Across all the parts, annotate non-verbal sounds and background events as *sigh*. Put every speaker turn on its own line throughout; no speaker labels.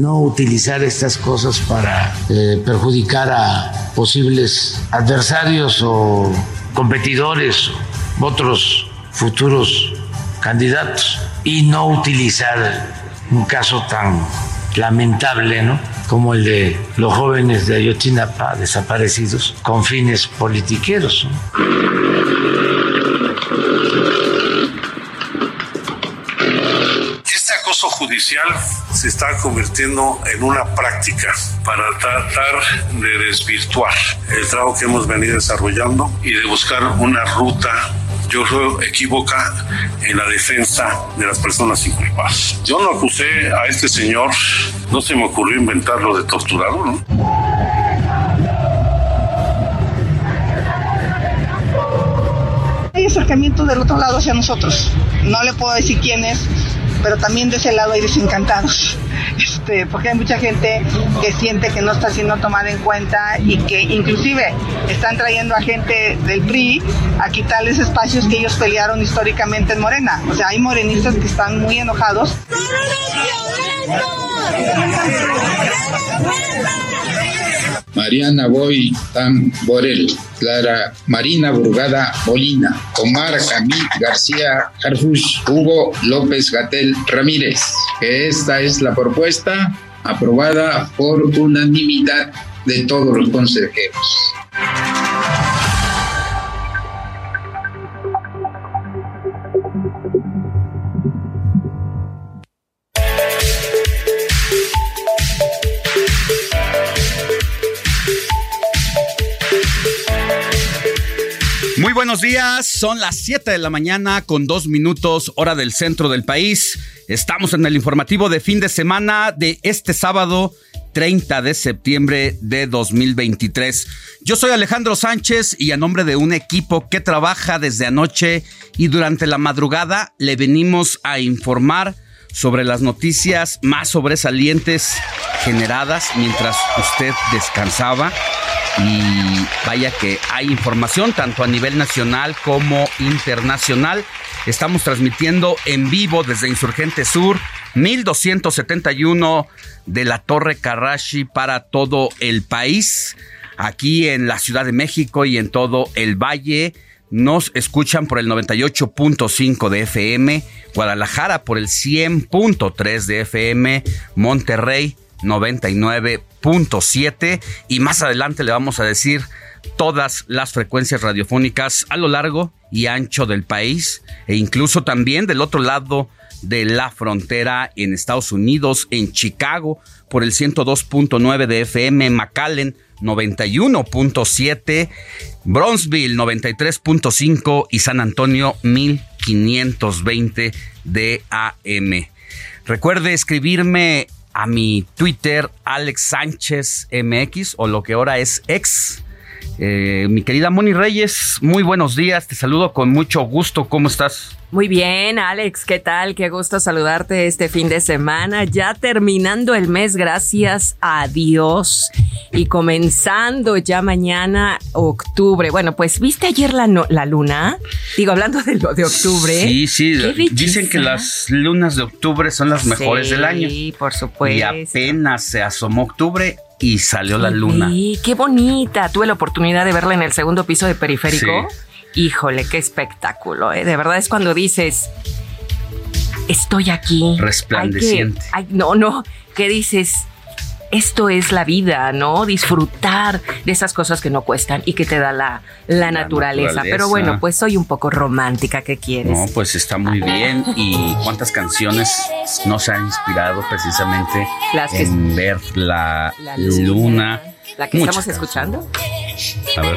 No utilizar estas cosas para eh, perjudicar a posibles adversarios o competidores otros futuros candidatos y no utilizar un caso tan lamentable ¿no? como el de los jóvenes de Ayotzinapa desaparecidos con fines politiqueros.
judicial se está convirtiendo en una práctica para tratar de desvirtuar el trabajo que hemos venido desarrollando y de buscar una ruta yo creo, equívoca en la defensa de las personas inculpadas. Yo no acusé a este señor, no se me ocurrió inventarlo de torturador.
Hay acercamiento del otro lado hacia nosotros. No le puedo decir quién es, pero también de ese lado hay desencantados. *laughs* Este, porque hay mucha gente que siente que no está siendo tomada en cuenta y que inclusive están trayendo a gente del PRI a quitarles espacios que ellos pelearon históricamente en Morena. O sea, hay morenistas que están muy enojados.
Mariana Boy Tam Borel, Clara Marina Burgada Molina, Omar Camil García Harfush, Hugo López Gatel Ramírez. Esta es la propuesta aprobada por unanimidad de todos los consejeros.
Muy buenos días, son las 7 de la mañana con dos minutos hora del centro del país. Estamos en el informativo de fin de semana de este sábado 30 de septiembre de 2023. Yo soy Alejandro Sánchez y a nombre de un equipo que trabaja desde anoche y durante la madrugada le venimos a informar sobre las noticias más sobresalientes generadas mientras usted descansaba y vaya que hay información tanto a nivel nacional como internacional. Estamos transmitiendo en vivo desde Insurgente Sur, 1271 de la Torre Carrashi para todo el país. Aquí en la Ciudad de México y en todo el Valle. Nos escuchan por el 98.5 de FM, Guadalajara por el 100.3 de FM, Monterrey 99.7 y más adelante le vamos a decir todas las frecuencias radiofónicas a lo largo y ancho del país e incluso también del otro lado de la frontera en Estados Unidos, en Chicago, por el 102.9 de FM, McAllen 91.7, Bronzeville 93.5 y San Antonio 1520 de AM. Recuerde escribirme a mi Twitter, Alex Sánchez MX, o lo que ahora es ex. Eh, mi querida Moni Reyes, muy buenos días, te saludo con mucho gusto, ¿cómo estás?
Muy bien, Alex, ¿qué tal? Qué gusto saludarte este fin de semana, ya terminando el mes, gracias a Dios. Y comenzando ya mañana octubre. Bueno, pues viste ayer la, la luna. Digo, hablando de lo de octubre.
Sí, sí. Dicen que las lunas de octubre son las mejores del año.
Sí, por supuesto.
Y apenas se asomó octubre y salió la luna.
Sí, qué bonita. Tuve la oportunidad de verla en el segundo piso de Periférico. Híjole, qué espectáculo. ¿eh? De verdad es cuando dices, estoy aquí.
Resplandeciente.
no, no, ¿qué dices? Esto es la vida, ¿no? Disfrutar de esas cosas que no cuestan y que te da la, la, naturaleza. Pero bueno, pues soy un poco romántica, ¿qué quieres?
No, pues está muy bien. ¿Y cuántas canciones nos han inspirado precisamente en ver la, luna?
¿La que estamos escuchando?
A ver,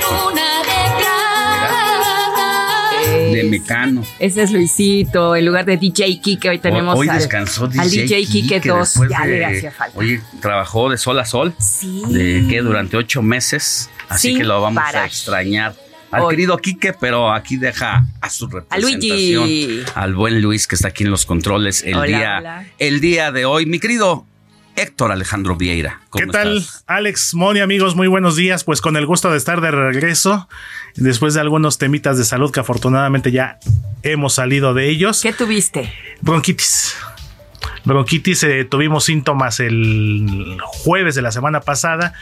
de Mecano.
Ese es Luisito, en lugar de DJ Kike. Hoy tenemos
hoy descansó
al, DJ, Kike 2. Ya le hacía falta.
Hoy trabajó de sol a sol.
Sí.
De que durante ocho meses. Así que lo vamos a extrañar. Al querido Quique, pero aquí deja a su representación. Al buen Luis que está aquí en los controles el día el día de hoy. Mi querido Héctor Alejandro Vieira.
¿Qué tal, Alex, Moni, amigos? Muy buenos días. Pues con el gusto de estar de regreso, después de algunos temitas de salud que afortunadamente ya hemos salido de ellos.
¿Qué tuviste?
Bronquitis. Bronquitis, eh, tuvimos síntomas el jueves de la semana pasada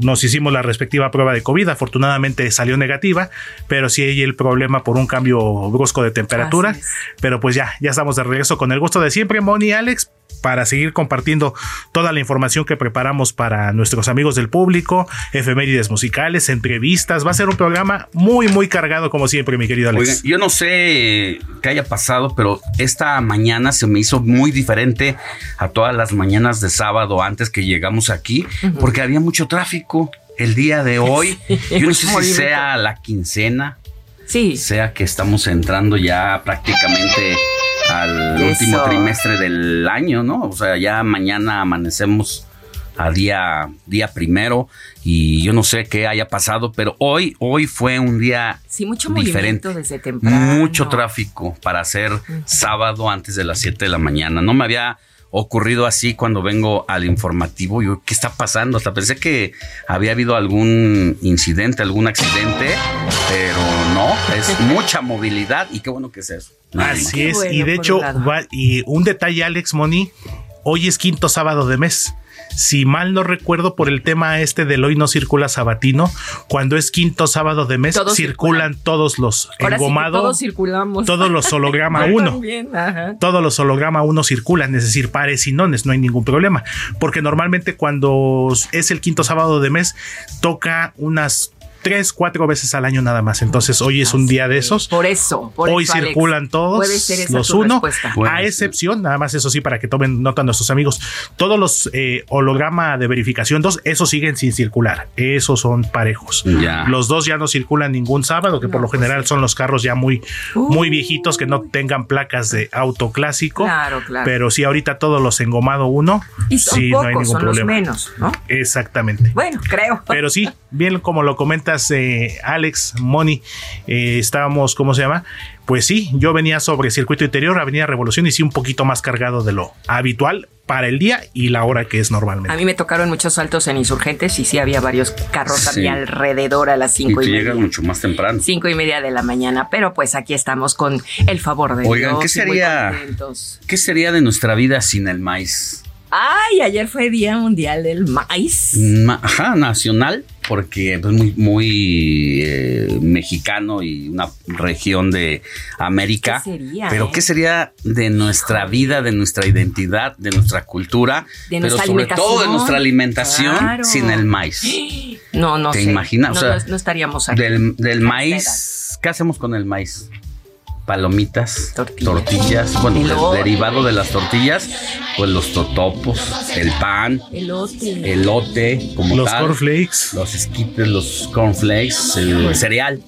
nos hicimos la respectiva prueba de COVID, afortunadamente salió negativa, pero sí hay el problema por un cambio brusco de temperatura, pero pues ya, ya estamos de regreso con el gusto de siempre, Moni y Alex, para seguir compartiendo toda la información que preparamos para nuestros amigos del público, efemérides musicales, entrevistas. Va a ser un programa muy, muy cargado como siempre, mi querido Alex.
yo no sé qué haya pasado, pero esta mañana se me hizo muy diferente a todas las mañanas de sábado antes que llegamos aquí, porque había mucho tráfico el día de *laughs* hoy. yo no sé si sea la quincena.
Sí.
Sea que estamos entrando ya prácticamente al último trimestre del año, ¿no? O sea, ya mañana amanecemos a día, día primero y yo no sé qué haya pasado, pero hoy, hoy fue un día
sí, mucho
diferente.
desde temprano.
Mucho tráfico para hacer sábado antes de las 7 de la mañana. No me había ocurrido así cuando vengo al informativo. Yo, ¿qué está pasando? Hasta pensé que había habido algún incidente, algún accidente, pero no, es *laughs* mucha movilidad y qué bueno que es eso.
así es, y de hecho, y un detalle, Alex Moni, hoy es quinto sábado de mes si mal no recuerdo por el tema este del hoy no circula sabatino, cuando es quinto sábado de mes circulan, todos los engomados,
todos circulamos,
todos los holograma *laughs* 1. todos los holograma 1 circulan, es decir, pares y nones, no hay ningún problema, porque normalmente cuando es el quinto sábado de mes toca unas tres, cuatro veces al año nada más. Entonces hoy es un día de esos.
Por eso, por
hoy circulan todos los uno, a excepción, nada más eso sí, para que tomen nota nuestros amigos, todos los eh, holograma de verificación 2, esos siguen sin circular. Esos son parejos. Los dos ya no circulan ningún sábado, que por lo pues general son los carros ya muy, muy viejitos que no tengan placas de auto clásico.
Claro, claro.
Pero sí, ahorita todos los engomado uno,
y sí, no hay ningún problema. menos, ¿no?
Exactamente.
Bueno, creo.
Pero sí, bien como lo comenta eh, Alex, Moni, eh, estábamos, ¿cómo se llama? Pues sí, yo venía sobre circuito interior, Avenida Revolución y sí un poquito más cargado de lo habitual para el día y la hora que es normalmente.
A mí me tocaron muchos saltos en insurgentes y sí había varios carros a mi alrededor a las cinco y, y
llegas mucho más temprano.
Cinco y media de la mañana, pero pues aquí estamos con el favor de
Oigan, ¿qué sería, ¿qué sería de nuestra vida sin el maíz?
Ay, ayer fue Día Mundial del Maíz.
Ajá, nacional, porque es muy, muy eh, mexicano y una región de América.
¿Qué sería,
pero
eh?
¿qué sería de nuestra vida, de nuestra identidad, de nuestra cultura?
De
pero sobre todo de nuestra alimentación sin el maíz. *gasps*
No, no
¿Te imaginas?
No, no, estaríamos aquí.
Del, del maíz, ¿qué hacemos con el maíz? Palomitas, tortillas, bueno, derivado de las tortillas, pues los totopos, el pan,
elote,
elote como
los
tal,
cornflakes,
los esquites, los cornflakes, el cereal.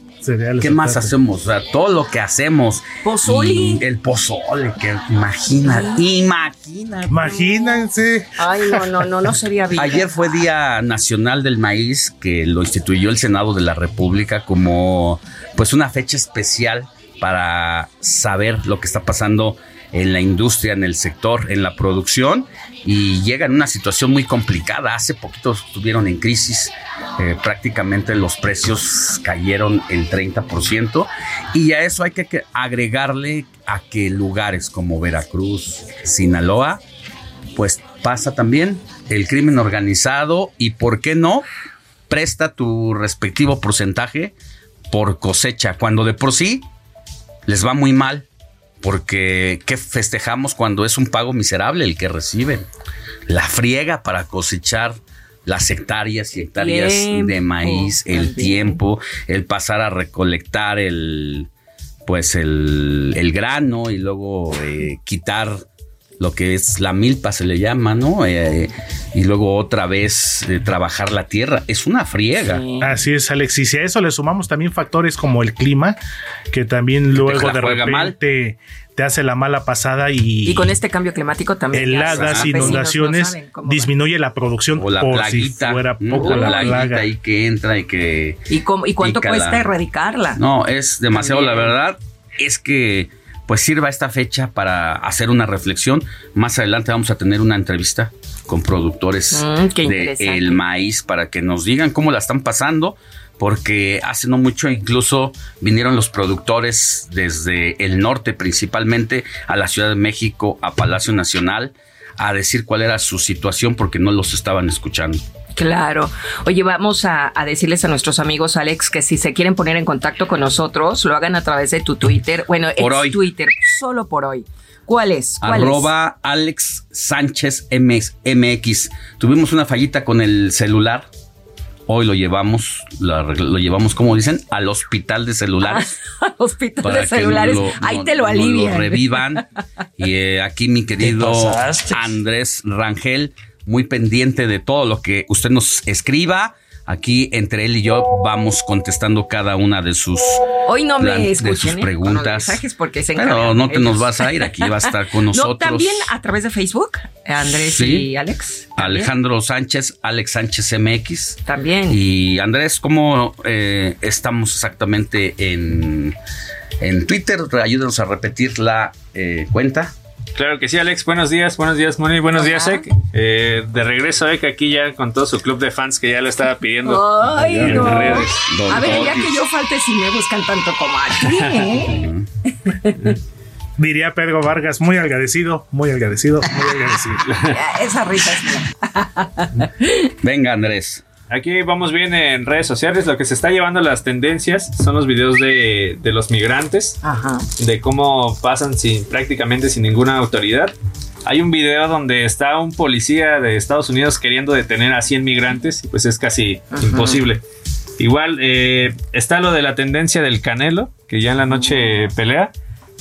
¿Qué más hacemos? O sea, todo lo que hacemos.
Pozole.
el pozole, que imagina, imagina.
Imagínense.
Ay, no, no, no, no sería bien. *laughs*
Ayer fue Día Nacional del Maíz, que lo instituyó el Senado de la República como pues una fecha especial para saber lo que está pasando en la industria, en el sector, en la producción y llega en una situación muy complicada. Hace poquito estuvieron en crisis, eh, prácticamente los precios cayeron el 30% y a eso hay que agregarle a que lugares como Veracruz, Sinaloa, pues pasa también el crimen organizado y, ¿por qué no? Presta tu respectivo porcentaje por cosecha, cuando de por sí les va muy mal porque ¿qué festejamos cuando es un pago miserable el que reciben? La friega para cosechar las hectáreas y hectáreas de maíz, el tiempo, el pasar a recolectar el pues el, grano y luego eh, quitar lo que es la milpa se le llama, ¿no? Eh, y luego otra vez eh, trabajar la tierra. Es una friega.
Así es, Alexis. Y a eso le sumamos también factores como el clima, que también luego de repente te hace la mala pasada y...
Y con este cambio climático también.
Heladas, inundaciones, disminuye la producción
o la plaguita, fuera poco la, plaga ahí que entra y que...
¿Y, y cuánto cuesta erradicarla?
No, es demasiado, la verdad es que pues sirva esta fecha para hacer una reflexión. Más adelante vamos a tener una entrevista con productores mm, del maíz para que nos digan cómo la están pasando, porque hace no mucho incluso vinieron los productores desde el norte principalmente a la Ciudad de México, a Palacio Nacional, a decir cuál era su situación porque no los estaban escuchando.
Claro. Oye, vamos a, decirles a nuestros amigos, Alex, que si se quieren poner en contacto con nosotros, lo hagan a través de tu Twitter. Bueno,
por hoy.
Twitter, solo por hoy. ¿Cuál es?
Arroba Alex Sánchez MX. Tuvimos una fallita con el celular. Hoy lo llevamos, lo, llevamos, como dicen, al hospital de celulares. *laughs*
al hospital de celulares. Ahí te lo alivian.
Lo revivan. *laughs* y eh, aquí mi querido Andrés Rangel muy pendiente de todo lo que usted nos escriba. Aquí entre él y yo vamos contestando cada una de sus,
Hoy no me de
sus ¿eh? preguntas.
porque se
Pero no te nos vas a ir, aquí va a estar *laughs* con nosotros. No,
también a través de Facebook, Andrés y Alex.
Alejandro Sánchez, Alex Sánchez MX.
También.
Y Andrés, ¿cómo eh, estamos exactamente en, en Twitter? Ayúdenos a repetir la eh, cuenta.
Claro que sí, Alex. Buenos días, buenos días, Moni. Buenos días, Ek. Eh, de regreso, Ek, aquí ya con todo su club de fans que ya lo estaba pidiendo.
Ay, no. A ver, ya que yo falte si me buscan tanto como
aquí, ¿eh? *laughs* Diría Pedro Vargas, muy agradecido, muy agradecido, muy agradecido. *laughs*
Esa risa
es *laughs* Venga, Andrés.
Aquí vamos bien en redes sociales. Lo que se está llevando las tendencias son los videos de, los migrantes, de cómo pasan sin prácticamente sin ninguna autoridad. Hay un video donde está un policía de Estados Unidos queriendo detener a 100 migrantes y pues es casi imposible. Igual eh, está lo de la tendencia del Canelo, que ya en la noche pelea.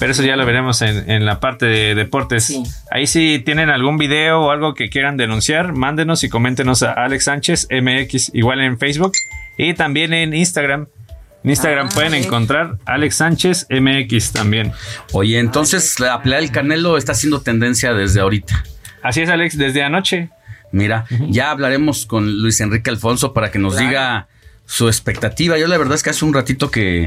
Pero eso ya lo veremos en, la parte de deportes. Ahí si tienen algún video o algo que quieran denunciar, mándenos y coméntenos a Alex Sánchez MX, igual en Facebook y también en Instagram. En Instagram ah, pueden encontrar Alex Sánchez MX también.
Oye, entonces la pelea del Canelo está haciendo tendencia desde ahorita.
Así es, Alex, desde anoche.
Mira, ya hablaremos con Luis Enrique Alfonso para que nos diga su expectativa. Yo la verdad es que hace un ratito que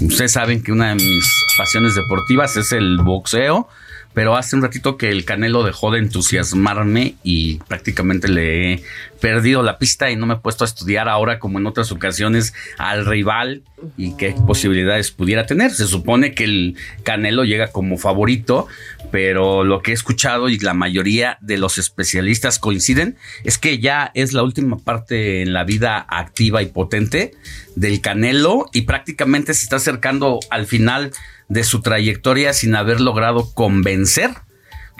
Ustedes saben que una de mis pasiones deportivas es el boxeo, pero hace un ratito que el Canelo dejó de entusiasmarme y prácticamente le he perdido la pista y no me he puesto a estudiar ahora como en otras ocasiones al rival y qué posibilidades pudiera tener. Se supone que el Canelo llega como favorito, pero lo que he escuchado y la mayoría de los especialistas coinciden es que ya es la última parte en la vida activa y potente del Canelo y prácticamente se está acercando al final de su trayectoria sin haber logrado convencer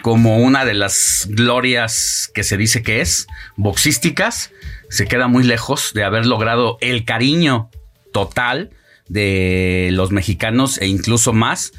como una de las glorias que se dice que es, boxísticas, se queda muy lejos de haber logrado el cariño total de los mexicanos e incluso más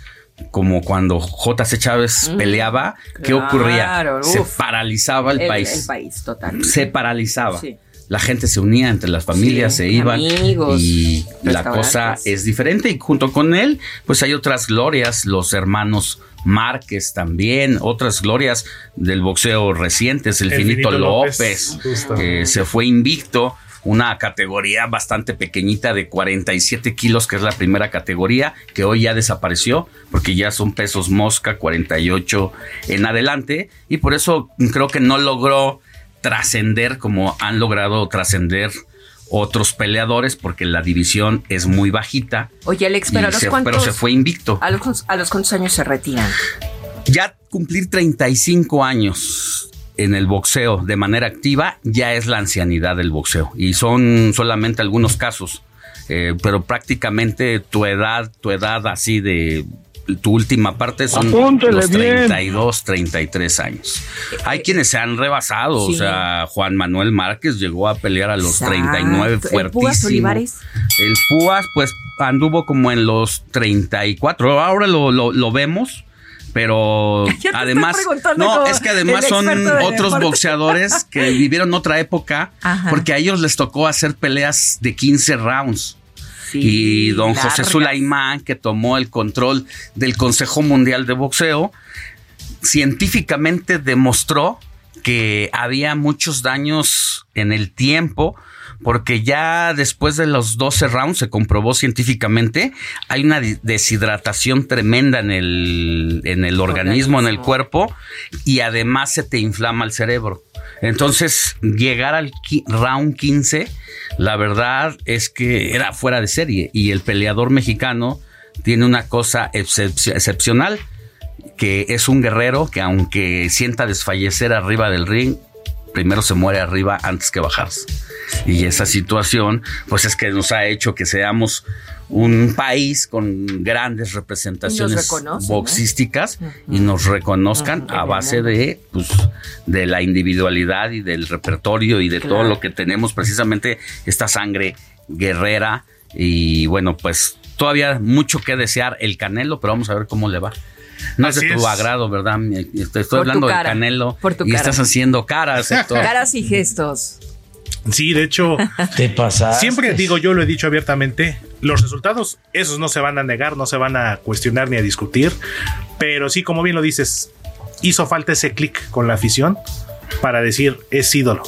como cuando J.C. Chávez peleaba, ¿qué ocurría? se paralizaba el, país.
El país, total.
Se paralizaba. La gente se unía entre las familias, se iban y la cosa es diferente. Y junto con él, pues hay otras glorias, los hermanos Márquez también, otras glorias del boxeo recientes, el, Finito, López, que se fue invicto una categoría bastante pequeñita de 47 kilos, que es la primera categoría, que hoy ya desapareció, porque ya son pesos mosca 48 en adelante, y por eso creo que no logró trascender como han logrado trascender otros peleadores porque la división es muy bajita.
Oye, Alex, pero,
se, pero se fue invicto.
¿A los, ¿A los cuántos años se retiran?
Ya cumplir 35 años en el boxeo de manera activa ya es la ancianidad del boxeo y son solamente algunos casos, eh, pero prácticamente tu edad, tu edad así de tu última parte son los 32, 33 años. Hay quienes se han rebasado, o sea, Juan Manuel Márquez llegó a pelear a los 39 fuertísimo. ¿El Púas Olivares? El Púas pues anduvo como en los 34, ahora lo, lo vemos pero *laughs* además no es que además son otros boxeadores que vivieron otra época *laughs* porque a ellos les tocó hacer peleas de 15 rounds. Y don José Sulaimán, que tomó el control del Consejo Mundial de Boxeo, científicamente demostró que había muchos daños en el tiempo porque ya después de los 12 rounds se comprobó científicamente, hay una deshidratación tremenda en el, en el organismo, en el cuerpo, y además se te inflama el cerebro. Entonces, llegar al round 15, la verdad es que era fuera de serie, y el peleador mexicano tiene una cosa excepcional que es un guerrero que aunque sienta desfallecer arriba del ring, primero se muere arriba antes que bajarse. Y esa situación, pues es que nos ha hecho que seamos un país con grandes representaciones boxísticas y nos reconozcan a base de, pues, de la individualidad y del repertorio y de todo lo que tenemos, precisamente esta sangre guerrera. Y bueno, pues todavía mucho que desear el Canelo, pero vamos a ver cómo le va. No es de tu agrado, ¿verdad? Estoy hablando del Canelo y estás haciendo caras. *laughs*
Caras y gestos.
Sí, de hecho, *laughs* te pasa. Siempre digo, yo lo he dicho abiertamente, los resultados, esos no se van a negar, no se van a cuestionar ni a discutir, pero sí, como bien lo dices, hizo falta ese clic con la afición para decir es ídolo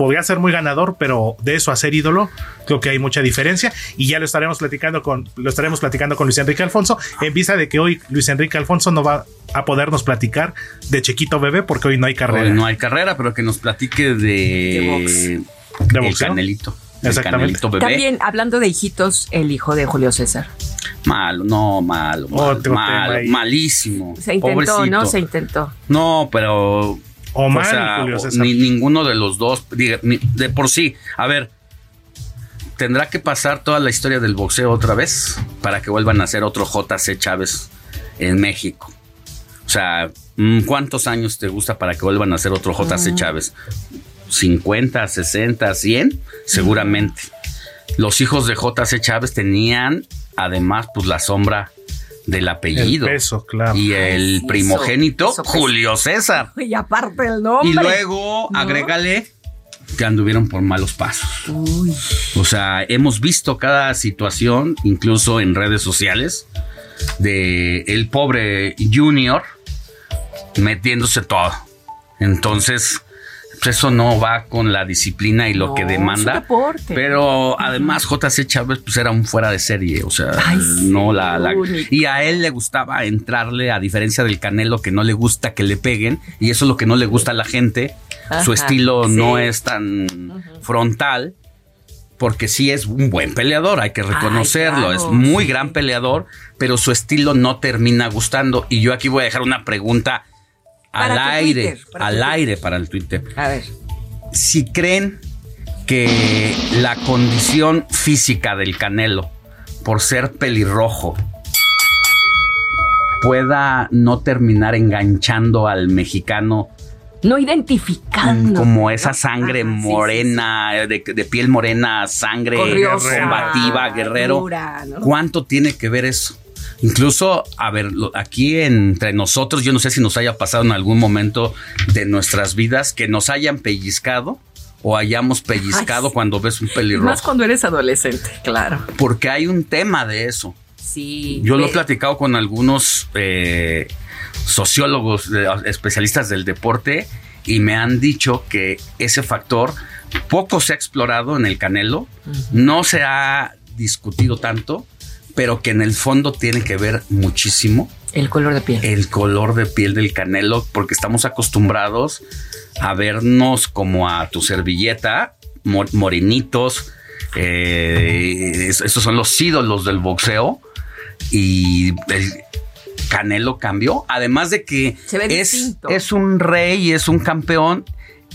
podría ser muy ganador, pero de eso a ser ídolo, creo que hay mucha diferencia. Y ya lo estaremos platicando con, lo estaremos platicando con Luis Enrique Alfonso, en vista de que hoy Luis Enrique Alfonso no va a podernos platicar de Chiquito Bebé, porque hoy no hay carrera.
no hay carrera, pero que nos platique de, de, Canelito.
Exactamente. También hablando de hijitos, el hijo de Julio César.
Malo, no, malo, malo, malísimo.
Se intentó, ¿no? Se intentó.
No, pero Omar Ni, ninguno de los dos, de por sí. A ver, tendrá que pasar toda la historia del boxeo otra vez para que vuelvan a ser otro JC Chávez en México. O sea, mm, ¿cuántos años te gusta para que vuelvan a ser otro JC Chávez? 50, 60, 100, seguramente. Los hijos de JC Chávez tenían además pues la sombra del apellido. Y el primogénito, Julio César. *laughs*
Y aparte el nombre.
Y luego agrégale que anduvieron por malos pasos. O sea, hemos visto cada situación, incluso en redes sociales, de el pobre Junior metiéndose todo. Entonces, pues eso no va con la disciplina y lo que demanda. Pero además JC Chávez pues era un fuera de serie, o sea, no la, y a él le gustaba entrarle a diferencia del Canelo que no le gusta que le peguen y eso es lo que no le gusta a la gente. Su estilo no es tan frontal porque sí es un buen peleador, hay que reconocerlo, es muy gran peleador, pero su estilo no termina gustando. Y yo aquí voy a dejar una pregunta al aire, al aire para el Twitter.
A ver.
Si creen que la condición física del Canelo, por ser pelirrojo, pueda no terminar enganchando al mexicano.
No identificando.
Como esa sangre morena, De, piel morena, sangre combativa, guerrero. ¿Cuánto tiene que ver eso? Incluso, a ver, aquí entre nosotros, yo no sé si nos haya pasado en algún momento de nuestras vidas que nos hayan pellizcado o hayamos pellizcado cuando ves un pelirrojo.
Más cuando eres adolescente, claro.
Porque hay un tema de eso.
Sí.
Yo lo he platicado con algunos eh, sociólogos, especialistas del deporte, y me han dicho que ese factor poco se ha explorado en el Canelo, no se ha discutido tanto, pero que en el fondo tiene que ver muchísimo.
El color de piel.
El color de piel del Canelo, porque estamos acostumbrados a vernos como a tu servilleta, morenitos. Eh, estos son los ídolos del boxeo. Y el Canelo cambió. Además de que es, es un rey, es un campeón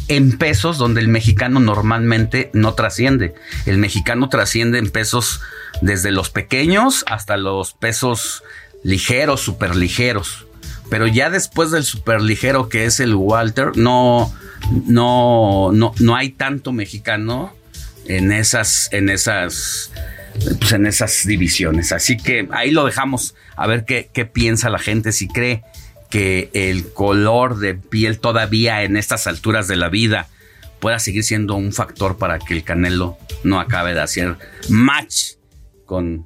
en pesos donde el mexicano normalmente no trasciende. El mexicano trasciende en pesos desde los pequeños hasta los pesos ligeros, super ligeros. Pero ya después del super ligero que es el Walter, no, no, no, no hay tanto mexicano en esas, en esas, pues en esas divisiones. Así que ahí lo dejamos a ver qué, qué piensa la gente, si cree que el color de piel todavía en estas alturas de la vida pueda seguir siendo un factor para que el Canelo no acabe de hacer match con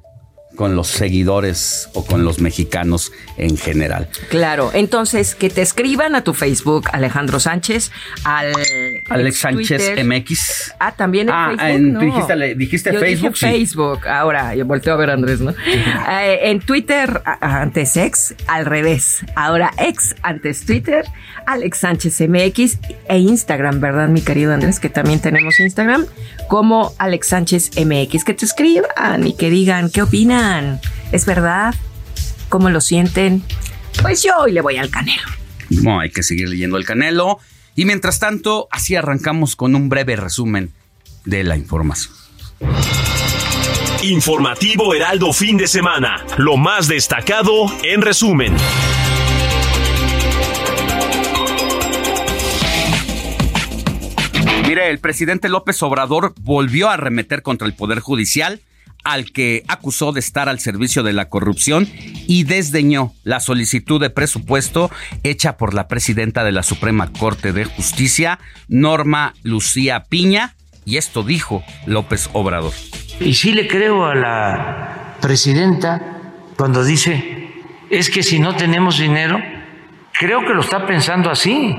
con los seguidores o con los mexicanos en general.
Claro, entonces que te escriban a tu Facebook Alejandro Sánchez, al
Alex Sánchez MX.
Ah, también en ah, Facebook.
dijiste, dijiste Facebook.
Facebook, ahora yo volteo a ver a Andrés, ¿no? Eh, en Twitter antes ex, al revés. Ahora ex antes Twitter, Alex Sánchez MX e Instagram, ¿verdad, mi querido Andrés? Que también tenemos Instagram como Alex Sánchez MX. Que te escriban y que digan qué opinan. ¿Es verdad? ¿Cómo lo sienten? Pues yo hoy le voy al Canelo.
No, hay que seguir leyendo el Canelo. Y mientras tanto, así arrancamos con un breve resumen de la información.
Informativo Heraldo fin de semana. Lo más destacado en resumen.
Mire, el presidente López Obrador volvió a arremeter contra el Poder Judicial, al que acusó de estar al servicio de la corrupción y desdeñó la solicitud de presupuesto hecha por la presidenta de la Suprema Corte de Justicia, Norma Lucía Piña, y esto dijo López Obrador.
Y sí le creo a la presidenta cuando dice, es que si no tenemos dinero, creo que lo está pensando así.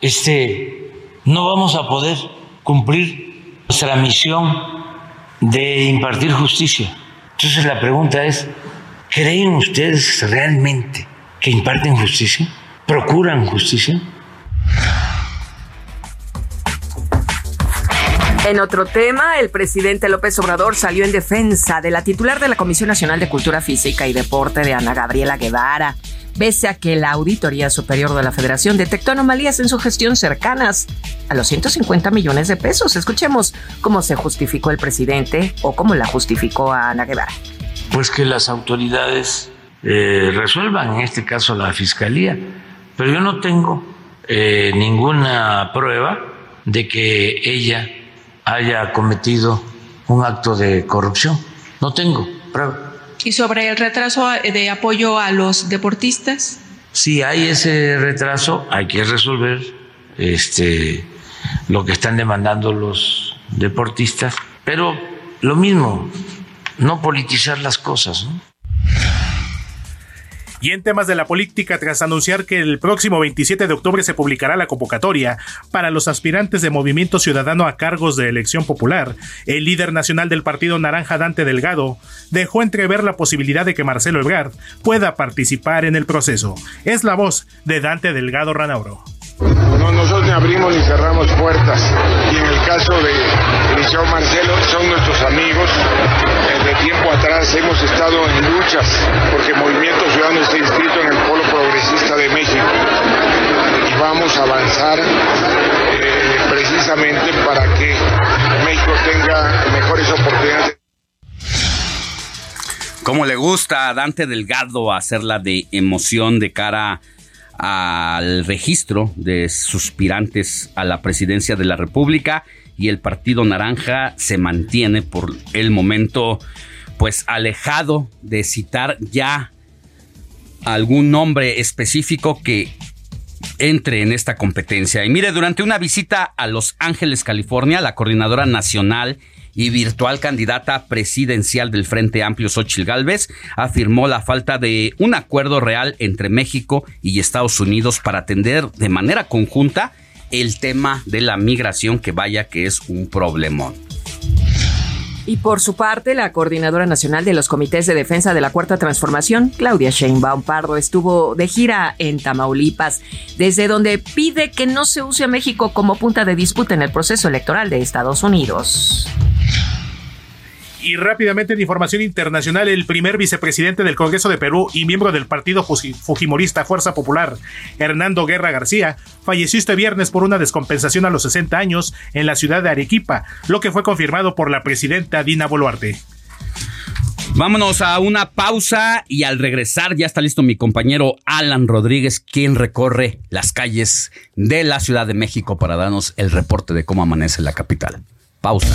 Este, no vamos a poder cumplir nuestra misión de impartir justicia. Entonces la pregunta es, ¿creen ustedes realmente que imparten justicia? ¿Procuran justicia?
En otro tema, el presidente López Obrador salió en defensa de la titular de la Comisión Nacional de Cultura Física y Deporte de Ana Gabriela Guevara, pese a que la Auditoría Superior de la Federación detectó anomalías en su gestión cercanas a los 150 millones de pesos. Escuchemos cómo se justificó el presidente o cómo la justificó a Ana Guevara.
Pues que las autoridades eh, resuelvan, en este caso la Fiscalía, pero yo no tengo eh, ninguna prueba de que ella haya cometido un acto de corrupción. No tengo prueba.
¿Y sobre el retraso de apoyo a los deportistas?
Si hay ese retraso, hay que resolver este, lo que están demandando los deportistas, pero lo mismo, no politizar las cosas. ¿no?
Y en temas de la política, tras anunciar que el próximo 27 de octubre se publicará la convocatoria para los aspirantes de Movimiento Ciudadano a cargos de elección popular, el líder nacional del Partido Naranja Dante Delgado dejó entrever la posibilidad de que Marcelo Ebrard pueda participar en el proceso. Es la voz de Dante Delgado Ranauro.
No, nosotros ni abrimos ni cerramos puertas. Y en el caso de Eliseo Marcelo, son nuestros amigos. Desde tiempo atrás hemos estado en luchas porque Movimiento Ciudadano está inscrito en el Polo Progresista de México. Y vamos a avanzar eh, precisamente para que México tenga mejores oportunidades.
¿Cómo le gusta a Dante Delgado hacerla de emoción de cara al registro de suspirantes a la presidencia de la República y el Partido Naranja se mantiene por el momento pues alejado de citar ya algún nombre específico que entre en esta competencia. Y mire, durante una visita a Los Ángeles, California, la coordinadora nacional y virtual candidata presidencial del Frente Amplio Xochil Gálvez afirmó la falta de un acuerdo real entre México y Estados Unidos para atender de manera conjunta el tema de la migración, que vaya que es un problemón.
Y por su parte, la coordinadora nacional de los comités de defensa de la Cuarta Transformación, Claudia Sheinbaum Pardo, estuvo de gira en Tamaulipas, desde donde pide que no se use a México como punta de disputa en el proceso electoral de Estados Unidos.
Y rápidamente en información internacional, el primer vicepresidente del Congreso de Perú y miembro del partido Fujimorista Fuerza Popular, Hernando Guerra García, falleció este viernes por una descompensación a los 60 años en la ciudad de Arequipa, lo que fue confirmado por la presidenta Dina Boluarte.
Vámonos a una pausa y al regresar ya está listo mi compañero Alan Rodríguez, quien recorre las calles de la Ciudad de México para darnos el reporte de cómo amanece la capital. Pausa.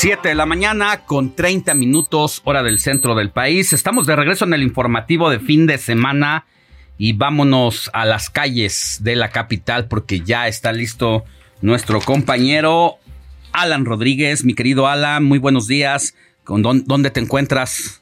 7 de la mañana con 30 minutos hora del centro del país. Estamos de regreso en el informativo de fin de semana y vámonos a las calles de la capital porque ya está listo nuestro compañero Alan Rodríguez. Mi querido Alan, muy buenos días. ¿Dónde te encuentras?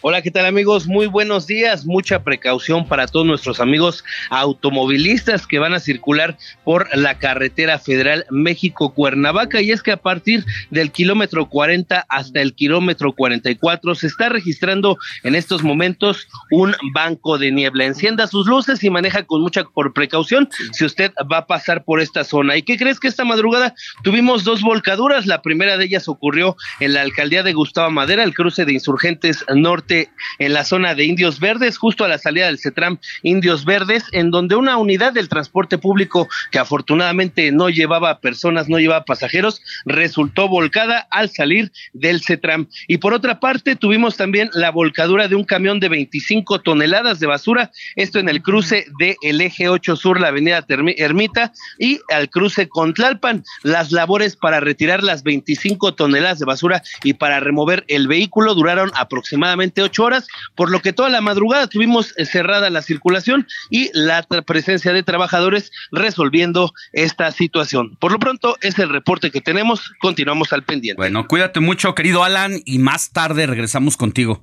Hola, ¿qué tal amigos? Muy buenos días. Mucha precaución para todos nuestros amigos automovilistas que van a circular por la carretera federal México-Cuernavaca. Y es que a partir del kilómetro 40 hasta el kilómetro 44 se está registrando en estos momentos un banco de niebla. Encienda sus luces y maneja con mucha por precaución si usted va a pasar por esta zona. ¿Y qué crees que esta madrugada tuvimos dos volcaduras? La primera de ellas ocurrió en la alcaldía de Gustavo Madera, el cruce de insurgentes norte en la zona de Indios Verdes, justo a la salida del CETRAM Indios Verdes, en donde una unidad del transporte público que afortunadamente no llevaba personas, no llevaba pasajeros, resultó volcada al salir del CETRAM. Y por otra parte, tuvimos también la volcadura de un camión de 25 toneladas de basura, esto en el cruce del el eje 8 sur, la avenida Ermita, y al cruce con Tlalpan. Las labores para retirar las 25 toneladas de basura y para remover el vehículo duraron aproximadamente ocho horas, por lo que toda la madrugada tuvimos eh, cerrada la circulación y la presencia de trabajadores resolviendo esta situación. Por lo pronto es el reporte que tenemos, continuamos al pendiente.
Bueno, cuídate mucho, querido Alan, y más tarde regresamos contigo.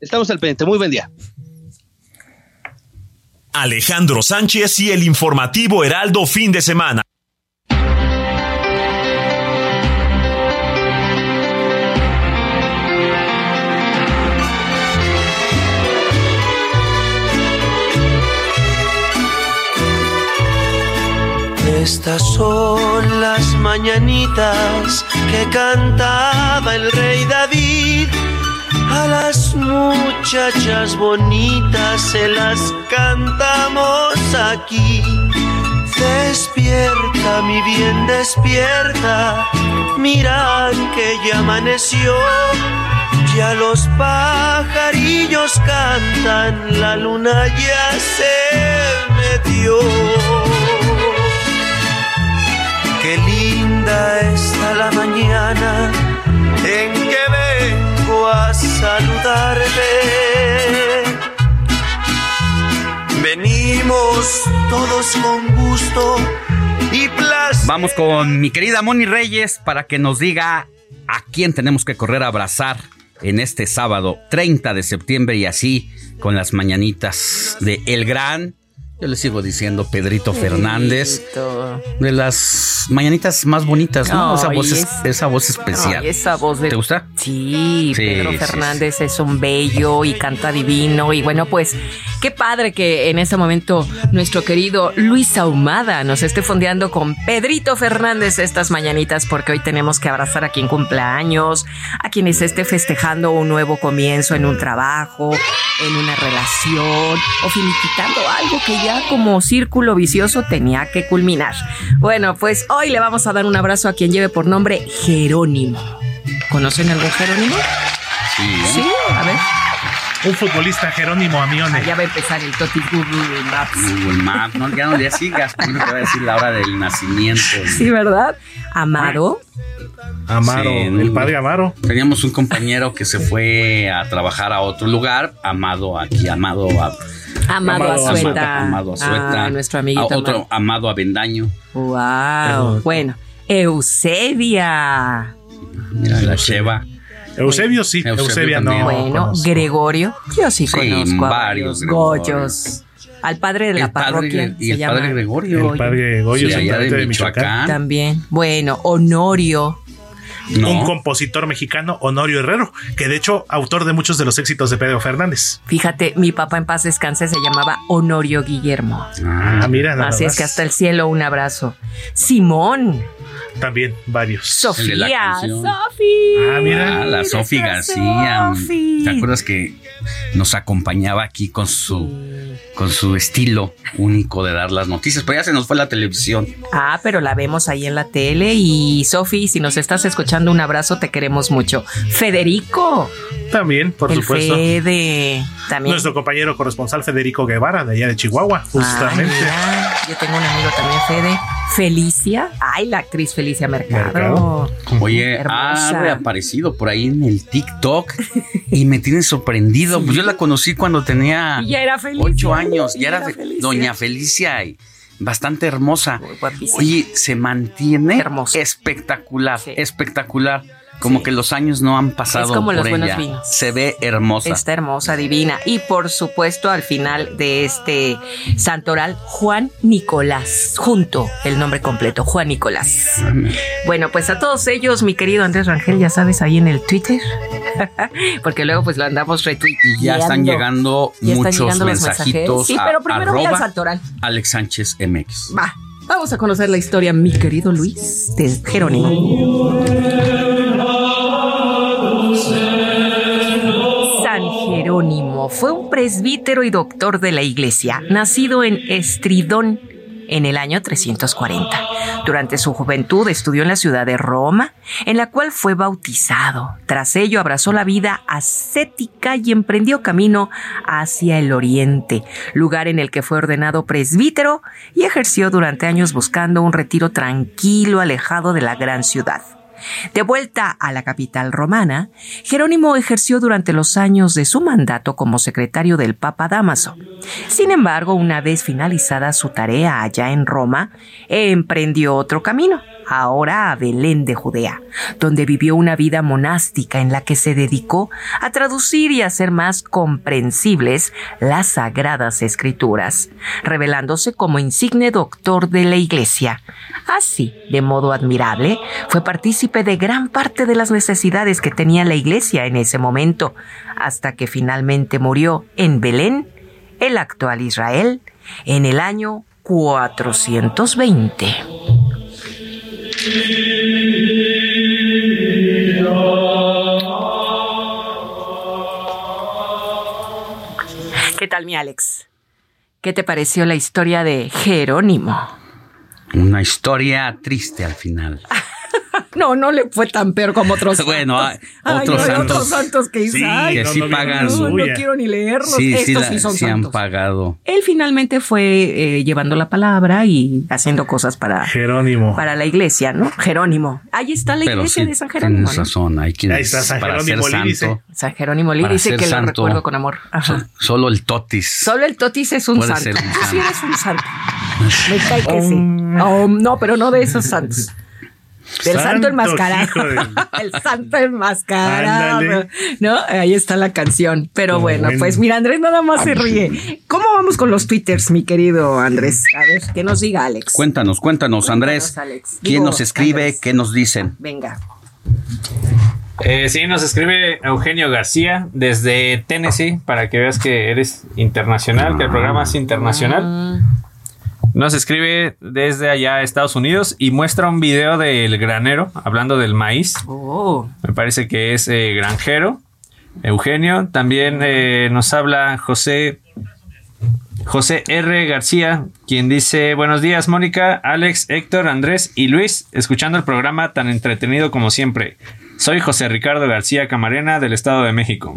Estamos al pendiente, muy buen día.
Alejandro Sánchez y el informativo Heraldo fin de semana.
Estas son las mañanitas que cantaba el rey David. A las muchachas bonitas se las cantamos aquí. Despierta, mi bien, despierta. Mira que ya amaneció. Ya los pajarillos cantan, la luna ya se metió. Linda está la mañana en que vengo a saludarte. Venimos todos con gusto y placer.
Vamos con mi querida Moni Reyes para que nos diga a quién tenemos que correr a abrazar en este sábado 30 de septiembre y así con las mañanitas de El Gran yo le sigo diciendo Pedrito, Fernández. De las mañanitas más bonitas, ¿no? esa, voz esa voz especial.
esa voz de...
¿Te gusta?
Sí, Pedro Fernández es un bello y canta divino. Y bueno, pues qué padre que en este momento nuestro querido Luis Ahumada nos esté fondeando con Pedrito Fernández estas mañanitas, porque hoy tenemos que abrazar a quien cumpleaños, a quienes esté festejando un nuevo comienzo en un trabajo, en una relación o finiquitando algo que ya como círculo vicioso tenía que culminar. Bueno, pues hoy le vamos a dar un abrazo a quien lleve por nombre Jerónimo. ¿Conocen algún Jerónimo?
Sí.
Sí.
Un futbolista Jerónimo Amione.
Ya va a empezar el Toti Google Maps.
Google Maps, no, ya no le sigas, te va a decir la hora del nacimiento.
Sí, ¿verdad? Amado.
Amaro,
Sí,
el padre Amaro.
Teníamos un compañero que se fue a trabajar a otro lugar, Amado aquí, Amado a,
Amado Azueta.
Amado Azueta.
Ah, nuestro amiguito
A otro
Amado.
Amado Avendaño.
Wow. Bueno, Eusebia.
Mira, la Sheva.
Eusebio sí,
Eusebio
Eusebia no.
también.
Bueno, Gregorio. Yo sí,
Sí,
conozco a
varios.
Goyos. Al padre de la
El padre
parroquia
y
se
el
llama
padre Gregorio.
El padre Goyo,
Sí, de
de Michoacán.
Michoacán.
También. Bueno, Honorio.
No.
Un compositor mexicano, Honorio Herrero, que de hecho autor de muchos de los éxitos de Pedro Fernández.
Fíjate, mi papá en paz descanse se llamaba Honorio Guillermo.
Ah, mira, nada
Así es que hasta el cielo un abrazo. Simón.
También varios.
Sofía. Sofi.
Ah, mira.
Ah, la Sofi García. ¿Te acuerdas que nos acompañaba aquí con su con su estilo único de dar las noticias? Pero ya se nos fue la televisión.
Ah, pero la vemos ahí en la tele y Sofi, si nos estás escuchando, un abrazo, te queremos mucho. Federico.
También, por
el
supuesto.
Fede. También.
Nuestro compañero corresponsal Federico Guevara, de allá de Chihuahua, justamente.
Ay, mira, yo tengo un amigo también, Fede. Felicia. Ay, la actriz Felicia Mercado.
Mercado.
Oye,
Hermosa.
ha reaparecido por ahí en el TikTok y me tiene sorprendido. *laughs* Pues yo la conocí cuando tenía
ya era Felicia.
ocho años.
Y
Ya era,
era
fe-
Felicia.
Doña Felicia y bastante hermosa.
guapísima.
Oye, se mantiene espectacular,
Sí.
espectacular. Como
Sí.
que los años no han pasado
Es como
por
los buenos
ella.
vinos.
Se ve hermosa.
Está hermosa, divina. Y por supuesto, al final de este santoral, Juan Nicolás. Junto el nombre completo, Juan Nicolás. Bueno, pues a todos ellos, mi querido Andrés Rangel, ya sabes, ahí en el Twitter. *laughs* Porque luego pues lo andamos retuiteando.
Ya están llegando
Ya están
muchos
llegando los
mensajitos.
Sí,
a
pero primero voy al santoral.
Alex Sánchez MX.
Va, vamos a conocer la historia, mi querido Luis, de Jerónimo. Fue un presbítero y doctor de la iglesia, nacido en Estridón en el año 340. Durante su juventud estudió en la ciudad de Roma, en la cual fue bautizado. Tras ello abrazó la vida ascética y emprendió camino hacia el oriente, lugar en el que fue ordenado presbítero y ejerció durante años buscando un retiro tranquilo, alejado de la gran ciudad. De vuelta a la capital romana, Jerónimo ejerció durante los años de su mandato como secretario del Papa Damaso. Sin embargo, una vez finalizada su tarea allá en Roma, emprendió otro camino, ahora a Belén de Judea, donde vivió una vida monástica en la que se dedicó a traducir y hacer más comprensibles las sagradas escrituras, revelándose como insigne doctor de la Iglesia. Así, de modo admirable, fue partícipe de gran parte de las necesidades que tenía la Iglesia en ese momento, hasta que finalmente murió en Belén, el actual Israel, en el año 420. ¿Qué tal, mi Alex? ¿Qué te pareció la historia de Jerónimo?
Una historia triste al final. *laughs*
No, no le fue tan peor como otros. *laughs*
Bueno,
santos.
hay otros
Ay, no,
santos.
otros santos que dice,
Sí,
ay,
que sí
no, no,
pagan
no, no quiero ni leerlos.
Sí, sí,
Estos
la-
sí son
sí han
santos.
pagado.
Él finalmente fue eh, llevando la palabra y haciendo cosas para,
Jerónimo.
para la iglesia, ¿no? Jerónimo. Ahí está la
Pero
iglesia
sí,
de San Jerónimo.
tienes
¿no?
razón. Hay quienes
Ahí está San
para
Jerónimo
ser santo,
San Jerónimo Lee
Para
dice que lo
santo.
recuerdo con amor. Ajá.
solo el totis.
Solo el Totis es un santo.
ser un
Tú sí
santo.
eres un santo. Me cae que sí. No, pero no de esos santos. Del santo,
Santo,
enmascarado.
de- *laughs*
El santo enmascarado.
Ándale.
¿No? Ahí está la canción. Pero bueno,
bueno.
pues mira, Andrés nada más se ríe. ¿Cómo vamos con los twitters, mi querido Andrés? A ver, que nos diga Alex.
Cuéntanos, cuéntanos, Andrés.
Cuéntanos, Alex.
¿Quién
Digo,
nos escribe?
Andrés.
¿Qué nos dicen?
Venga.
Eh, sí, nos escribe Eugenio García desde Tennessee para que veas que eres internacional, que el programa es internacional. Nos escribe desde allá Estados Unidos y muestra un video del granero hablando del maíz.
Oh.
Me parece que es eh, granjero Eugenio. También eh, nos habla José José R. García, quien dice, buenos días Mónica, Alex, Héctor, Andrés y Luis, escuchando el programa tan entretenido como siempre. Soy José Ricardo García Camarena del Estado de México.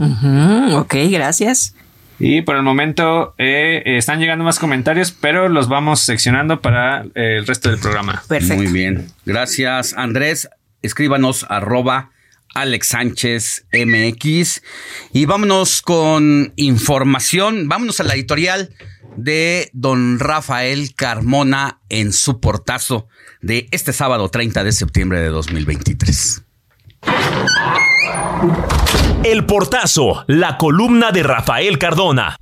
ok, gracias.
Y por el momento eh, están llegando más comentarios, pero los vamos seccionando para eh, el resto del programa.
Perfecto. Muy bien. Gracias, Andrés. Escríbanos arroba Alex Sánchez MX. Y vámonos con información. Vámonos a la editorial de don Rafael Carmona en su portazo de este sábado 30 de septiembre de 2023.
El portazo, la columna de Rafael Cardona.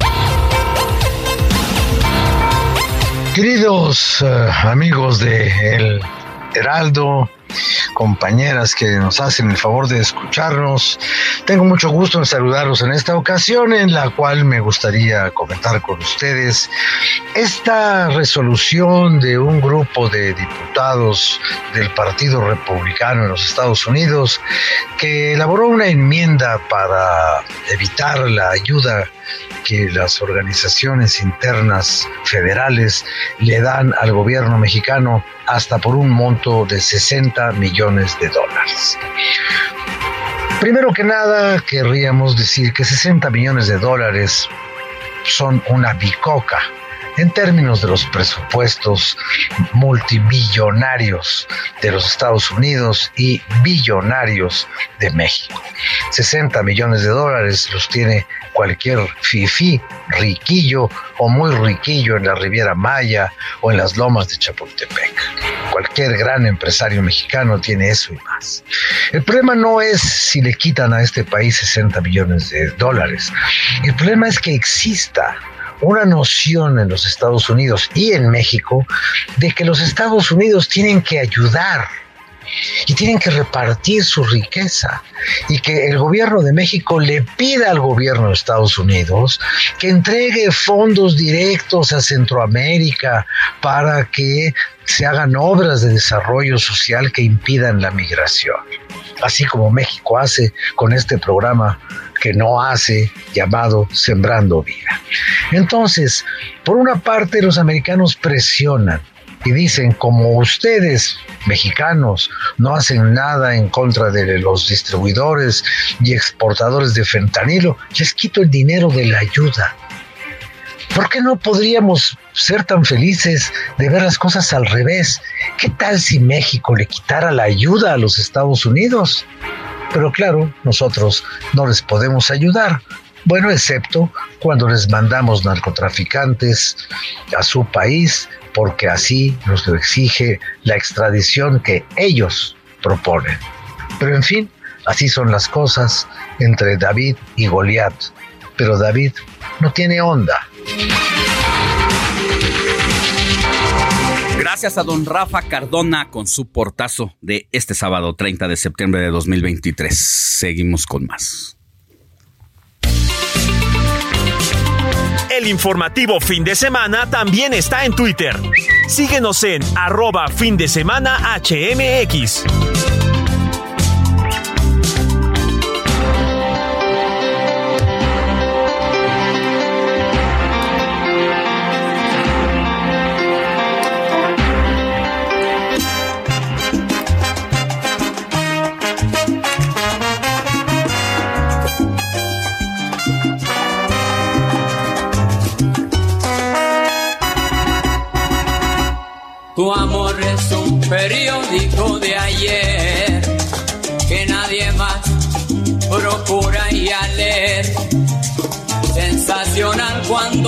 Queridos eh, amigos de El Heraldo, compañeras que nos hacen el favor de escucharnos. Tengo mucho gusto en saludarlos en esta ocasión en la cual me gustaría comentar con ustedes esta resolución de un grupo de diputados del Partido Republicano en los Estados Unidos que elaboró una enmienda para evitar la ayuda que las organizaciones internas federales le dan al gobierno mexicano hasta por un monto de 60 millones de dólares. Primero que nada, querríamos decir que 60 millones de dólares son una bicoca en términos de los presupuestos multimillonarios de los Estados Unidos y billonarios de México. 60 millones de dólares los tiene cualquier fifi riquillo o muy riquillo en la Riviera Maya o en las lomas de Chapultepec. Cualquier gran empresario mexicano tiene eso y más. El problema no es si le quitan a este país 60 millones de dólares. El problema es que exista una noción en los Estados Unidos y en México de que los Estados Unidos tienen que ayudar y tienen que repartir su riqueza y que el gobierno de México le pida al gobierno de Estados Unidos que entregue fondos directos a Centroamérica para que se hagan obras de desarrollo social que impidan la migración, así como México hace con este programa que no hace llamado Sembrando Vida. Entonces, por una parte los americanos presionan y dicen, como ustedes, mexicanos, no hacen nada en contra de los distribuidores y exportadores de fentanilo, les quito el dinero de la ayuda. ¿Por qué no podríamos ser tan felices de ver las cosas al revés? ¿Qué tal si México le quitara la ayuda a los Estados Unidos? Pero claro, nosotros no les podemos ayudar. Bueno, excepto cuando les mandamos narcotraficantes a su país porque así nos lo exige la extradición que ellos proponen. Pero en fin, así son las cosas entre David y Goliat. Pero David no tiene onda.
Gracias a don Rafa Cardona con su portazo de este sábado 30 de septiembre de 2023. Seguimos con más.
El informativo fin de semana también está en Twitter. Síguenos en arroba fin de semana HMX.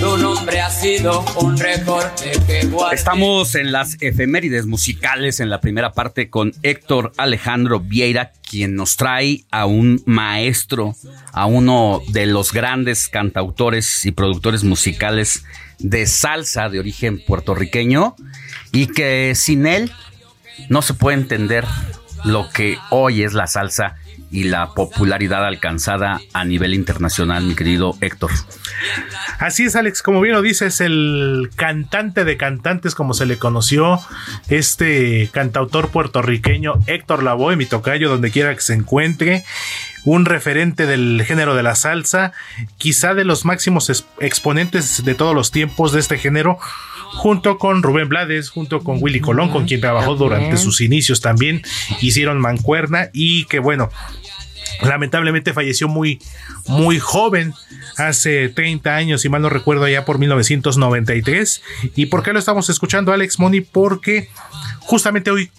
Tu nombre ha sido un recorte que.
Estamos en las efemérides musicales en la primera parte con Héctor Alejandro Vieira, quien nos trae a un maestro, a uno de los grandes cantautores y productores musicales de salsa de origen puertorriqueño y que sin él no se puede entender lo que hoy es la salsa y la popularidad alcanzada a nivel internacional, mi querido Héctor.
Así es, Alex, como bien lo dices, el cantante de cantantes, como se le conoció, este cantautor puertorriqueño Héctor Lavoe, mi tocayo, donde quiera que se encuentre, un referente del género de la salsa, quizá de los máximos exponentes de todos los tiempos de este género, junto con Rubén Blades, junto con Willy Colón, con quien trabajó durante sus inicios también, hicieron mancuerna y que bueno, lamentablemente falleció muy, muy joven, hace 30 años, si mal no recuerdo, ya por 1993. ¿Y por qué lo estamos escuchando, Alex Money? Porque justamente hoy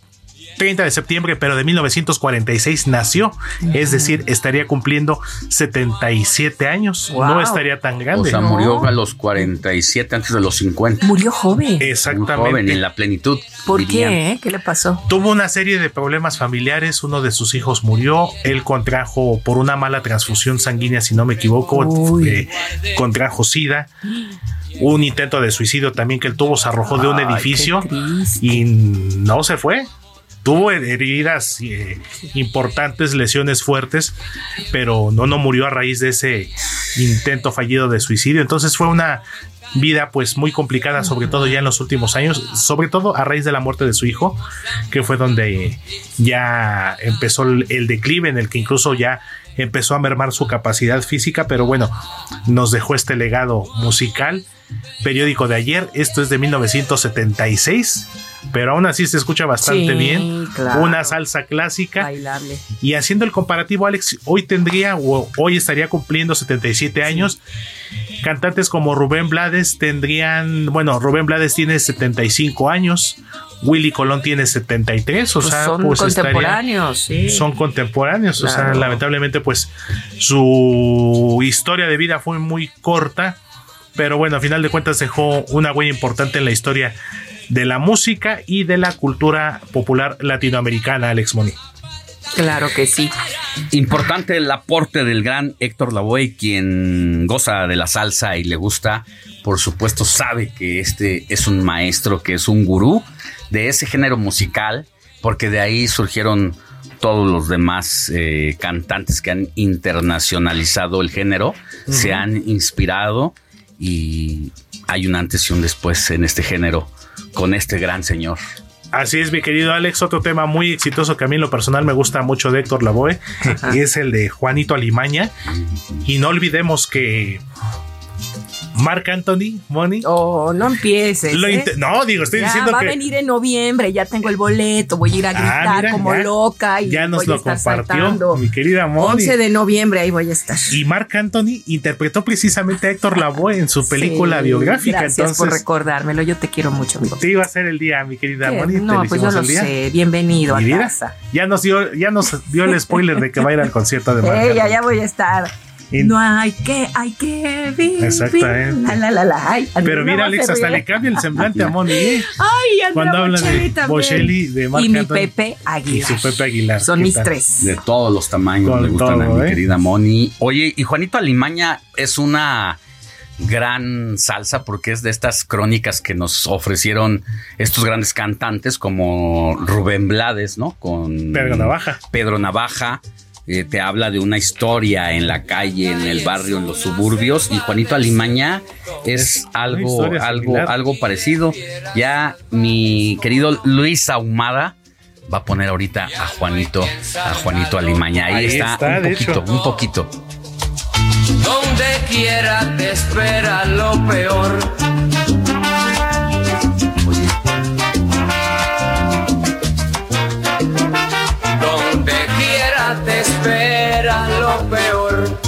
30 de septiembre, pero de 1946 nació. Es decir, estaría cumpliendo 77 años. No estaría tan grande.
O sea, murió a los 47 antes de los 50.
Murió joven.
Exactamente.
joven, en la plenitud.
¿Por qué? ¿Qué le pasó?
Tuvo una serie de problemas familiares. Uno de sus hijos murió. Él contrajo por una mala transfusión sanguínea, si no me equivoco, eh, contrajo SIDA un intento de suicidio también que él tuvo, se arrojó de un edificio y no se fue tuvo heridas eh, importantes, lesiones fuertes, pero no, no murió a raíz de ese intento fallido de suicidio. Entonces fue una vida pues muy complicada, sobre todo ya en los últimos años, sobre todo a raíz de la muerte de su hijo, que fue donde ya empezó el declive en el que incluso ya empezó a mermar su capacidad física, pero bueno, nos dejó este legado musical. Periódico de ayer, esto es de 1976 pero aún así se escucha bastante bien. Una salsa clásica.
Bailable.
Y haciendo el comparativo, Alex, hoy tendría o hoy estaría cumpliendo 77 años. Cantantes como Rubén Blades tendrían, bueno, Rubén Blades tiene 75 años. Willy Colón tiene 73, o
pues
sea,
son
pues
contemporáneos, sí.
son contemporáneos, o sea, lamentablemente pues su historia de vida fue muy corta, pero bueno, a final de cuentas dejó una huella importante en la historia de la música y de la cultura popular latinoamericana, Alex Moni.
Claro que sí.
Importante el aporte del gran Héctor Lavoe, quien goza de la salsa y le gusta, por supuesto sabe que este es un maestro, que es un gurú de ese género musical, porque de ahí surgieron todos los demás eh, cantantes que han internacionalizado el género, se han inspirado y hay un antes y un después en este género con este gran señor.
Así es, mi querido Alex, otro tema muy exitoso que a mí en lo personal me gusta mucho de Héctor Lavoe *laughs* es el de Juanito Alimaña. Y no olvidemos que Marc Anthony, Money.
Oh, no empieces. ¿eh?
no, digo, estoy
Ya,
diciendo
va
que.
a venir en noviembre, ya tengo el boleto, voy a ir a
Ah,
gritar
mira,
como
ya.
loca y
Ya nos
voy a
lo
estar
compartió
saltando.
mi querida Moni.
11 de noviembre, ahí voy a estar.
Y Marc Anthony interpretó precisamente a Héctor Lavoe en su película
Sí,
biográfica.
Gracias
entonces,
por recordármelo, yo te quiero mucho, amigo.
te iba a ser el día, mi querida te
No, pues yo lo
día.
sé. Bienvenido a
Y mira,
casa.
ya nos dio, ya nos dio el spoiler de que va a ir al concierto de
Ella, *laughs*
Anthony.
ya voy a estar. No hay que, hay que vivir.
Exactamente.
La, la, la, la. Ay,
Pero mira, Alex, hasta le cambia el semblante a Moni. ¿eh?
Ay,
Cuando habla
Bocelli
de. Bocelli, de Marc
Y mi
Anthony.
Pepe Aguilar.
Y su Pepe Aguilar.
Son
¿qué
mis
tal?
tres.
De todos los tamaños
Con
le gustan
todo,
a mi
¿eh?
querida Moni. Oye, y Juanito Alimaña es una gran salsa porque es de estas crónicas que nos ofrecieron estos grandes cantantes como Rubén Blades, ¿no? Con
Pedro Navaja.
Pedro Navaja. Eh, te habla de una historia en la calle, en el barrio, en los suburbios. Y Juanito Alimaña es algo, algo,
similar.
algo parecido. Ya mi querido Luis Ahumada va a poner ahorita a Juanito, a Juanito Alimaña. Ahí,
Ahí
está,
está,
un poquito,
hecho.
un poquito.
Donde quiera te espera lo peor. Te espera lo peor.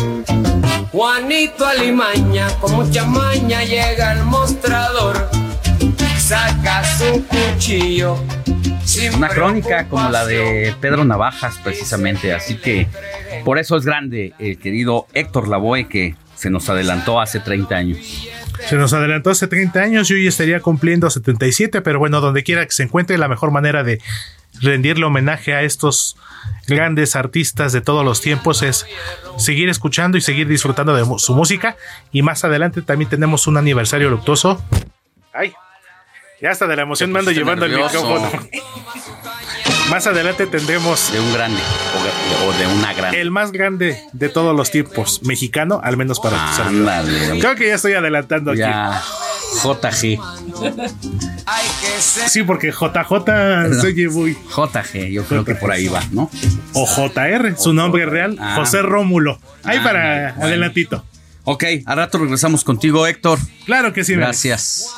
Juanito Alimaña con mucha maña llega al mostrador. Saca su cuchillo.
Una crónica como la de Pedro Navajas, precisamente. Así que por eso es grande el querido Héctor Lavoe, que se nos adelantó hace 30 años.
Se nos adelantó hace 30 años y hoy estaría cumpliendo 77, pero bueno, donde quiera que se encuentre, la mejor manera de rendirle homenaje a estos grandes artistas de todos los tiempos es seguir escuchando y seguir disfrutando de su música. Y más adelante también tenemos un aniversario luctuoso. Ay, ya hasta de la emoción me ando llevando el micrófono. Más adelante tendremos.
De un grande o de una grande.
El más grande de todos los tiempos, mexicano, al menos para
ah,
Creo que ya estoy adelantando
ya. aquí. JG.
Sí, porque JJ se oye muy.
JG, yo creo que por ahí va, ¿no?
O JR, su nombre real, ah. José Rómulo. Ahí ah, para adelantito.
Ok, al rato regresamos contigo, Héctor.
Claro que sí.
Gracias.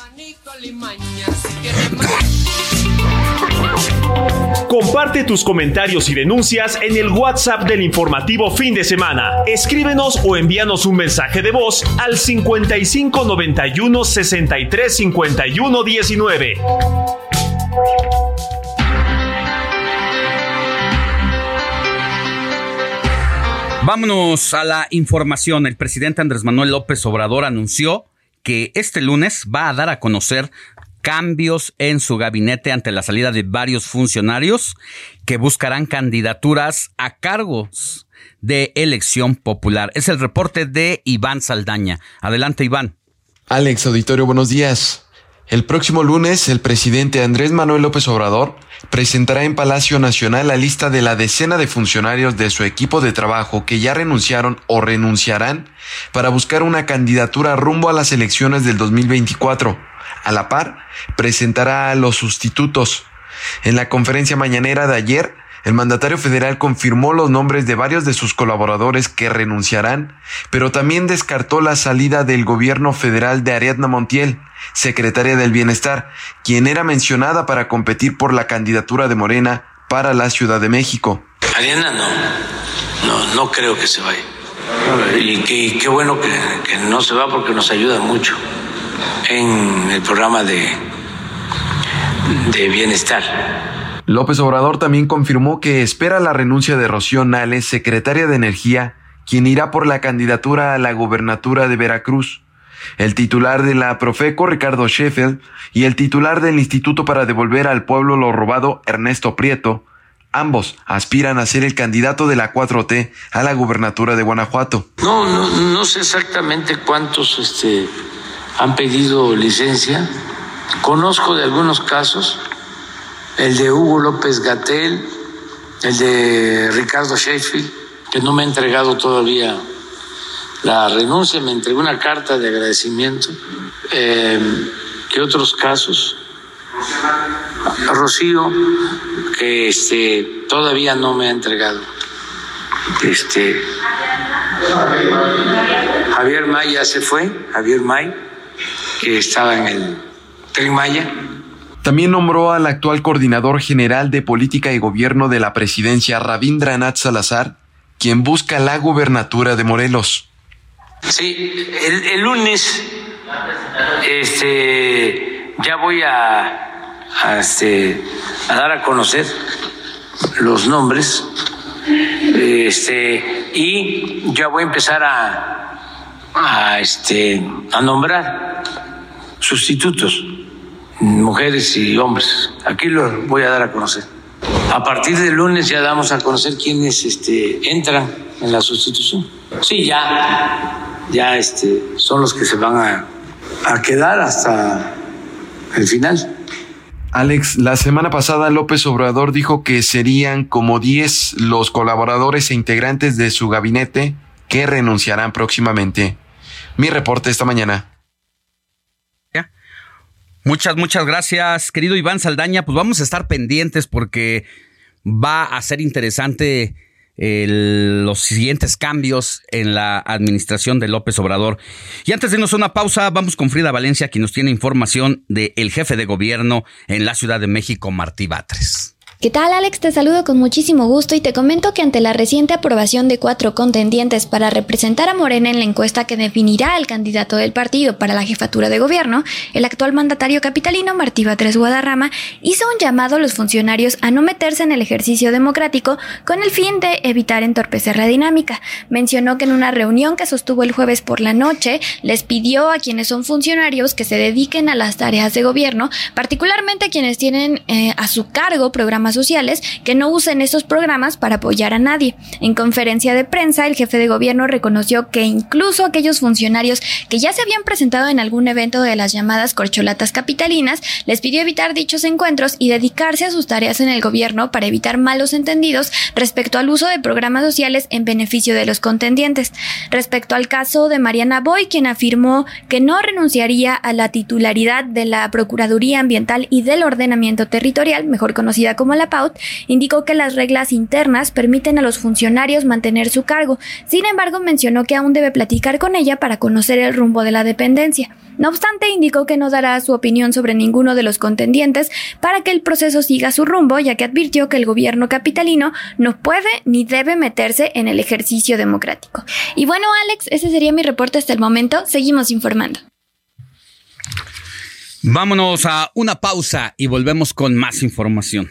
Comparte tus comentarios y denuncias en el WhatsApp del informativo fin de semana. Escríbenos o envíanos un mensaje de voz al 55 91 63 51 19.
Vámonos a la información. El presidente Andrés Manuel López Obrador anunció que este lunes va a dar a conocer cambios en su gabinete ante la salida de varios funcionarios que buscarán candidaturas a cargos de elección popular. Es el reporte de Iván Saldaña. Adelante, Iván.
Alex Auditorio, buenos días. El próximo lunes, el presidente Andrés Manuel López Obrador presentará en Palacio Nacional la lista de la decena de funcionarios de su equipo de trabajo que ya renunciaron o renunciarán para buscar una candidatura rumbo a las elecciones del 2024. A la par, presentará a los sustitutos. En la conferencia mañanera de ayer, el mandatario federal confirmó los nombres de varios de sus colaboradores que renunciarán, pero también descartó la salida del gobierno federal de Ariadna Montiel, secretaria del Bienestar, quien era mencionada para competir por la candidatura de Morena para la Ciudad de México.
Ariadna no, no, no creo que se vaya. Y qué, bueno que, que no se va porque nos ayuda mucho en el programa de, de bienestar.
López Obrador también confirmó que espera la renuncia de Rocío Nales, secretaria de Energía, quien irá por la candidatura a la gubernatura de Veracruz. El titular de la Profeco, Ricardo Sheffield, y el titular del Instituto para devolver al pueblo lo robado, Ernesto Prieto, ambos aspiran a ser el candidato de la 4T a la gubernatura de Guanajuato.
No, no, no sé exactamente cuántos este, han pedido licencia. Conozco de algunos casos el de Hugo López Gatel, el de Ricardo Sheffield, que no me ha entregado todavía la renuncia, me entregó una carta de agradecimiento. Eh, ¿Qué otros casos? Rocío, que este, todavía no me ha entregado. Este, Javier May ya se fue, Javier May, que estaba en el Tren Maya
también nombró al actual coordinador general de política y gobierno de la presidencia, Rabindranath Salazar, quien busca la gubernatura de Morelos.
Sí, el, lunes este, ya voy a, este, a dar a conocer los nombres este, y ya voy a empezar a, a, este, a nombrar sustitutos mujeres y hombres. Aquí lo voy a dar a conocer. A partir del lunes ya damos a conocer quiénes este, entran en la sustitución. Sí, ya, ya este, son los que se van a, a quedar hasta el final.
Alex, la semana pasada López Obrador dijo que serían como 10 los colaboradores e integrantes de su gabinete que renunciarán próximamente. Mi reporte esta mañana.
Muchas, muchas gracias, querido Iván Saldaña. Pues vamos a estar pendientes porque va a ser interesante los siguientes cambios en la administración de López Obrador. Y antes de irnos a una pausa, vamos con Frida Valencia, quien nos tiene información del jefe de gobierno en la Ciudad de México, Martí Batres.
¿Qué tal Alex? Te saludo con muchísimo gusto y te comento que ante la reciente aprobación de cuatro contendientes para representar a Morena en la encuesta que definirá al candidato del partido para la jefatura de gobierno, el actual mandatario capitalino Martí Batres Guadarrama hizo un llamado a los funcionarios a no meterse en el ejercicio democrático con el fin de evitar entorpecer la dinámica. Mencionó que en una reunión que sostuvo el jueves por la noche les pidió a quienes son funcionarios que se dediquen a las tareas de gobierno, particularmente a quienes tienen eh, a su cargo programas sociales que no usen esos programas para apoyar a nadie. En conferencia de prensa, el jefe de gobierno reconoció que incluso aquellos funcionarios que ya se habían presentado en algún evento de las llamadas corcholatas capitalinas, les pidió evitar dichos encuentros y dedicarse a sus tareas en el gobierno para evitar malos entendidos respecto al uso de programas sociales en beneficio de los contendientes. Respecto al caso de Mariana Boy, quien afirmó que no renunciaría a la titularidad de la Procuraduría Ambiental y del Ordenamiento Territorial, mejor conocida como la PAUT, indicó que las reglas internas permiten a los funcionarios mantener su cargo. Sin embargo, mencionó que aún debe platicar con ella para conocer el rumbo de la dependencia. No obstante, indicó que no dará su opinión sobre ninguno de los contendientes para que el proceso siga su rumbo, ya que advirtió que el gobierno capitalino no puede ni debe meterse en el ejercicio democrático. Y bueno, Alex, ese sería mi reporte hasta el momento. Seguimos informando.
Vámonos a una pausa y volvemos con más información.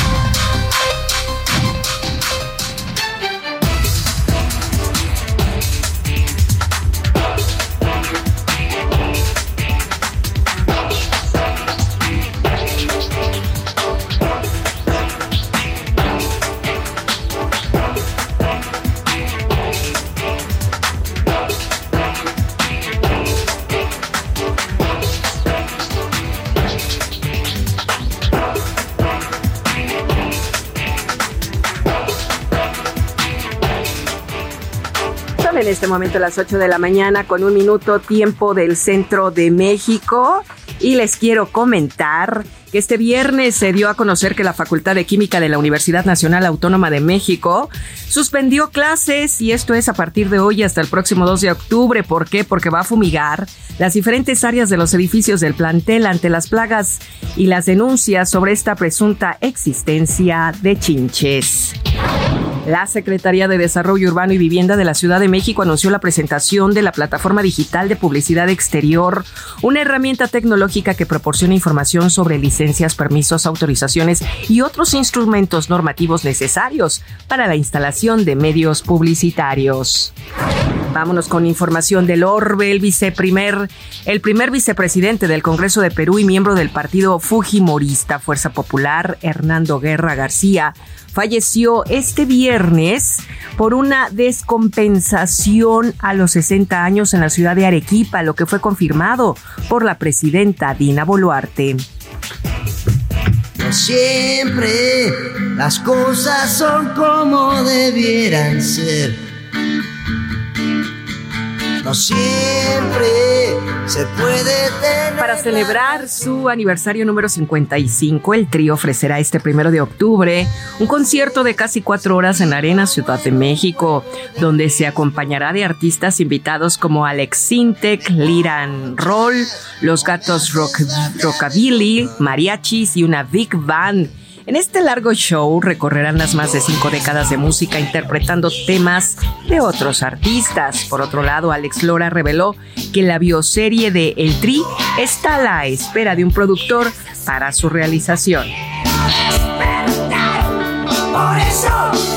Este momento a las 8 de la mañana con un minuto tiempo del centro de México y les quiero comentar que este viernes se dio a conocer que la Facultad de Química de la Universidad Nacional Autónoma de México suspendió clases y esto es a partir de hoy hasta el próximo 2 de octubre. ¿Por qué? Porque va a fumigar las diferentes áreas de los edificios del plantel ante las plagas y las denuncias sobre esta presunta existencia de chinches. La Secretaría de Desarrollo Urbano y Vivienda de la Ciudad de México anunció la presentación de la plataforma digital de publicidad exterior, una herramienta tecnológica que proporciona información sobre licencias, permisos, autorizaciones y otros instrumentos normativos necesarios para la instalación de medios publicitarios. Vámonos con información del Orbe, el viceprimer, el primer vicepresidente del Congreso de Perú y miembro del partido Fujimorista Fuerza Popular, Hernando Guerra García, falleció este viernes por una descompensación a los 60 años en la ciudad de Arequipa, lo que fue confirmado por la presidenta Dina Boluarte.
Siempre las cosas son como debieran ser. No siempre se puede tener.
Para celebrar su aniversario número 55, el trío ofrecerá este primero de octubre un concierto de casi cuatro horas en la Arena Ciudad de México, donde se acompañará de artistas invitados como Alex Sintek, Liran Roll, Los Gatos Rock, Rockabilly, Mariachis y una Big Band. En este largo show recorrerán las más de cinco décadas de música interpretando temas de otros artistas. Por otro lado, Alex Lora reveló que la bioserie de El Tri está a la espera de un productor para su realización.
Por eso.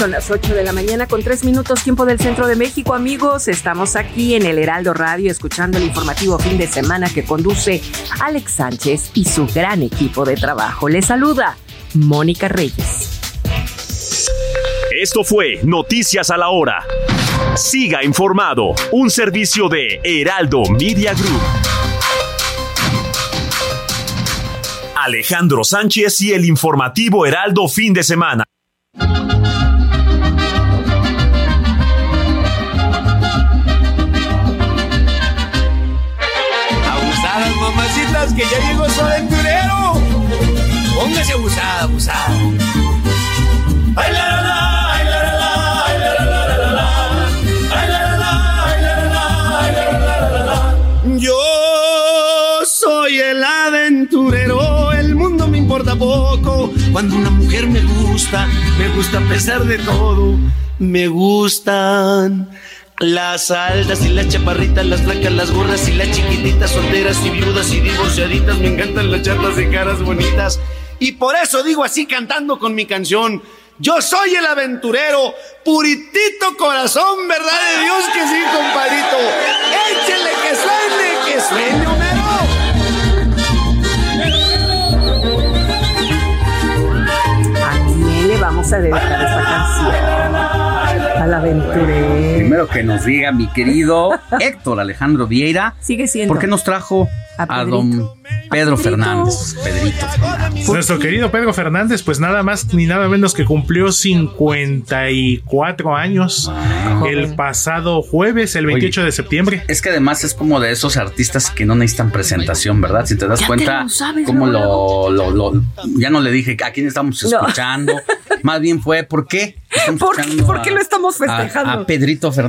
Son las 8 de la mañana con 3 minutos tiempo del centro de México, amigos. Estamos aquí en el Heraldo Radio escuchando el informativo fin de semana que conduce Alex Sánchez y su gran equipo de trabajo. Les saluda Mónica Reyes.
Esto fue Noticias a la Hora. Siga informado, un servicio de Heraldo Media Group. Alejandro Sánchez y el informativo Heraldo fin de semana.
Que ya llegó su aventurero. Póngase abusada, abusada. Ay, la, la, la. Yo soy el aventurero, el mundo me importa poco. Cuando una mujer me gusta, me gusta a pesar de todo. Me gustan las altas y las chaparritas, las flacas, las gorras y las chiquititas, solteras y viudas y divorciaditas. Me encantan las chatas de caras bonitas. Y por eso digo así cantando con mi canción. Yo soy el aventurero, puritito corazón, verdad de Dios que sí, compadrito. Échele que suene, que suene,
¿A quién le vamos a dedicar esta canción? Al aventurero.
Primero que nos diga mi querido Héctor Alejandro Vieira.
Sigue siendo.
¿Por qué nos trajo
A
a, don Pedro Fernández? Pedrito.
Nuestro querido Pedro Fernández, pues nada más ni nada menos que cumplió 54 años el pasado jueves, el 28 de septiembre.
Es que además es como de esos artistas que no necesitan presentación, ¿verdad? Si te das
Ya te
cuenta,
lo sabes,
como lo, lo, lo- Ya no le dije a quién estamos
No.
escuchando. Más bien fue, ¿por qué? *laughs*
¿Por qué, por lo estamos
a,
festejando?
a Pedrito Fernández.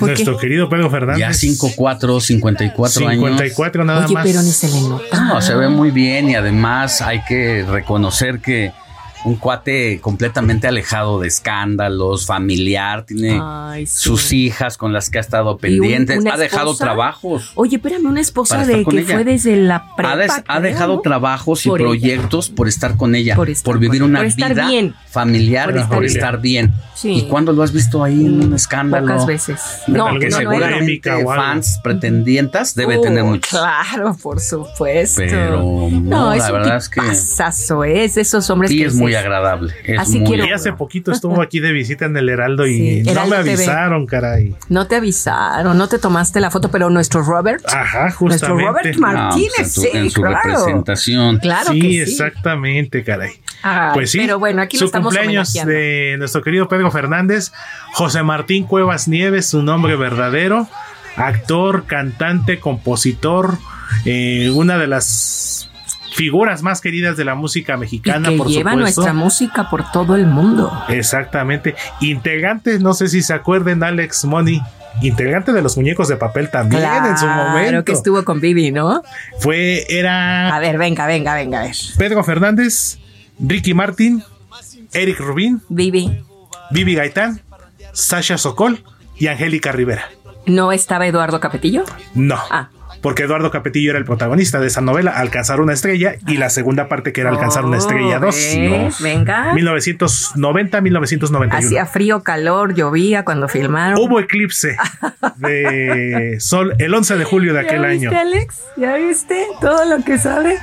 Nuestro querido Pedro Fernández.
Ya 54, 54 años.
54 nada
Oye,
más.
pero ni se le nota.
No, se ve muy bien y además hay que reconocer que un cuate completamente alejado de escándalos, familiar, tiene
Ay, sí.
sus hijas con las que ha estado
un- una
ha dejado
esposa.
trabajos.
Oye, espérame, una esposa de que
ella.
fue desde la prepa.
Ha, des- ha
creo,
dejado
¿no?
trabajos y
Por ella.
proyectos por estar con ella, por,
estar
vivir una
por estar
vida
bien.
familiar,
Por
por
estar bien. Sí.
¿Y cuándo lo has visto ahí en un escándalo?
Pocas veces.
No,
No,
seguramente fans pretendientas debe
Uh,
tener muchos.
Claro, por supuesto.
Pero no,
es
la
un
verdad es que
tipazazo, ¿eh? es de esos hombres que
es muy agradable. Es
Así
muy
quiero-
Y hace poquito estuvo aquí de visita en el Heraldo y
Sí,
no me
TV.
avisaron, caray.
No te avisaron, no te tomaste la foto, pero nuestro Robert.
Ajá,
Nuestro
justamente.
Robert
No,
Martínez,
pues en su,
sí,
en su
claro.
representación.
Claro
sí,
que sí.
exactamente, caray.
Ay,
pues sí,
Pero bueno, aquí lo
su
estamos
cumpleaños de nuestro querido Pedro Fernández, José Martín Cuevas Nieves, su nombre verdadero, actor, cantante, compositor, eh, una de las figuras más queridas de la música
Y
mexicana,
que
por
lleva
supuesto.
nuestra música por todo el mundo.
Exactamente. Integrante, no sé si se acuerden, Alex Money. Integrante de los muñecos de papel también en su
Claro
momento.
que estuvo con Vivi, ¿no?
Fue, era
A ver, venga, venga, venga, a ver.
Pedro Fernández, Ricky Martin, Eric Rubín,
Vivi,
Vivi Gaitán, Sasha Sokol y Angélica Rivera.
¿no estaba Eduardo Capetillo?
No.
Ah.
Porque Eduardo Capetillo era el protagonista de esa novela, Alcanzar una estrella, y la segunda parte que era Alcanzar una estrella 2.
Oh, ¿ves? Venga.
1990-1991.
Hacía frío, calor, llovía cuando filmaron.
Hubo eclipse de sol el 11 de julio de aquel
¿Ya viste,
año.
Alex? ¿Ya viste todo lo que sabe?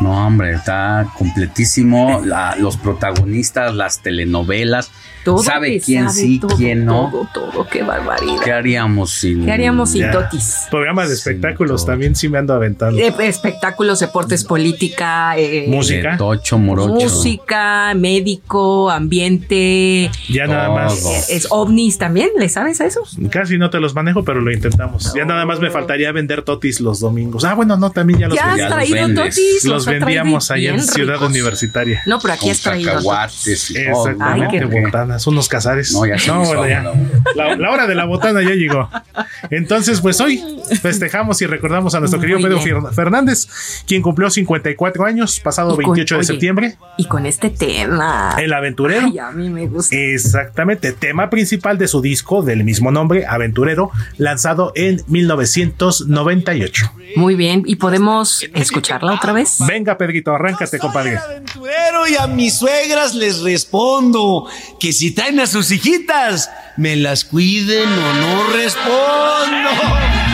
No, hombre, está completísimo. La- los protagonistas, las telenovelas.
Todo
sabe
que
quién
sabe,
sí,
todo,
quién no.
Todo, todo, qué barbaridad.
¿Qué haríamos sin.
¿Qué haríamos sin
Ya.
Totis?
Programas de espectáculos también sí me ando aventando.
Eh, espectáculos, deportes, política, eh,
Música.
De Tocho, Morocho.
música, médico, ambiente,
Ya nada más.
Todo.
es ovnis también, ¿le sabes a eso?
Casi no te los manejo, pero lo intentamos. Ya nada más me faltaría vender totis los domingos. Ah, bueno, no, también ya los,
Ya has
Ya los
traído
vendes.
totis,
los vendíamos allá en Ciudad
ricos.
Universitaria.
No, pero aquí
Con
has traído totis.
cacahuates y.
Exactamente,
Ay, qué-
botanas, unos cazares.
No, ya se
no, bueno, ya. La, la hora de la botana ya llegó. Entonces, pues hoy festejamos y recordamos a nuestro
Muy
querido Pedro
bien.
Fernández, quien cumplió 54 años, pasado
Y con-
28 de
oye,
septiembre.
Y con este tema.
El aventurero.
Ay, a mí me gusta.
Exactamente, tema principal de su disco del mismo nombre, Aventurero, lanzado en 1998.
Muy bien. ¿Y podemos escucharla otra vez?
Venga, Pedrito, arráncate, compadre.
aventurero y a mis suegras les respondo que si traen a sus hijitas, me las cuiden o no respondo.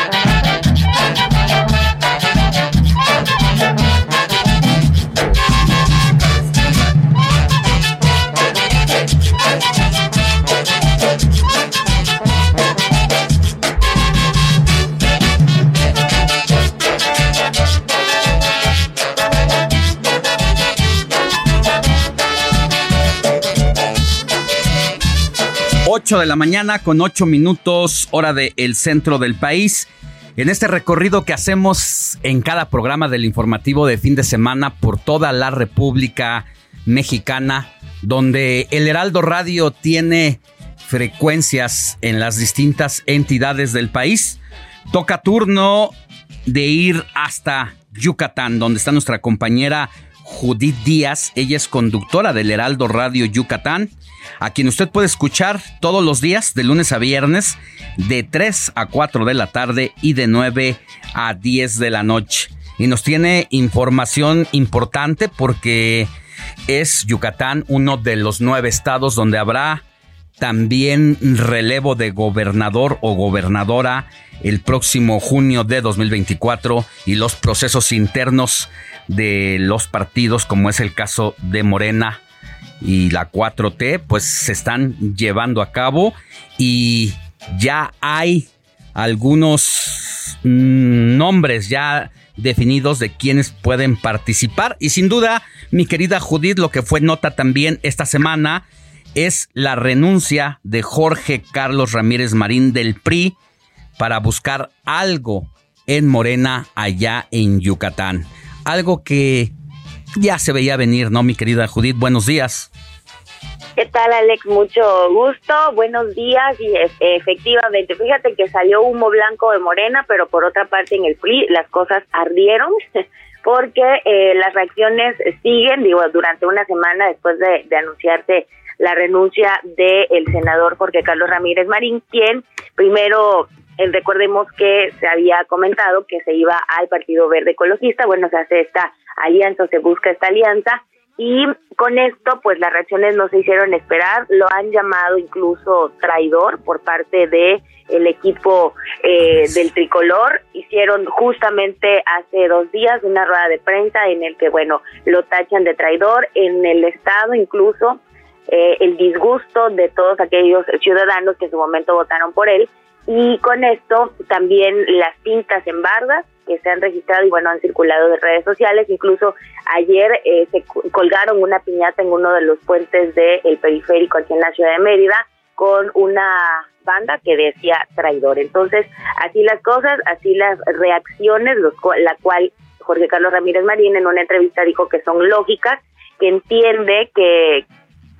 8 de la mañana con 8 minutos hora del el centro del país. En este recorrido que hacemos en cada programa del informativo de fin de semana por toda la República Mexicana, donde el Heraldo Radio tiene frecuencias en las distintas entidades del país, toca turno de ir hasta Yucatán, donde está nuestra compañera Judith Díaz. Ella es conductora del Heraldo Radio Yucatán a quien usted puede escuchar todos los días, de lunes a viernes, de 3 a 4 de la tarde y de 9 a 10 de la noche. Y nos tiene información importante porque es Yucatán uno de los nueve estados donde habrá también relevo de gobernador o gobernadora el próximo junio de 2024 y los procesos internos de los partidos como es el caso de Morena y la 4T pues se están llevando a cabo y ya hay algunos mm, nombres ya definidos de quienes pueden participar y sin duda mi querida Judith lo que fue nota también esta semana es la renuncia de Jorge Carlos Ramírez Marín del PRI para buscar algo en Morena allá en Yucatán. Algo que ya se veía venir, ¿no, mi querida Judith? Buenos días.
¿Qué tal, Alex? Mucho gusto. Buenos días. Y efectivamente, fíjate que salió humo blanco de Morena, pero por otra parte en el PRI las cosas ardieron *laughs* porque eh, las reacciones siguen, digo, durante una semana después de, de anunciarse la renuncia del senador Jorge Carlos Ramírez Marín, quien primero eh, recordemos que se había comentado que se iba al Partido Verde Ecologista, bueno, se hace esta alianza, se busca esta alianza, y con esto, pues las reacciones no se hicieron esperar, lo han llamado incluso traidor por parte de el equipo eh, del tricolor. Hicieron justamente hace dos días una rueda de prensa en el que, bueno, lo tachan de traidor en el estado, incluso eh, el disgusto de todos aquellos ciudadanos que en su momento votaron por él. Y con esto también las cintas en bardas que se han registrado y bueno, han circulado de redes sociales. Incluso ayer eh, se colgaron una piñata en uno de los puentes del periférico aquí en la ciudad de Mérida con una banda que decía traidor. Entonces, así las cosas, así las reacciones, los, la cual Jorge Carlos Ramírez Marín en una entrevista dijo que son lógicas, que entiende que,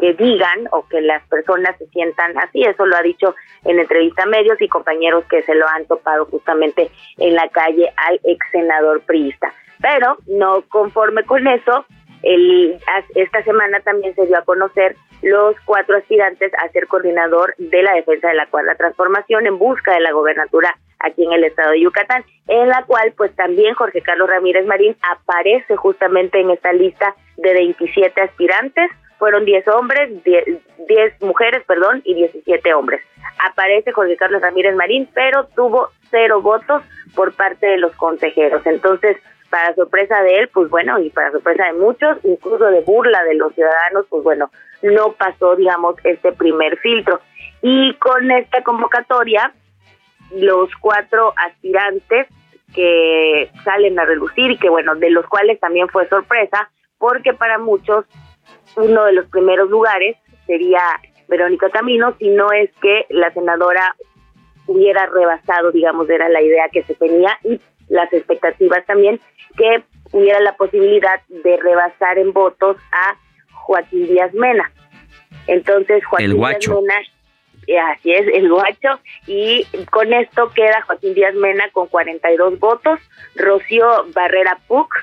que digan o que las personas se sientan así. Eso lo ha dicho en entrevista a medios y compañeros que se lo han topado justamente en la calle al ex senador priista. Pero no conforme con eso, el, esta semana también se dio a conocer los cuatro aspirantes a ser coordinador de la defensa de la cuarta transformación en busca de la gobernatura aquí en el estado de Yucatán, en la cual pues también Jorge Carlos Ramírez Marín aparece justamente en esta lista de 27 aspirantes fueron 10 hombres, 10, mujeres, perdón, y 17 hombres. Aparece Jorge Carlos Ramírez Marín, pero tuvo cero votos por parte de los consejeros. Entonces, para sorpresa de él, pues bueno, y para sorpresa de muchos, incluso de burla de los ciudadanos, pues bueno, no pasó, digamos, este primer filtro. Y con esta convocatoria, los cuatro aspirantes que salen a relucir y que bueno, de los cuales también fue sorpresa, porque para muchos uno de los primeros lugares sería Verónica Camino, si no es que la senadora hubiera rebasado, digamos, era la idea que se tenía y las expectativas también, que hubiera la posibilidad de rebasar en votos a Joaquín Díaz Mena. Entonces, Joaquín Díaz Mena, así es, el guacho, y con esto queda Joaquín Díaz Mena con 42 votos, Rocío Barrera Puc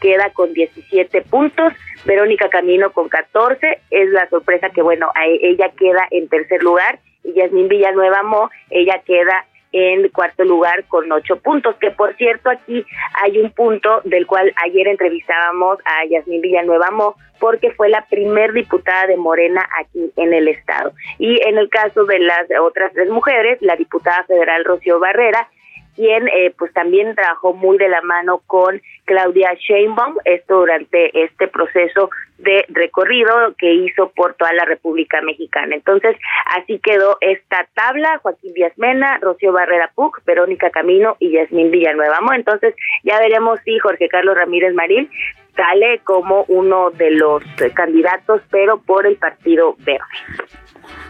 queda con 17 puntos, Verónica Camino con 14, es la sorpresa que bueno, ella queda en tercer lugar y Yasmín Villanueva Mo, ella queda en cuarto lugar con ocho puntos, que por cierto aquí hay un punto del cual ayer entrevistábamos a Yasmín Villanueva Mo, porque fue la primer diputada de Morena aquí en el estado. Y en el caso de las otras tres mujeres, la diputada federal Rocío Barrera quien eh, pues también trabajó muy de la mano con Claudia Sheinbaum, esto durante este proceso de recorrido que hizo por toda la República Mexicana. Entonces, así quedó esta tabla, Joaquín Díaz Mena, Rocío Barrera Puc, Verónica Camino y Yasmín Villanueva. Entonces, ya veremos si Jorge Carlos Ramírez Marín sale como uno de los candidatos, pero por el Partido Verde.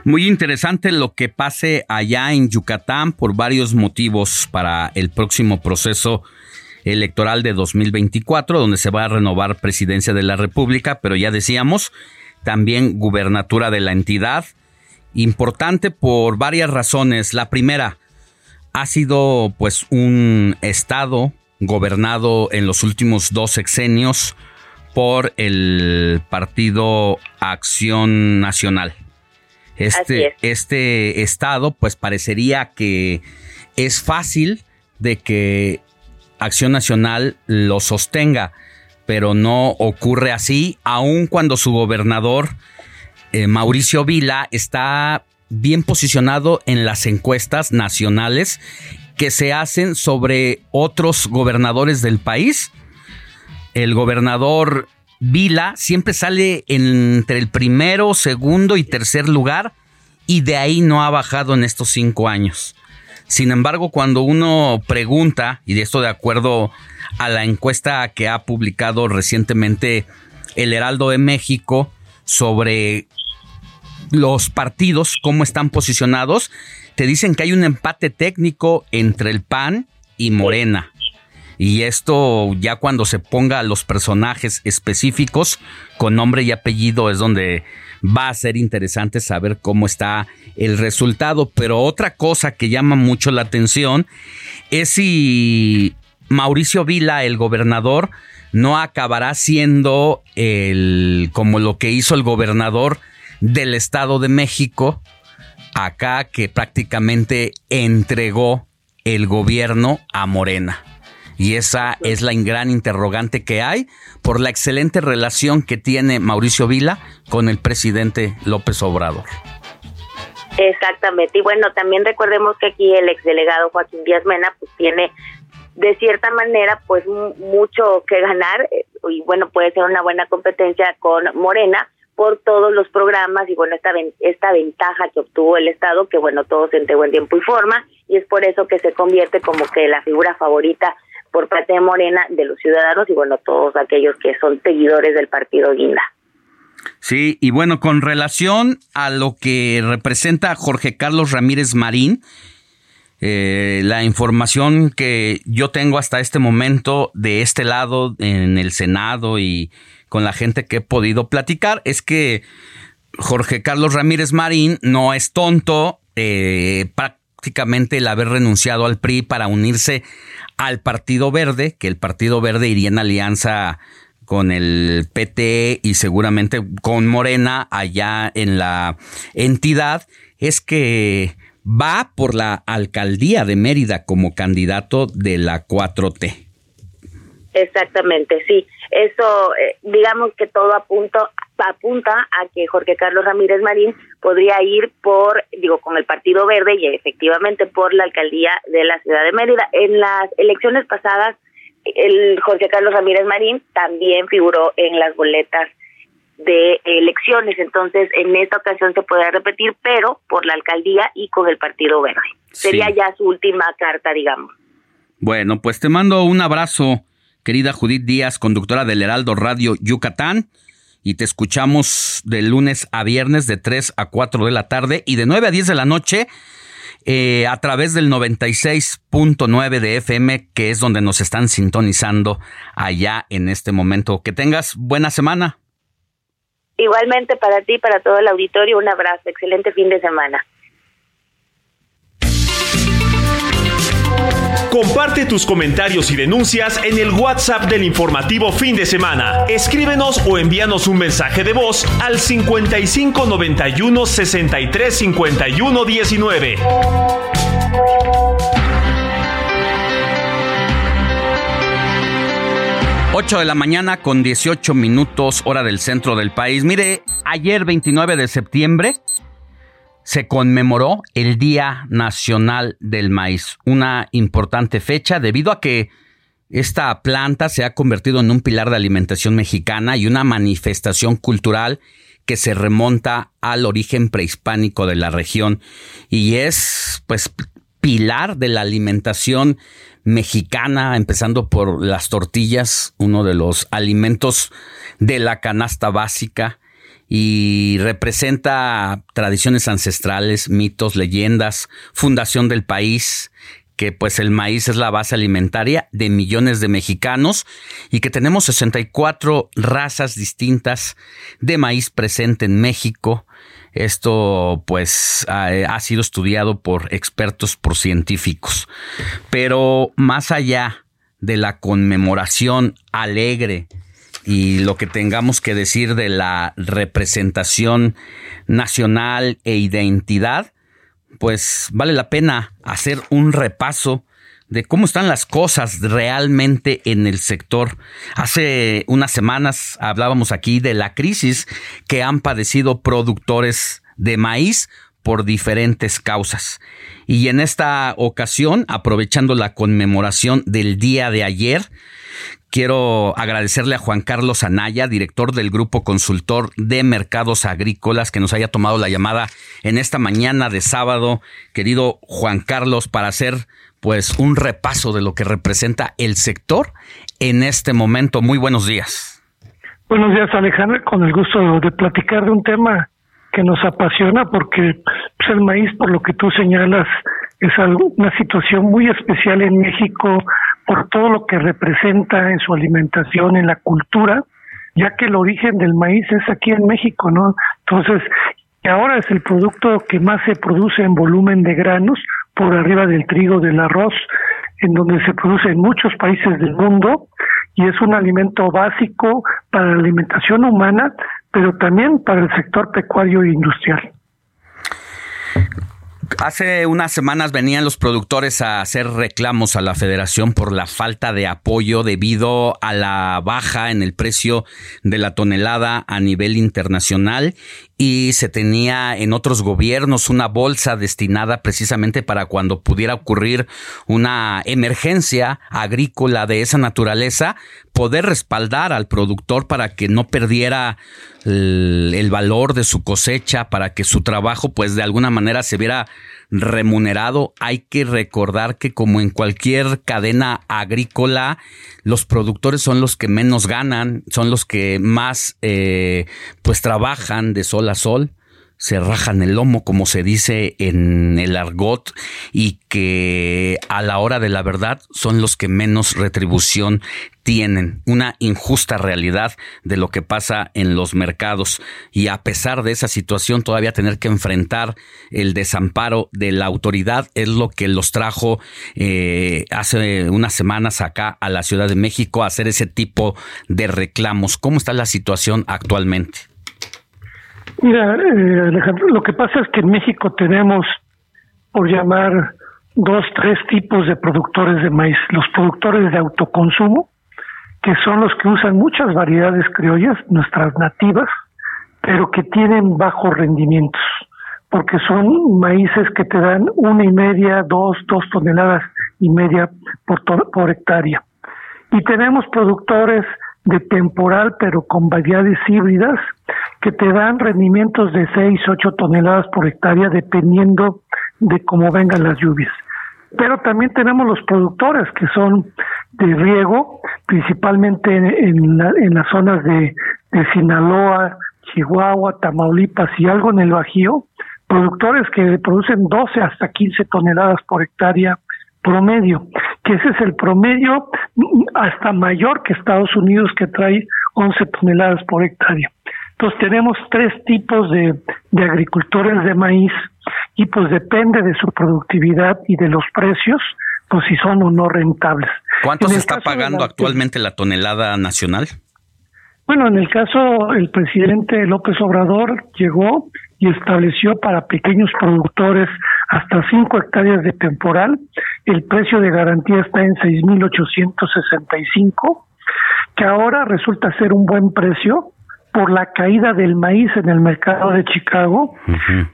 Muy interesante lo que pase allá en Yucatán por varios motivos para el próximo proceso electoral de 2024, donde se va a renovar presidencia de la República, pero ya decíamos, también gubernatura de la entidad. Importante por varias razones. La primera, ha sido pues un estado gobernado en los últimos dos sexenios por el partido Acción Nacional. Este, este estado, pues parecería que es fácil de que Acción Nacional lo sostenga, pero no ocurre así, aun cuando su gobernador, eh, Mauricio Vila, está bien posicionado en las encuestas nacionales que se hacen sobre otros gobernadores del país. El gobernador Vila siempre sale entre el primero, segundo y tercer lugar y de ahí no ha bajado en estos cinco años. Sin embargo, cuando uno pregunta, y de esto de acuerdo a la encuesta que ha publicado recientemente el Heraldo de México sobre los partidos, cómo están posicionados, te dicen que hay un empate técnico entre el PAN y Morena. Y esto ya cuando se ponga a los personajes específicos con nombre y apellido es donde va a ser interesante saber cómo está el resultado. Pero otra cosa que llama mucho la atención es si Mauricio Vila, el gobernador, no acabará siendo el como lo que hizo el gobernador del Estado de México acá que prácticamente entregó el gobierno a Morena. Y esa es la gran interrogante que hay por la excelente relación que tiene Mauricio Vila con el presidente López Obrador.
Exactamente. Y bueno, también recordemos que aquí el exdelegado Joaquín Díaz Mena pues tiene de cierta manera pues mucho que ganar eh, y bueno, puede ser una buena competencia con Morena por todos los programas y bueno, esta, esta ventaja que obtuvo el Estado, que bueno, todos se entregó en tiempo y forma, y es por eso que se convierte como que la figura favorita por parte de Morena de los ciudadanos y bueno, todos aquellos que son seguidores del partido Guinda.
Sí, y bueno, con relación a lo que representa Jorge Carlos Ramírez Marín, eh, la información que yo tengo hasta este momento de este lado en el Senado y con la gente que he podido platicar es que Jorge Carlos Ramírez Marín no es tonto, eh, prácticamente el haber renunciado al PRI para unirse al Partido Verde, que el Partido Verde iría en alianza con el PT y seguramente con Morena allá en la entidad, es que va por la alcaldía de Mérida como candidato de la 4T.
Exactamente, sí. Eso, eh, digamos que todo apunta, apunta a que Jorge Carlos Ramírez Marín podría ir por, digo, con el Partido Verde y efectivamente por la alcaldía de la ciudad de Mérida. En las elecciones pasadas, el Jorge Carlos Ramírez Marín también figuró en las boletas de elecciones, entonces en esta ocasión se podrá repetir, pero por la alcaldía y con el Partido Verde. Sería ya su última carta, digamos.
Bueno, pues te mando un abrazo querida Judith Díaz, conductora del Heraldo Radio Yucatán. Y te escuchamos de lunes a viernes de 3 a 4 de la tarde y de 9 a 10 de la noche eh, a través del 96.9 de FM, que es donde nos están sintonizando allá en este momento. Que tengas buena semana.
Igualmente para ti, para todo el auditorio, un abrazo. Excelente fin de semana.
Comparte tus comentarios y denuncias en el WhatsApp del informativo fin de semana. Escríbenos o envíanos un mensaje de voz al 55 91 63 51 19.
8 de la mañana con 18 minutos hora del centro del país. Mire, ayer 29 de septiembre se conmemoró el Día Nacional del Maíz, una importante fecha debido a que esta planta se ha convertido en un pilar de alimentación mexicana y una manifestación cultural que se remonta al origen prehispánico de la región y es pues pilar de la alimentación mexicana, empezando por las tortillas, uno de los alimentos de la canasta básica y representa tradiciones ancestrales, mitos, leyendas, fundación del país, que pues el maíz es la base alimentaria de millones de mexicanos y que tenemos 64 razas distintas de maíz presente en México. Esto pues ha, sido estudiado por expertos, por científicos. Pero más allá de la conmemoración alegre y lo que tengamos que decir de la representación nacional e identidad, pues vale la pena hacer un repaso de cómo están las cosas realmente en el sector. Hace unas semanas hablábamos aquí de la crisis que han padecido productores de maíz por diferentes causas. Y en esta ocasión, aprovechando la conmemoración del día de ayer, quiero agradecerle a Juan Carlos Anaya, director del Grupo Consultor de Mercados Agrícolas, que nos haya tomado la llamada en esta mañana de sábado. Querido Juan Carlos, para hacer pues un repaso de lo que representa el sector en este momento. Muy buenos días.
Buenos días, Alejandro, con el gusto de platicar de un tema que nos apasiona porque pues, el maíz, por lo que tú señalas, es algo, una situación muy especial en México por todo lo que representa en su alimentación, en la cultura, ya que el origen del maíz es aquí en México, ¿no? Entonces, ahora es el producto que más se produce en volumen de granos, por arriba del trigo, del arroz, en donde se produce en muchos países del mundo y es un alimento básico para la alimentación humana, pero también para el sector pecuario e industrial.
Hace unas semanas venían los productores a hacer reclamos a la federación por la falta de apoyo debido a la baja en el precio de la tonelada a nivel internacional y se tenía en otros gobiernos una bolsa destinada precisamente para cuando pudiera ocurrir una emergencia agrícola de esa naturaleza, poder respaldar al productor para que no perdiera el, valor de su cosecha, para que su trabajo pues de alguna manera se viera remunerado. Hay que recordar que como en cualquier cadena agrícola, los productores son los que menos ganan, son los que más eh, pues trabajan de sol a sol se rajan el lomo, como se dice en el argot, y que a la hora de la verdad son los que menos retribución tienen. Una injusta realidad de lo que pasa en los mercados. Y a pesar de esa situación, todavía tener que enfrentar el desamparo de la autoridad es lo que los trajo eh, hace unas semanas acá a la Ciudad de México a hacer ese tipo de reclamos. ¿Cómo está la situación actualmente?
Mira, eh, Alejandro, lo que pasa es que en México tenemos, por llamar, dos, tres tipos de productores de maíz. Los productores de autoconsumo, que son los que usan muchas variedades criollas, nuestras nativas, pero que tienen bajos rendimientos, porque son maíces que te dan una y media, dos, dos toneladas y media por, por hectárea. Y tenemos productores de temporal, pero con variedades híbridas, que te dan rendimientos de 6, 8 toneladas por hectárea, dependiendo de cómo vengan las lluvias. Pero también tenemos los productores que son de riego, principalmente en, las zonas de, de Sinaloa, Chihuahua, Tamaulipas y algo en el Bajío, productores que producen 12 hasta 15 toneladas por hectárea promedio, que ese es el promedio hasta mayor que Estados Unidos que trae 11 toneladas por hectárea. Entonces tenemos tres tipos de, de agricultores de maíz y pues depende de su productividad y de los precios, pues si son o no rentables.
¿Cuánto se está pagando actualmente la tonelada nacional?
Bueno, en el caso, el presidente López Obrador llegó y estableció para pequeños productores hasta 5 hectáreas de temporal, el precio de garantía está en 6.865, que ahora resulta ser un buen precio por la caída del maíz en el mercado de Chicago,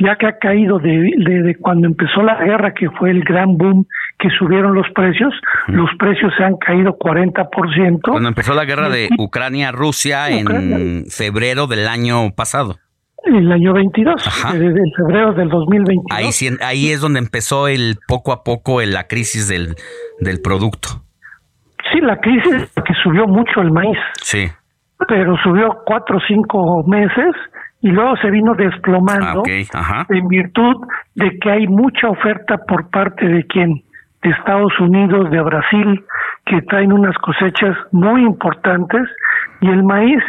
ya que ha caído de, de, cuando empezó la guerra, que fue el gran boom que subieron los precios, los precios se han caído 40%.
Cuando empezó la guerra de Ucrania-Rusia en febrero del año pasado.
El año 22, desde febrero del 2022.
Ahí, ahí es donde empezó el poco a poco la crisis del, del producto.
Sí, la crisis que subió mucho el maíz.
Sí
pero subió cuatro o cinco meses y luego se vino desplomando
ah,
en virtud de que hay mucha oferta por parte de quien de Estados Unidos, de Brasil, que traen unas cosechas muy importantes y el maíz,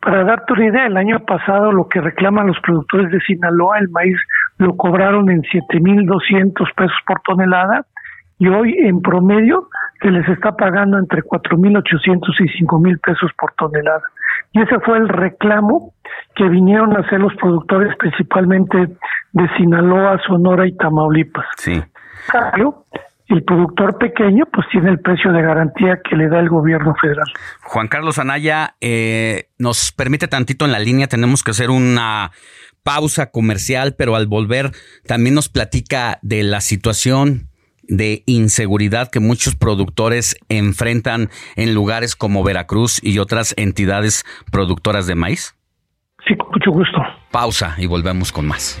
para darte una idea, el año pasado lo que reclaman los productores de Sinaloa, el maíz lo cobraron en 7.200 pesos por tonelada y hoy en promedio se les está pagando entre 4.800 y 5.000 pesos por tonelada. Y ese fue el reclamo que vinieron a hacer los productores principalmente de Sinaloa, Sonora y Tamaulipas.
Sí.
Claro, el productor pequeño pues tiene el precio de garantía que le da el gobierno federal.
Juan Carlos Anaya, eh, nos permite tantito en la línea, tenemos que hacer una pausa comercial, pero al volver también nos platica de la situación de inseguridad que muchos productores enfrentan en lugares como Veracruz y otras entidades productoras de maíz?
Sí, con mucho gusto.
Pausa y volvemos con más.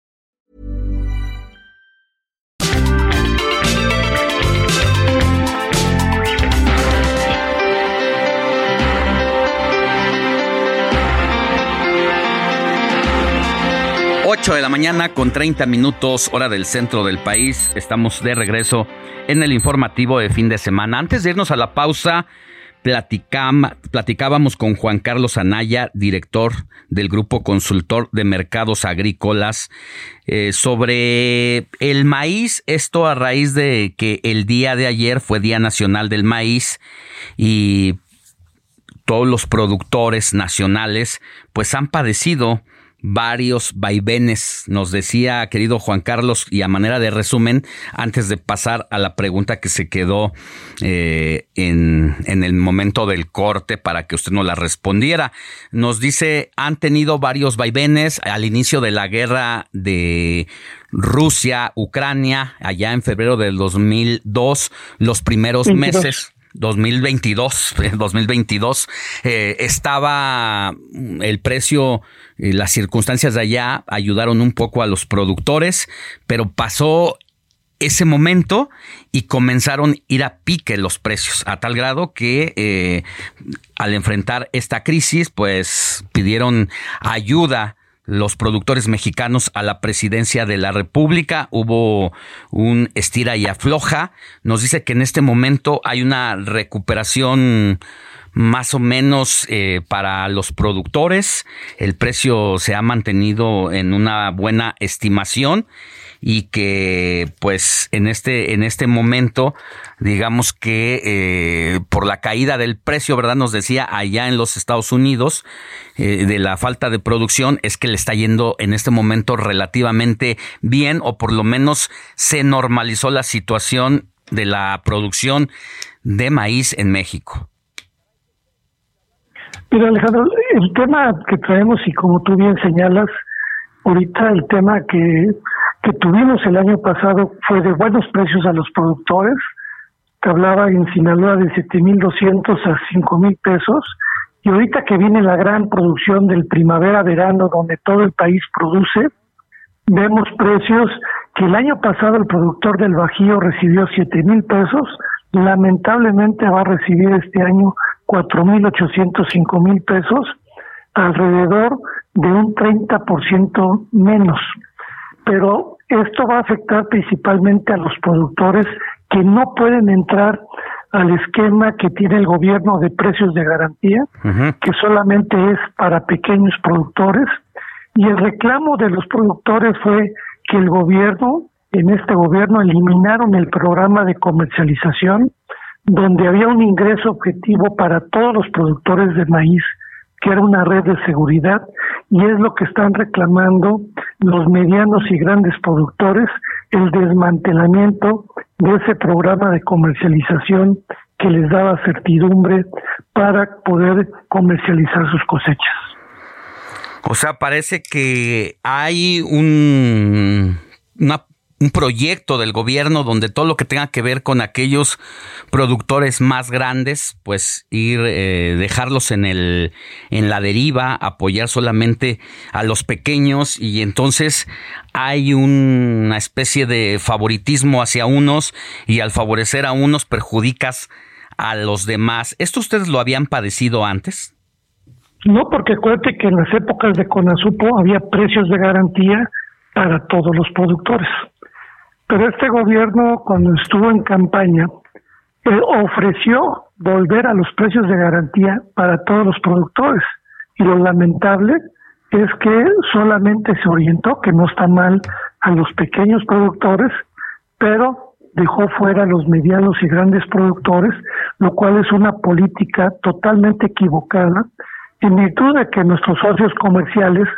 8 de la mañana con 30 minutos hora del centro del país. Estamos de regreso en el informativo de fin de semana. Antes de irnos a la pausa, platicábamos con Juan Carlos Anaya, director del Grupo Consultor de Mercados Agrícolas, eh, sobre el maíz. Esto a raíz de que el día de ayer fue Día Nacional del Maíz y todos los productores nacionales pues han padecido varios vaivenes, nos decía querido Juan Carlos, y a manera de resumen, antes de pasar a la pregunta que se quedó eh, en, en, el momento del corte para que usted nos la respondiera, nos dice, han tenido varios vaivenes al inicio de la guerra de Rusia, Ucrania, allá en febrero del 2002, los primeros meses 2022, 2022 *laughs* eh, estaba mm, el precio, y las circunstancias de allá ayudaron un poco a los productores, pero pasó ese momento y comenzaron a ir a pique los precios, a tal grado que eh, al enfrentar esta crisis, pues pidieron ayuda los productores mexicanos a la presidencia de la República. Hubo un estira y afloja. Nos dice que en este momento hay una recuperación más o menos eh, para los productores. El precio se ha mantenido en una buena estimación y que pues en este, en este momento, digamos que eh, por la caída del precio, ¿verdad? Nos decía allá en los Estados Unidos eh, de la falta de producción es que le está yendo en este momento relativamente bien o por lo menos se normalizó la situación de la producción de maíz en México.
Mira, Alejandro, el tema que traemos y como tú bien señalas, ahorita el tema que, que tuvimos el año pasado fue de buenos precios a los productores, que hablaba en Sinaloa de 7.200 a 5.000 pesos, y ahorita que viene la gran producción del primavera-verano, donde todo el país produce, vemos precios que el año pasado el productor del Bajío recibió siete mil pesos, lamentablemente va a recibir este año cuatro mil ochocientos cinco mil pesos, alrededor de un 30% menos. Pero esto va a afectar principalmente a los productores que no pueden entrar al esquema que tiene el gobierno de precios de garantía, que solamente es para pequeños productores, y el reclamo de los productores fue que el gobierno, en este gobierno, eliminaron el programa de comercialización, donde había un ingreso objetivo para todos los productores de maíz, que era una red de seguridad, y es lo que están reclamando los medianos y grandes productores, el desmantelamiento de ese programa de comercialización que les daba certidumbre para poder comercializar sus cosechas.
O sea, parece que hay un, un proyecto del gobierno donde todo lo que tenga que ver con aquellos productores más grandes, pues ir, eh, dejarlos en, el, en la deriva, apoyar solamente a los pequeños y entonces hay una especie de favoritismo hacia unos y al favorecer a unos perjudicas a los demás. ¿Esto ustedes lo habían padecido antes?
No, porque acuérdate que en las épocas de Conasupo había precios de garantía para todos los productores. Pero este gobierno, cuando estuvo en campaña, eh, ofreció volver a los precios de garantía para todos los productores. Y lo lamentable es que solamente se orientó, que no está mal, a los pequeños productores, pero dejó fuera a los medianos y grandes productores, lo cual es una política totalmente equivocada en virtud de que nuestros socios comerciales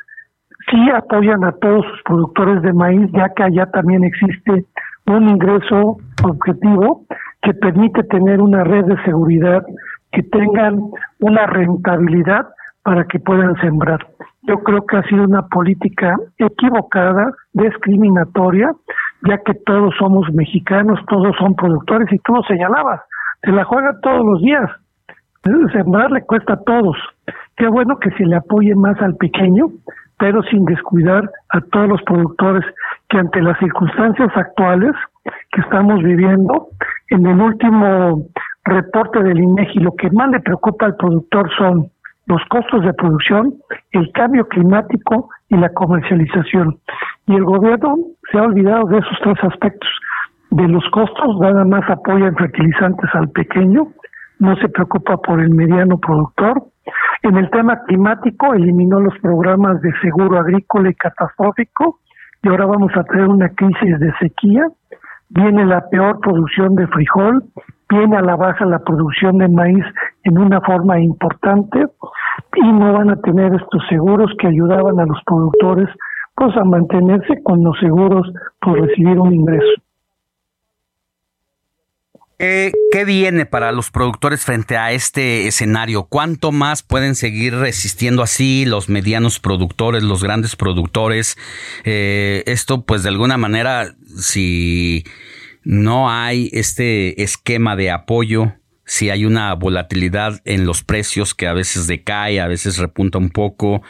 sí apoyan a todos sus productores de maíz, ya que allá también existe un ingreso objetivo que permite tener una red de seguridad, que tengan una rentabilidad para que puedan sembrar. Yo creo que ha sido una política equivocada, discriminatoria, ya que todos somos mexicanos, todos son productores y tú lo señalabas, se la juega todos los días. Sembrar le cuesta a todos. Qué bueno que se le apoye más al pequeño, pero sin descuidar a todos los productores que ante las circunstancias actuales que estamos viviendo, en el último reporte del INEGI, lo que más le preocupa al productor son los costos de producción, el cambio climático y la comercialización. Y el gobierno se ha olvidado de esos tres aspectos. De los costos, nada más apoya en fertilizantes al pequeño, no se preocupa por el mediano productor. En el tema climático eliminó los programas de seguro agrícola y catastrófico y ahora vamos a tener una crisis de sequía. Viene la peor producción de frijol, viene a la baja la producción de maíz en una forma importante y no van a tener estos seguros que ayudaban a los productores pues a mantenerse con los seguros por recibir un ingreso.
¿Qué, viene para los productores frente a este escenario? ¿Cuánto más pueden seguir resistiendo así los medianos productores, los grandes productores? Eh, esto, pues de alguna manera, si no hay este esquema de apoyo, si hay una volatilidad en los precios que a veces decae, a veces repunta un poco,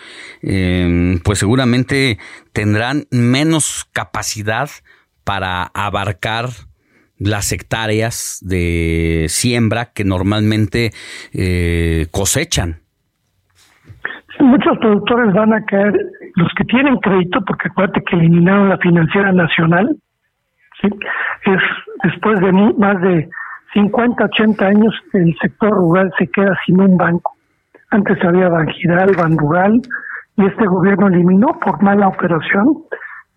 eh, pues seguramente tendrán menos capacidad para abarcar las hectáreas de siembra que normalmente eh, cosechan.
Muchos productores van a caer, los que tienen crédito, porque acuérdate que eliminaron la financiera nacional, es después de más de 50, 80 años, el sector rural se queda sin un banco. Antes había Banjiral, Banrural, y este gobierno eliminó por mala operación,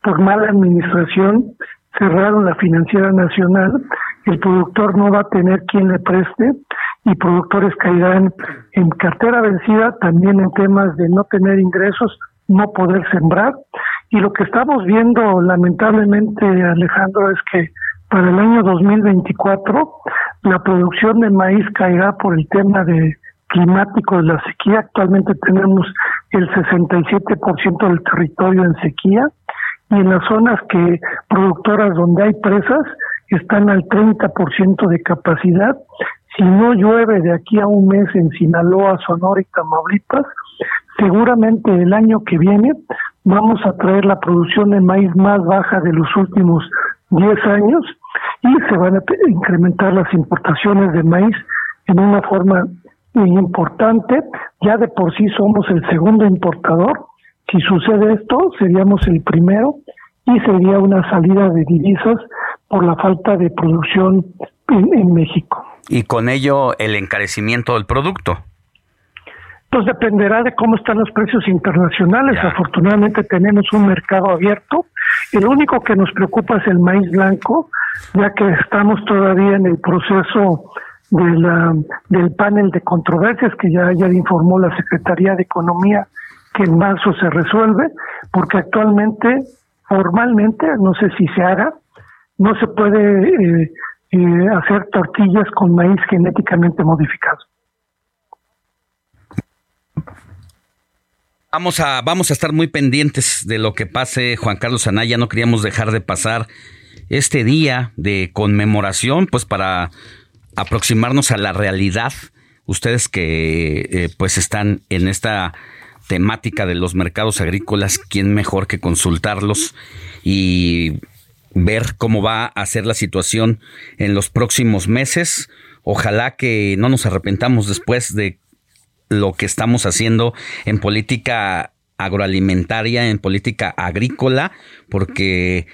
por mala administración, cerraron la financiera nacional, el productor no va a tener quien le preste y productores caerán en cartera vencida, también en temas de no tener ingresos, no poder sembrar. Y lo que estamos viendo lamentablemente, Alejandro, es que para el año 2024 la producción de maíz caerá por el tema de climático de la sequía. Actualmente tenemos el 67% del territorio en sequía y en las zonas que productoras donde hay presas están al 30% de capacidad. Si no llueve de aquí a un mes en Sinaloa, Sonora y Tamaulipas, seguramente el año que viene vamos a traer la producción de maíz más baja de los últimos 10 años y se van a incrementar las importaciones de maíz en una forma importante. Ya de por sí somos el segundo importador. Si sucede esto, seríamos el primero y sería una salida de divisas por la falta de producción en, México.
Y con ello el encarecimiento del producto.
Pues dependerá de cómo están los precios internacionales. Afortunadamente tenemos un mercado abierto. El único que nos preocupa es el maíz blanco, ya que estamos todavía en el proceso de la, del panel de controversias que ya, ya informó la Secretaría de Economía que en marzo se resuelve, porque actualmente, formalmente, no sé si se haga, no se puede eh, eh, hacer tortillas con maíz genéticamente modificado.
Vamos a, vamos a estar muy pendientes de lo que pase, Juan Carlos Anaya. No queríamos dejar de pasar este día de conmemoración, pues para aproximarnos a la realidad. Ustedes que eh, pues están en esta temática de los mercados agrícolas, ¿quién mejor que consultarlos y ver cómo va a ser la situación en los próximos meses? Ojalá que no nos arrepentamos después de lo que estamos haciendo en política agroalimentaria, en política agrícola, porque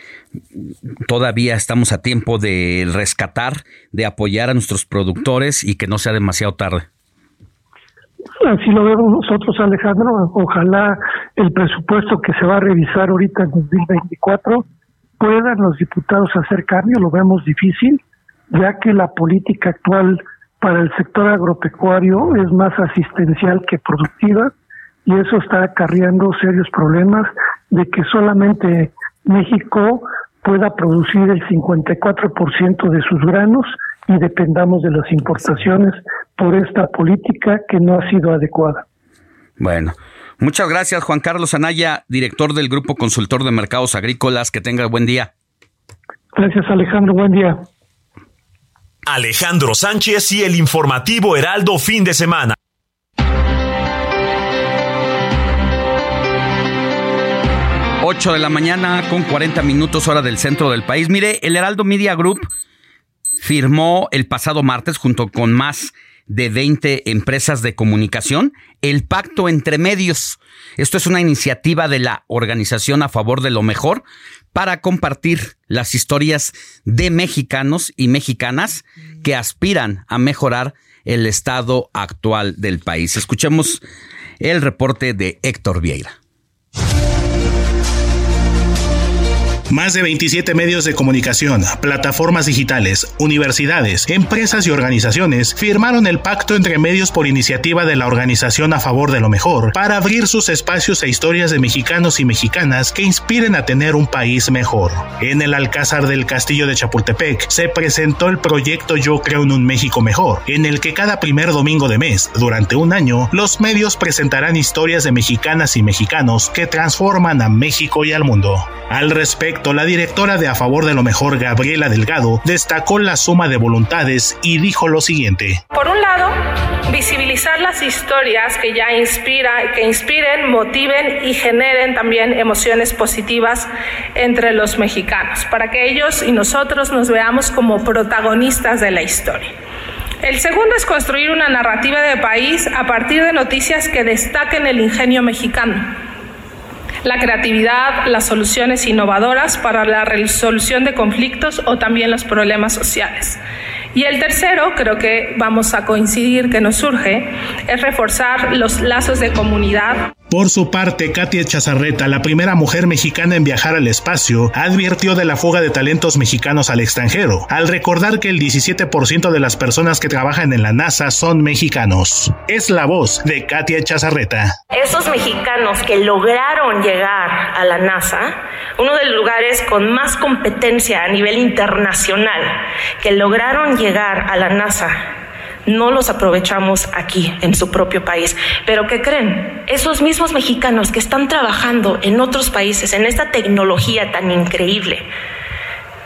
todavía estamos a tiempo de rescatar, de apoyar a nuestros productores y que no sea demasiado tarde.
Así lo vemos nosotros, Alejandro. Ojalá el presupuesto que se va a revisar ahorita en 2024 puedan los diputados hacer cambio, lo vemos difícil, ya que la política actual para el sector agropecuario es más asistencial que productiva y eso está acarreando serios problemas de que solamente México pueda producir el 54% de sus granos y dependamos de las importaciones por esta política que no ha sido adecuada.
Bueno, muchas gracias Juan Carlos Anaya, director del Grupo Consultor de Mercados Agrícolas. Que tenga buen día.
Gracias Alejandro, buen día.
Alejandro Sánchez y el informativo Heraldo fin de semana.
Ocho de la mañana con 40 minutos hora del centro del país. Mire, el Heraldo Media Group firmó el pasado martes junto con más de 20 empresas de comunicación el pacto entre medios. Esto es una iniciativa de la Organización a favor de lo mejor para compartir las historias de mexicanos y mexicanas que aspiran a mejorar el estado actual del país. Escuchemos el reporte de Héctor Vieira.
Más de 27 medios de comunicación, plataformas digitales, universidades, empresas y organizaciones firmaron el pacto entre medios por iniciativa de la Organización a favor de lo mejor para abrir sus espacios e historias de mexicanos y mexicanas que inspiren a tener un país mejor. En el Alcázar del Castillo de Chapultepec se presentó el proyecto Yo creo en un México mejor, en el que cada primer domingo de mes, durante un año, los medios presentarán historias de mexicanas y mexicanos que transforman a México y al mundo. Al respecto, la directora de A Favor de lo Mejor, Gabriela Delgado, destacó la suma de voluntades y dijo lo siguiente.
Por un lado, visibilizar las historias que ya inspira, que inspiren, motiven y generen también emociones positivas entre los mexicanos, para que ellos y nosotros nos veamos como protagonistas de la historia. El segundo es construir una narrativa de país a partir de noticias que destaquen el ingenio mexicano la creatividad, las soluciones innovadoras para la resolución de conflictos o también los problemas sociales. Y el tercero, creo que vamos a coincidir que nos surge, es reforzar los lazos de comunidad.
Por su parte, Katia Chazarreta, la primera mujer mexicana en viajar al espacio, advirtió de la fuga de talentos mexicanos al extranjero, al recordar que el 17% de las personas que trabajan en la NASA son mexicanos. Es la voz de Katia Chazarreta.
Esos mexicanos que lograron llegar a la NASA, uno de los lugares con más competencia a nivel internacional, que lograron llegar a la NASA
no los aprovechamos aquí, en su propio país. Pero ¿qué creen? Esos mismos mexicanos que están trabajando en otros países, en esta tecnología tan increíble,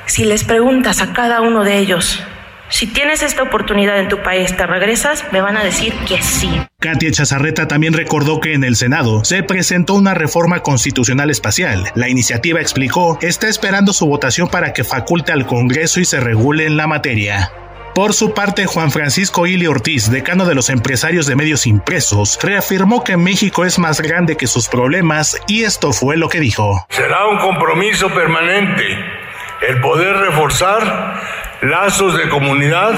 si les preguntas a cada uno de ellos, si tienes esta oportunidad en tu país, ¿te regresas? Me van a decir que sí.
Katia Chazarreta también recordó que en el Senado se presentó una reforma constitucional espacial. La iniciativa explicó está esperando su votación para que faculte al Congreso y se regule en la materia. Por su parte, Juan Francisco Ili Ortiz, decano de los empresarios de medios impresos, reafirmó que México es más grande que sus problemas y esto fue lo que dijo.
Será un compromiso permanente el poder reforzar lazos de comunidad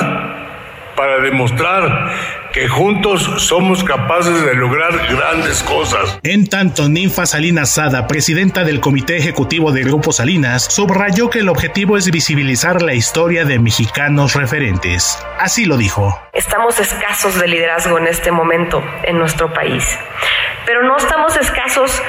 para demostrar que juntos somos capaces de lograr grandes cosas.
En tanto, Ninfa Salinas Sada, presidenta del Comité Ejecutivo de Grupo Salinas, subrayó que el objetivo es visibilizar la historia de mexicanos referentes. Así lo dijo.
Estamos escasos de liderazgo en este momento en nuestro país, pero no estamos escasos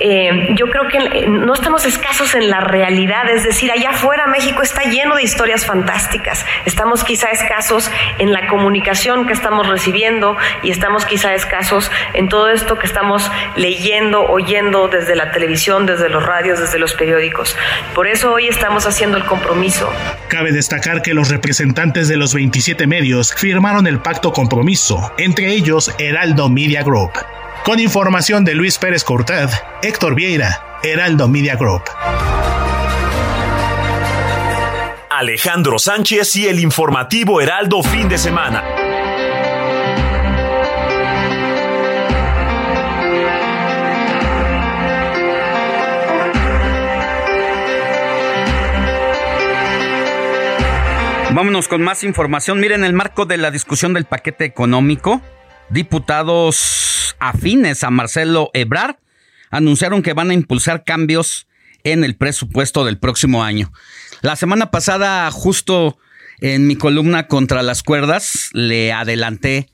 eh, yo creo que no estamos escasos en la realidad, es decir, allá afuera México está lleno de historias fantásticas. Estamos quizá escasos en la comunicación que estamos recibiendo y estamos quizá escasos en todo esto que estamos leyendo, oyendo desde la televisión, desde los radios, desde los periódicos. Por eso hoy estamos haciendo el compromiso.
Cabe destacar que los representantes de los 27 medios firmaron el pacto compromiso, entre ellos Heraldo Media Group. Con información de Luis Pérez Cortad, Héctor Vieira, Heraldo Media Group.
Alejandro Sánchez y el informativo Heraldo fin de semana.
Vámonos con más información. Miren, el marco de la discusión del paquete económico, diputados afines a Marcelo Ebrard anunciaron que van a impulsar cambios en el presupuesto del próximo año. La semana pasada, justo en mi columna contra las cuerdas, le adelanté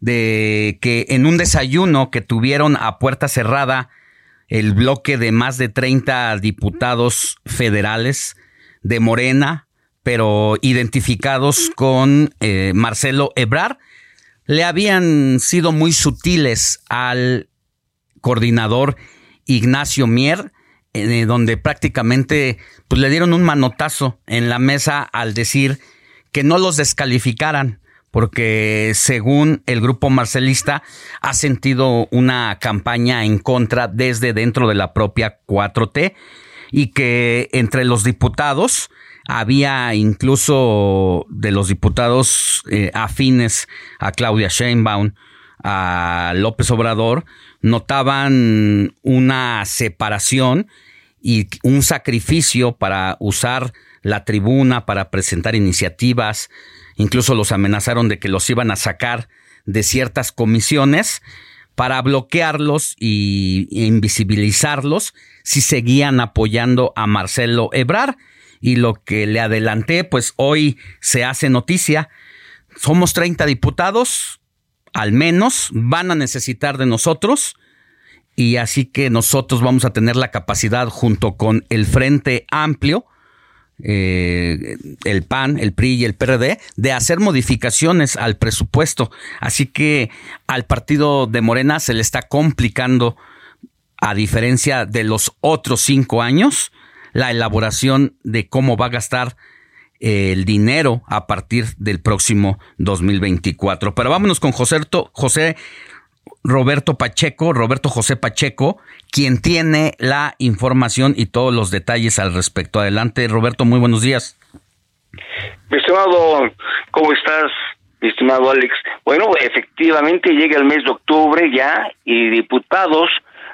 de que en un desayuno que tuvieron a puerta cerrada el bloque de más de 30 diputados federales de Morena, pero identificados con eh, Marcelo Ebrard, le habían sido muy sutiles al coordinador Ignacio Mier, eh, donde prácticamente pues, le dieron un manotazo en la mesa al decir que no los descalificaran, porque según el grupo marcelista ha sentido una campaña en contra desde dentro de la propia 4T y que entre los diputados había incluso de los diputados eh, afines a Claudia Sheinbaum, a López Obrador, notaban una separación y un sacrificio para usar la tribuna, para presentar iniciativas, incluso los amenazaron de que los iban a sacar de ciertas comisiones para bloquearlos y invisibilizarlos si seguían apoyando a Marcelo Ebrar y lo que le adelanté, pues hoy se hace noticia. Somos 30 diputados, al menos van a necesitar de nosotros y así que nosotros vamos a tener la capacidad junto con el Frente Amplio, eh, el PAN, el PRI y el PRD, de hacer modificaciones al presupuesto. Así que al partido de Morena se le está complicando, a diferencia de los otros cinco años, la elaboración de cómo va a gastar eh, el dinero a partir del próximo 2024. Pero vámonos con José, José Roberto Pacheco, Roberto José Pacheco, quien tiene la información y todos los detalles al respecto. Adelante, Roberto, muy buenos días.
Mi estimado, ¿cómo estás? Mi estimado Alex. Bueno, efectivamente llega el mes de octubre ya y diputados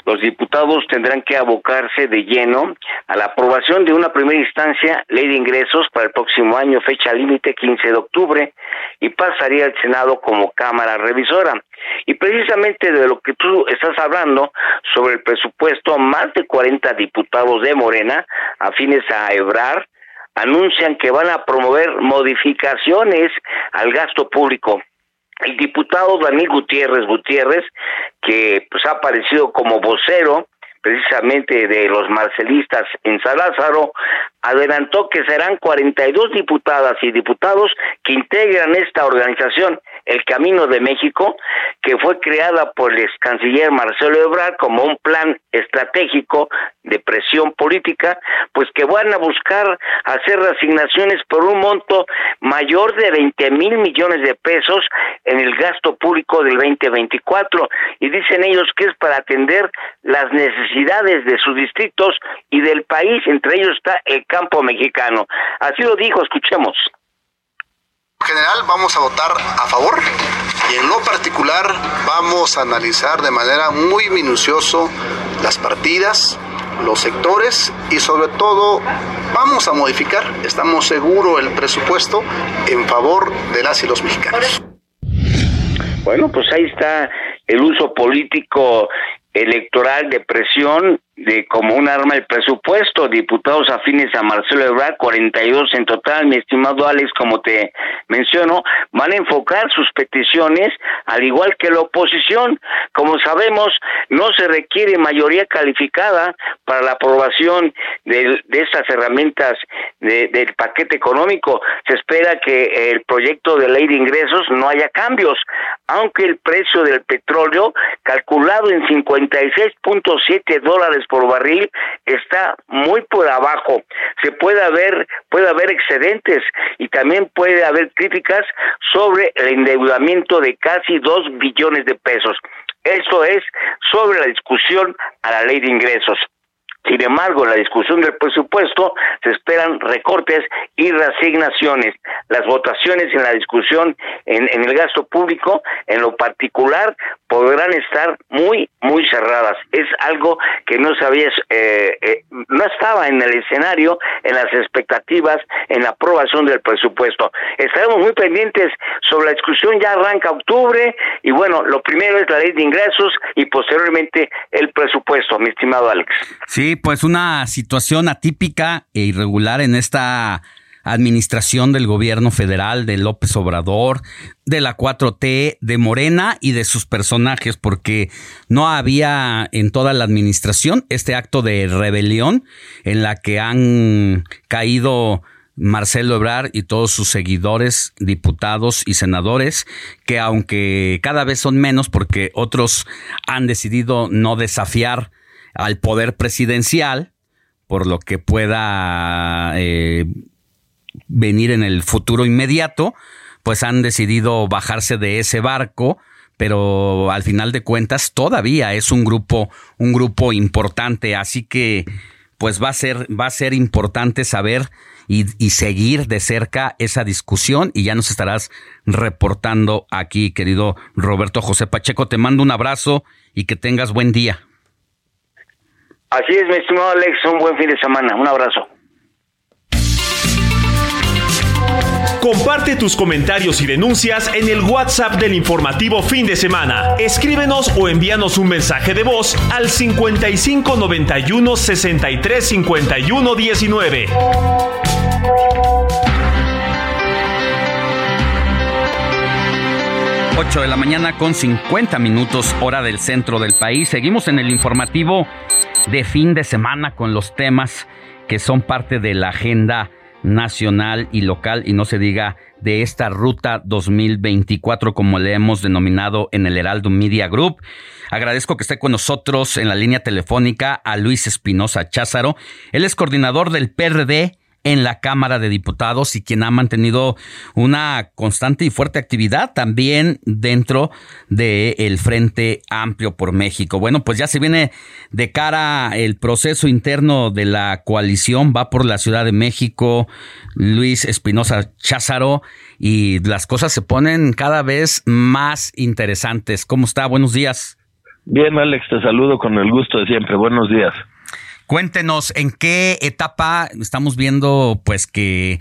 los diputados tendrán que abocarse de lleno a la aprobación de una primera instancia ley de ingresos para el próximo año, fecha límite 15 de octubre, y pasaría al Senado como Cámara Revisora. Y precisamente de lo que tú estás hablando sobre el presupuesto, más de 40 diputados de Morena, afines a Ebrar, anuncian que van a promover modificaciones al gasto público el diputado Daniel Gutiérrez Gutiérrez, que pues ha aparecido como vocero precisamente de los marcelistas en San Lázaro, adelantó que serán 42 diputadas y diputados que integran esta organización el Camino de México, que fue creada por el ex canciller Marcelo Ebrard como un plan estratégico de presión política, pues que van a buscar hacer asignaciones por un monto mayor de 20 mil millones de pesos en el gasto público del 2024 y dicen ellos que es para atender las necesidades de sus distritos y del país, entre ellos está el campo mexicano. Así lo dijo, escuchemos.
En general vamos a votar a favor y en lo particular vamos a analizar de manera muy minucioso las partidas, los sectores y sobre todo vamos a modificar, estamos seguros, el presupuesto en favor de las y los mexicanos.
Bueno, pues ahí está el uso político electoral de presión de como un arma el presupuesto, diputados afines a Marcelo Ebrard, 42 en total, mi estimado Alex, como te menciono, van a enfocar sus peticiones al igual que la oposición. Como sabemos, no se requiere mayoría calificada para la aprobación de, de estas herramientas de, del paquete económico. Se espera que el proyecto de ley de ingresos no haya cambios, aunque el precio del petróleo, calculado en 56.7 dólares por barril está muy por abajo. Se puede haber, puede haber excedentes y también puede haber críticas sobre el endeudamiento de casi dos billones de pesos. Esto es sobre la discusión a la ley de ingresos. Sin embargo, en la discusión del presupuesto se esperan recortes y reasignaciones. Las votaciones en la discusión en, el gasto público, en lo particular, podrán estar muy, muy cerradas. Es algo que no sabías, eh, eh, no estaba en el escenario, en las expectativas, en la aprobación del presupuesto. Estaremos muy pendientes sobre la discusión, ya arranca octubre, y bueno, lo primero es la ley de ingresos y posteriormente el presupuesto, mi estimado Alex.
Sí, pues una situación atípica e irregular en esta administración del gobierno federal de López Obrador, de la 4T, de Morena y de sus personajes, porque no había en toda la administración este acto de rebelión en la que han caído Marcelo Ebrard y todos sus seguidores, diputados y senadores, que aunque cada vez son menos porque otros han decidido no desafiar al poder presidencial, por lo que pueda eh, venir en el futuro inmediato, pues han decidido bajarse de ese barco, pero al final de cuentas todavía es un grupo, un grupo importante, así que pues va a ser, va a ser importante saber y, y, seguir de cerca esa discusión y ya nos estarás reportando aquí, querido Roberto José Pacheco. Te mando un abrazo y que tengas buen día.
Así es, mi estimado Alex, un buen fin de semana. Un abrazo.
Comparte tus comentarios y denuncias en el WhatsApp del informativo fin de semana. Escríbenos o envíanos un mensaje de voz al 55 91 63 51 19.
Ocho de la mañana con 50 minutos hora del centro del país. Seguimos en el informativo de fin de semana con los temas que son parte de la agenda nacional y local y no se diga de esta ruta 2024 como le hemos denominado en el Heraldo Media Group. Agradezco que esté con nosotros en la línea telefónica a Luis Espinosa Cházaro. Él es coordinador del PRD en la Cámara de Diputados y quien ha mantenido una constante y fuerte actividad también dentro del el Frente Amplio por México. Bueno, pues ya se viene de cara el proceso interno de la coalición, va por la Ciudad de México, Luis Espinosa Cházaro, y las cosas se ponen cada vez más interesantes. ¿Cómo está? Buenos días.
Bien, Alex, te saludo con el gusto de siempre. Buenos días.
Cuéntenos en qué etapa estamos viendo pues que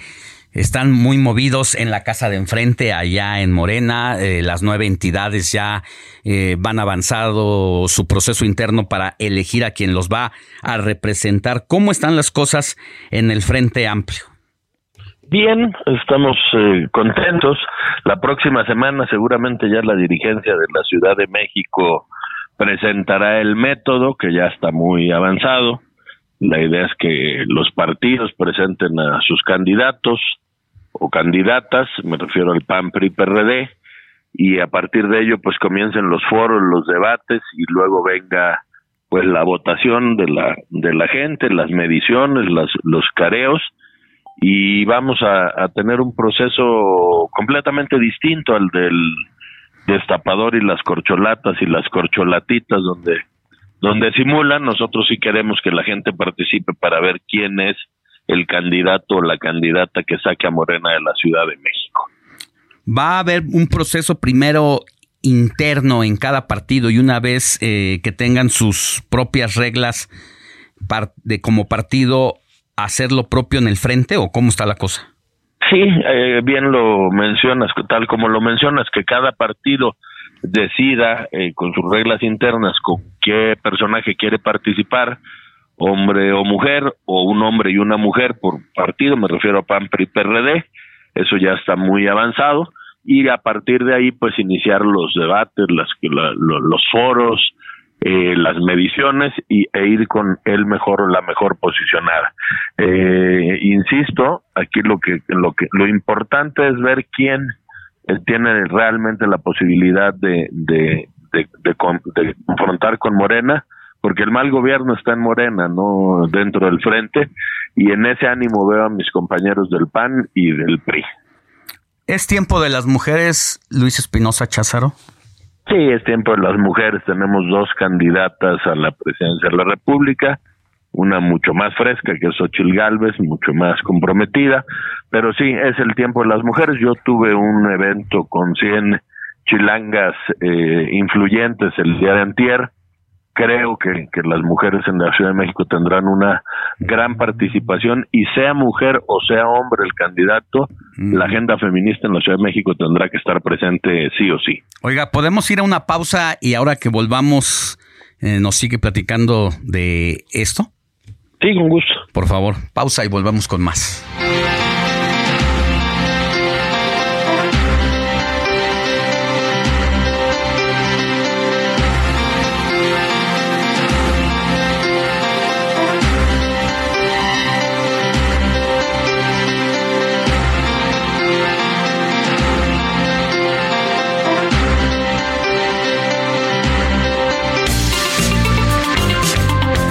están muy movidos en la casa de enfrente, allá en Morena. Eh, las nueve entidades ya eh, van avanzado su proceso interno para elegir a quien los va a representar. ¿Cómo están las cosas en el Frente Amplio?
Bien, estamos eh, contentos. La próxima semana seguramente ya la dirigencia de la Ciudad de México presentará el método que ya está muy avanzado la idea es que los partidos presenten a sus candidatos o candidatas, me refiero al PAN, PRI, PRD, y a partir de ello pues comiencen los foros, los debates y luego venga pues la votación de la de la gente, las mediciones, las, los careos y vamos a, a tener un proceso completamente distinto al del destapador y las corcholatas y las corcholatitas donde donde simulan, nosotros sí queremos que la gente participe para ver quién es el candidato o la candidata que saque a Morena de la Ciudad de México.
Va a haber un proceso primero interno en cada partido y una vez eh, que tengan sus propias reglas de como partido hacer lo propio en el frente o cómo está la cosa?
Sí, eh, bien lo mencionas, tal como lo mencionas, que cada partido decida eh, con sus reglas internas con qué personaje quiere participar, hombre o mujer, o un hombre y una mujer por partido, me refiero a PAN, PRI, PRD, eso ya está muy avanzado, y a partir de ahí pues iniciar los debates, las, los foros, eh, las mediciones y, e ir con el mejor o la mejor posicionada. Eh, insisto, aquí lo que lo que lo importante es ver quién tiene realmente la posibilidad de, de, de, confrontar con Morena, porque el mal gobierno está en Morena, no dentro del frente, y en ese ánimo veo a mis compañeros del PAN y del PRI.
¿Es tiempo de las mujeres, Luis Espinosa Cházaro?
Sí, es tiempo de las mujeres. Tenemos dos candidatas a la presidencia de la República, una mucho más fresca que Xochil Gálvez, mucho más comprometida, pero sí, es el tiempo de las mujeres. Yo tuve un evento con 100 chilangas eh, influyentes el día de antier, creo que, que, las mujeres en la Ciudad de México tendrán una gran participación y sea mujer o sea hombre el candidato, la agenda feminista en la Ciudad de México tendrá que estar presente sí o sí.
Oiga, ¿podemos ir a una pausa y ahora que volvamos eh, nos sigue platicando de esto?
Sí, con gusto.
Por favor, pausa y volvamos con más.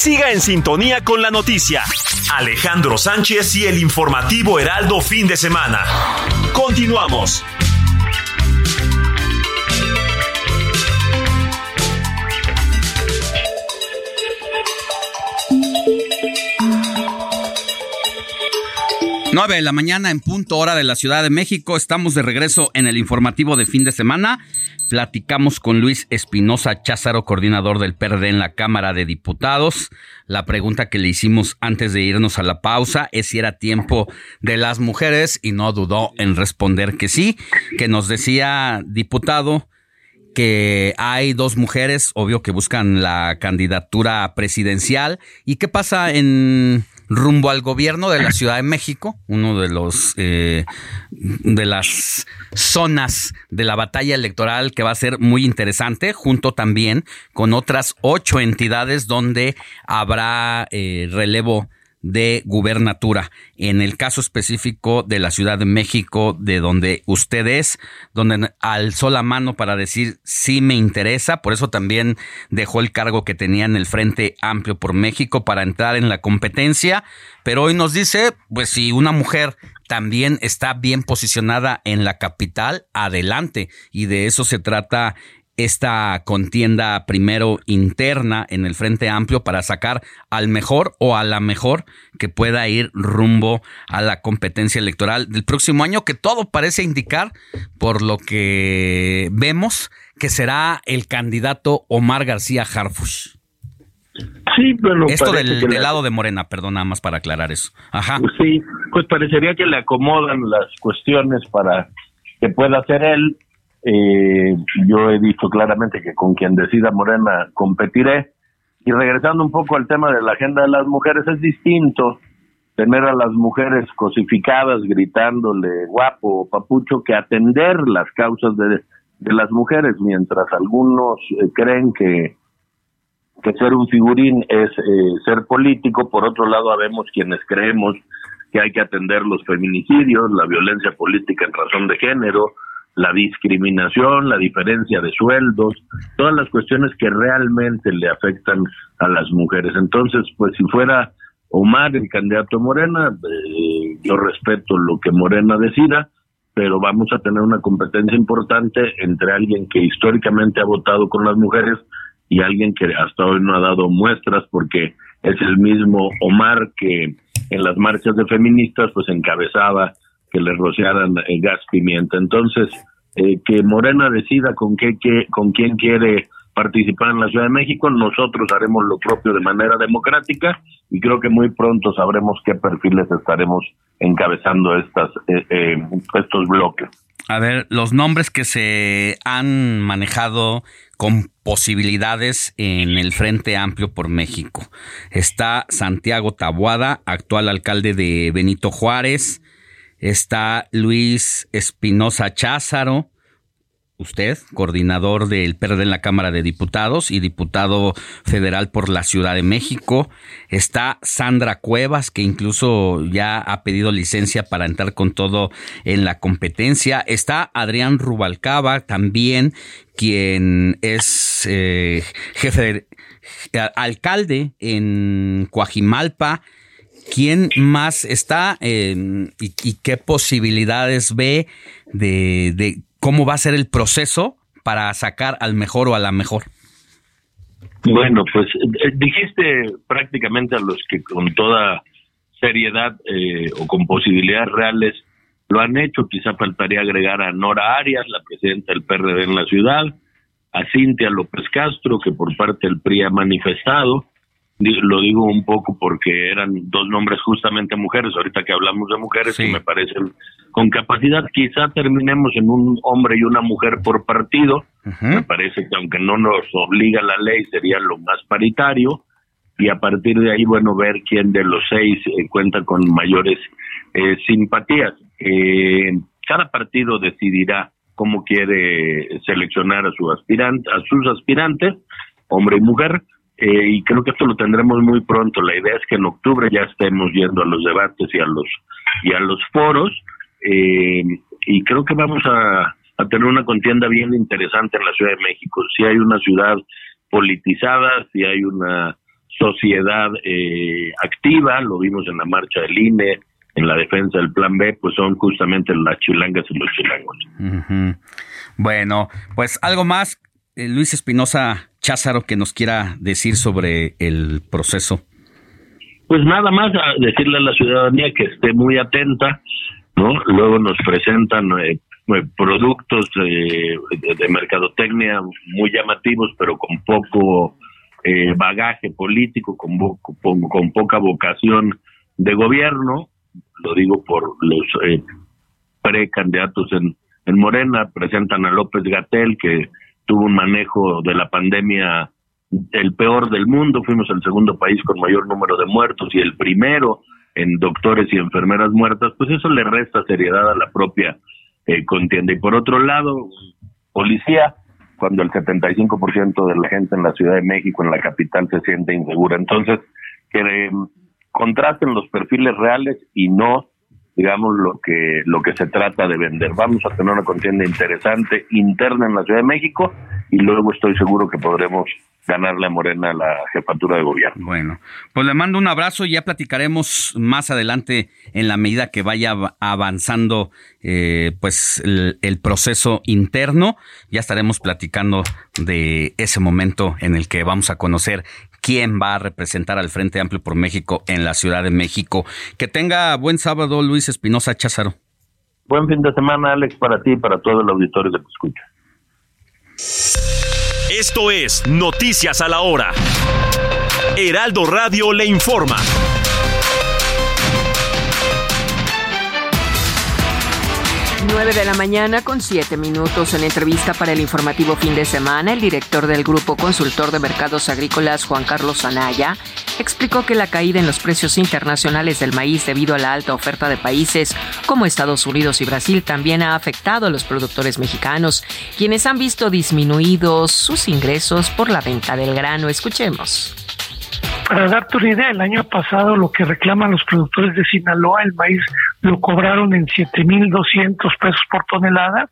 Siga en sintonía con la noticia. Alejandro Sánchez y el informativo Heraldo fin de semana. Continuamos.
Nueve de la mañana en punto hora de la Ciudad de México. Estamos de regreso en el informativo de fin de semana. Platicamos con Luis Espinosa Cházaro, coordinador del PRD en la Cámara de Diputados. La pregunta que le hicimos antes de irnos a la pausa es si era tiempo de las mujeres y no dudó en responder que sí, que nos decía diputado que hay dos mujeres, obvio que buscan la candidatura presidencial. ¿Y qué pasa en rumbo al gobierno de la Ciudad de México, uno de los eh, de las zonas de la batalla electoral que va a ser muy interesante, junto también con otras ocho entidades donde habrá eh, relevo de gubernatura. En el caso específico de la Ciudad de México, de donde usted es, donde alzó la mano para decir sí me interesa, por eso también dejó el cargo que tenía en el Frente Amplio por México para entrar en la competencia, pero hoy nos dice, pues si una mujer también está bien posicionada en la capital, adelante. Y de eso se trata esta contienda primero interna en el Frente Amplio para sacar al mejor o a la mejor que pueda ir rumbo a la competencia electoral del próximo año, que todo parece indicar, por lo que vemos, que será el candidato Omar García Harfush.
Sí, bueno,
esto del, lado de Morena, perdón, nada más para aclarar eso. Ajá.
Sí, pues parecería que le acomodan las cuestiones para que pueda hacer él. Eh, yo he dicho claramente que con quien decida Morena competiré. Y regresando un poco al tema de la agenda de las mujeres, es distinto tener a las mujeres cosificadas gritándole guapo o papucho que atender las causas de, de las mujeres, mientras algunos eh, creen que, que ser un figurín es eh, ser político, por otro lado habemos quienes creemos que hay que atender los feminicidios, la violencia política en razón de género, la discriminación, la diferencia de sueldos, todas las cuestiones que realmente le afectan a las mujeres. Entonces, pues si fuera Omar el candidato Morena, eh, yo respeto lo que Morena decida, pero vamos a tener una competencia importante entre alguien que históricamente ha votado con las mujeres y alguien que hasta hoy no ha dado muestras porque es el mismo Omar que en las marchas de feministas pues encabezaba que le rociaran eh, gas pimienta. Entonces, eh, que Morena decida con qué, qué, con quién quiere participar en la Ciudad de México, nosotros haremos lo propio de manera democrática y creo que muy pronto sabremos qué perfiles estaremos encabezando estas eh, estos bloques.
A ver, los nombres que se han manejado con posibilidades en el Frente Amplio por México. Está Santiago Tabuada, actual alcalde de Benito Juárez. Está Luis Espinosa Cházaro, usted, coordinador del PRD en la Cámara de Diputados y diputado federal por la Ciudad de México. Está Sandra Cuevas, que incluso ya ha pedido licencia para entrar con todo en la competencia. Está Adrián Rubalcaba, también, quien es eh, jefe, alcalde en Coajimalpa. ¿Quién más está y, qué posibilidades ve de, de cómo va a ser el proceso para sacar al mejor o a la mejor.
Bueno, pues eh, dijiste prácticamente a los que con toda seriedad eh, o con posibilidades reales lo han hecho. Quizá faltaría agregar a Nora Arias, la presidenta del PRD en la ciudad, a Cintia López Castro, que por parte del PRI ha manifestado, lo digo un poco porque eran dos nombres justamente mujeres, ahorita que hablamos de mujeres que me parecen con capacidad, quizá terminemos en un hombre y una mujer por partido, me parece que aunque no nos obliga la ley sería lo más paritario y a partir de ahí, bueno, ver quién de los seis eh, cuenta con mayores eh, simpatías. Eh, cada partido decidirá cómo quiere seleccionar a su aspirante, a sus aspirantes, hombre y mujer, eh, y creo que esto lo tendremos muy pronto. La idea es que en octubre ya estemos yendo a los debates y a los y a los foros eh, y creo que vamos a, tener una contienda bien interesante en la Ciudad de México. Si hay una ciudad politizada, si hay una sociedad eh, activa, lo vimos en la marcha del INE, en la defensa del Plan B, pues son justamente las chilangas y los chilangos.
Bueno, pues algo más, Luis Espinosa Cházaro que nos quiera decir sobre el proceso?
Pues nada más decirle a la ciudadanía que esté muy atenta, ¿no? Luego nos presentan eh, eh, productos de, mercadotecnia muy llamativos, pero con poco eh, bagaje político, con, poca vocación de gobierno. Lo digo por los precandidatos en, en Morena, presentan a López Gatel, que tuvo un manejo de la pandemia el peor del mundo, fuimos el segundo país con mayor número de muertos y el primero en doctores y enfermeras muertas, pues eso le resta seriedad a la propia eh, contienda. Y por otro lado, policía, cuando el 75% de la gente en la Ciudad de México, en la capital, se siente insegura. Entonces, que eh, contrasten los perfiles reales y no digamos lo que lo que se trata de vender. Vamos a tener una contienda interesante interna en la Ciudad de México y luego estoy seguro que podremos ganarle a Morena la jefatura de gobierno.
Bueno, pues le mando un abrazo y ya platicaremos más adelante en la medida que vaya avanzando eh, pues el, proceso interno. Ya estaremos platicando de ese momento en el que vamos a conocer quién va a representar al Frente Amplio por México en la Ciudad de México. Que tenga buen sábado, Luis Espinosa Cházaro.
Buen fin de semana, Alex, para ti y para todo el auditorio que te escucha.
Esto es Noticias a la Hora. Heraldo Radio le informa.
9 de la mañana con 7 minutos en entrevista para el informativo fin de semana, el director del Grupo Consultor de Mercados Agrícolas, Juan Carlos Anaya, explicó que la caída en los precios internacionales del maíz debido a la alta oferta de países como Estados Unidos y Brasil también ha afectado a los productores mexicanos, quienes han visto disminuidos sus ingresos por la venta del grano. Escuchemos.
Para darte una idea, el año pasado lo que reclaman los productores de Sinaloa, el maíz lo cobraron en 7.200 pesos por tonelada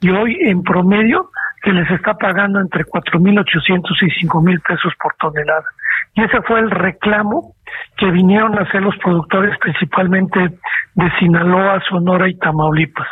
y hoy en promedio se les está pagando entre 4.800 y 5.000 pesos por tonelada. Y ese fue el reclamo que vinieron a hacer los productores principalmente de Sinaloa, Sonora y Tamaulipas.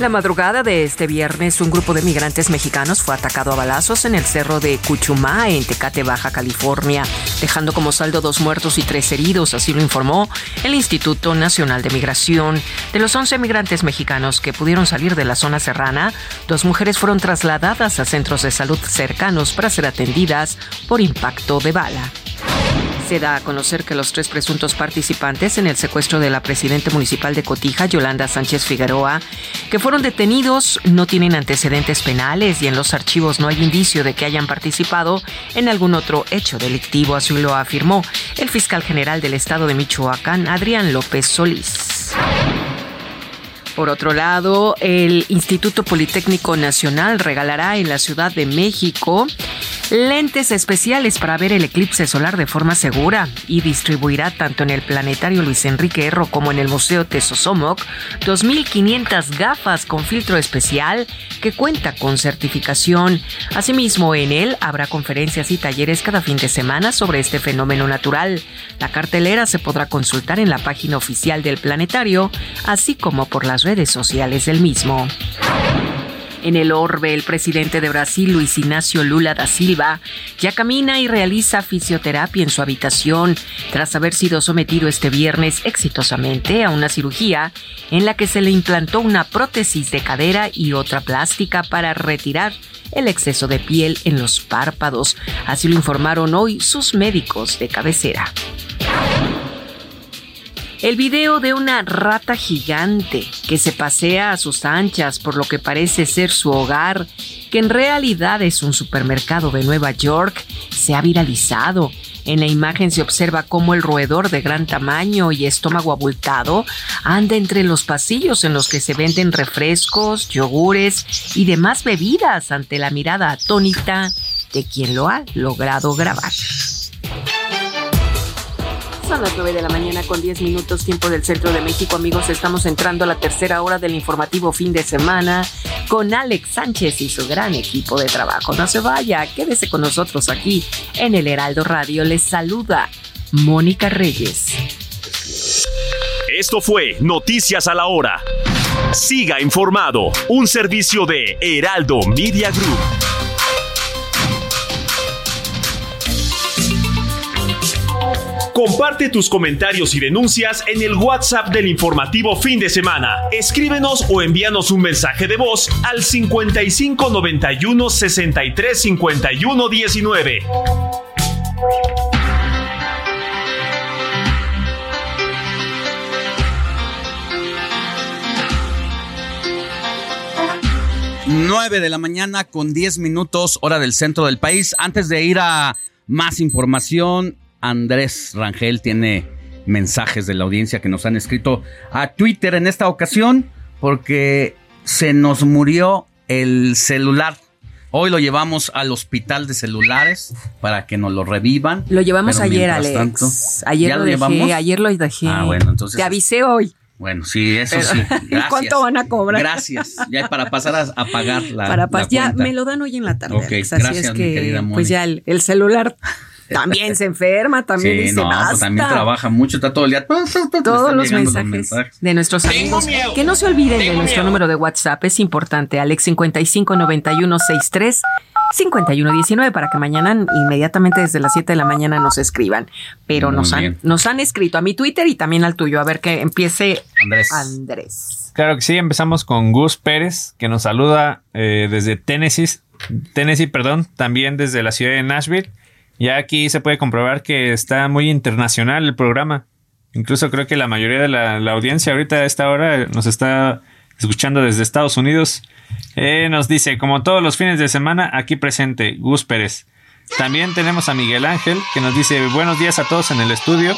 La madrugada de este viernes, un grupo de migrantes mexicanos fue atacado a balazos en el cerro de Cuchumá, en Tecate, Baja California, dejando como saldo dos muertos y tres heridos, así lo informó el Instituto Nacional de Migración. De los 11 migrantes mexicanos que pudieron salir de la zona serrana, dos mujeres fueron trasladadas a centros de salud cercanos para ser atendidas por impacto de bala. Se da a conocer que los tres presuntos participantes en el secuestro de la presidenta municipal de Cotija, Yolanda Sánchez Figueroa, que fueron detenidos, no tienen antecedentes penales y en los archivos no hay indicio de que hayan participado en algún otro hecho delictivo, así lo afirmó el fiscal general del estado de Michoacán, Adrián López Solís. Por otro lado, el Instituto Politécnico Nacional regalará en la Ciudad de México lentes especiales para ver el eclipse solar de forma segura y distribuirá tanto en el Planetario Luis Enrique Erro como en el Museo Tesosomoc 2.500 gafas con filtro especial que cuenta con certificación. Asimismo, en él habrá conferencias y talleres cada fin de semana sobre este fenómeno natural. La cartelera se podrá consultar en la página oficial del planetario, así como por las redes sociales del mismo. En el orbe, el presidente de Brasil, Luis Ignacio Lula da Silva, ya camina y realiza fisioterapia en su habitación tras haber sido sometido este viernes exitosamente a una cirugía en la que se le implantó una prótesis de cadera y otra plástica para retirar el exceso de piel en los párpados. Así lo informaron hoy sus médicos de cabecera. El video de una rata gigante que se pasea a sus anchas por lo que parece ser su hogar, que en realidad es un supermercado de Nueva York, se ha viralizado. En la imagen se observa cómo el roedor de gran tamaño y estómago abultado anda entre los pasillos en los que se venden refrescos, yogures y demás bebidas ante la mirada atónita de quien lo ha logrado grabar. Son las 9 de la mañana con 10 minutos tiempo del centro de México. Amigos, estamos entrando a la tercera hora del informativo fin de semana con Alex Sánchez y su gran equipo de trabajo. No se vaya, quédese con nosotros aquí en el Heraldo Radio. Les saluda Mónica Reyes.
Esto fue Noticias a la Hora. Siga informado, un servicio de Heraldo Media Group. Comparte tus comentarios y denuncias en el WhatsApp del informativo fin de semana. Escríbenos o envíanos un mensaje de voz al 55 91 63 51 19.
Nueve de la mañana con 10 minutos, hora del centro del país. Antes de ir a más información, Andrés Rangel tiene mensajes de la audiencia que nos han escrito a Twitter en esta ocasión porque se nos murió el celular. Hoy lo llevamos al hospital de celulares para que nos lo revivan.
Lo llevamos
Pero
ayer, Alex.
tanto-
ayer
¿Ya
lo,
lo
dejé,
llevamos?
ayer lo dejé.
Ah, bueno, entonces-
Te avisé hoy.
Bueno, sí, eso
Pero-
sí.
¿Y
Gracias.
cuánto van a cobrar?
Gracias. Ya para pasar a, a pagar la,
Para
la
ya
cuenta.
me lo dan hoy en la tarde.
Ok,
Alex, así
gracias,
es
mi
que
querida Moni.
pues ya el, el celular también se enferma, también
sí,
dice
no, pues
basta.
también trabaja mucho, está todo el día.
Todos
están
los mensajes, de nuestros
Tengo
amigos.
miedo.
Que no se olviden de nuestro
miedo.
número de WhatsApp, es importante, Alex 55 91 63 51 19 para que mañana inmediatamente desde las 7 de la mañana nos escriban. Pero
Muy
nos han,
bien.
nos han escrito a mi Twitter y también al tuyo. A ver que empiece
Andrés.
Andrés.
Claro que sí, empezamos con Gus Pérez, que nos saluda eh, desde Tennessee, Tennessee, perdón, también desde la ciudad de Nashville. Ya aquí se puede comprobar que está muy internacional el programa. Incluso creo que la mayoría de la, la audiencia ahorita a esta hora nos está escuchando desde Estados Unidos. Eh, nos dice, como todos los fines de semana, aquí presente, Gus Pérez. También tenemos a Miguel Ángel, que nos dice, buenos días a todos en el estudio.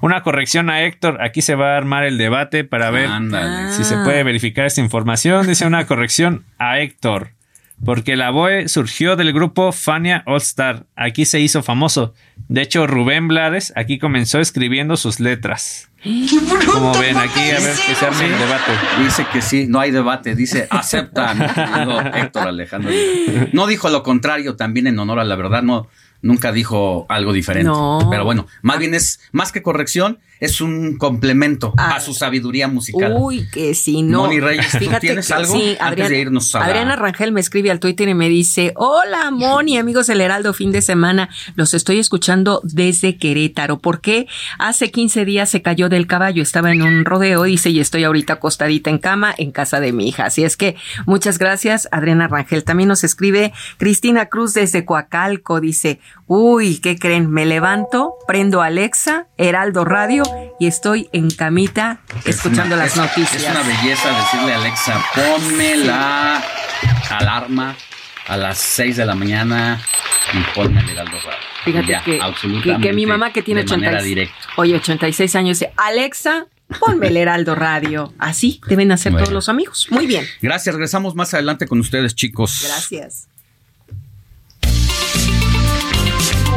Una corrección a Héctor, aquí se va a armar el debate para ver si se puede verificar esta información. Dice una corrección a Héctor, porque la BOE surgió del grupo Fania All Star. Aquí se hizo famoso. De hecho, Rubén Blades aquí comenzó escribiendo sus letras. Como ven aquí, a ver que se arme el debate.
Dice que sí, no hay debate. Dice, aceptan. *laughs* Dijo Héctor Alejandro. No dijo lo contrario, también en honor a la verdad, no, nunca dijo algo diferente.
No.
Pero bueno, más bien es, más que corrección, es un complemento a su sabiduría musical.
Uy, que si no.
Moni Reyes, ¿tú
Fíjate
tienes
que
algo?
sí,
Antes
Adrián-
de irnos a la-
Adriana Rangel me escribe al Twitter y me dice: Hola, Moni, amigos del Heraldo, fin de semana. Los estoy escuchando desde Querétaro. ¿Por qué? Hace 15 días se cayó del caballo. Estaba en un rodeo, dice, y estoy ahorita acostadita en cama en casa de mi hija. Así es que muchas gracias, Adriana Rangel. También nos escribe Cristina Cruz desde Coacalco. Dice: Uy, ¿qué creen? Me levanto, prendo Alexa, Heraldo Radio y estoy en camita escuchando
una-
las
es-
noticias.
Es una belleza decirle a Alexa, ponme la alarma a las 6 de la mañana y ponme el Heraldo Radio.
Fíjate
Ya,
que, que,
absolutamente,
que mi mamá que tiene
de manera
86,
directa.
oye, 86 años dice, Alexa, ponme el Heraldo Radio. Así deben hacer
Bueno.
todos los amigos. Muy bien.
Gracias, regresamos más adelante con ustedes, chicos.
Gracias.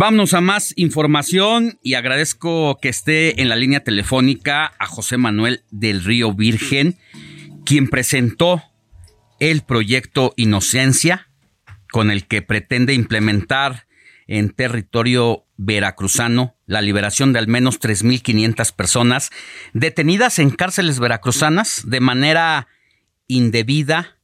Vámonos a más información y agradezco que esté en la línea telefónica a José Manuel del Río Virgen, quien presentó el proyecto Inocencia, con el que pretende implementar en territorio veracruzano la liberación de al menos 3.500 personas detenidas en cárceles veracruzanas de manera indebida,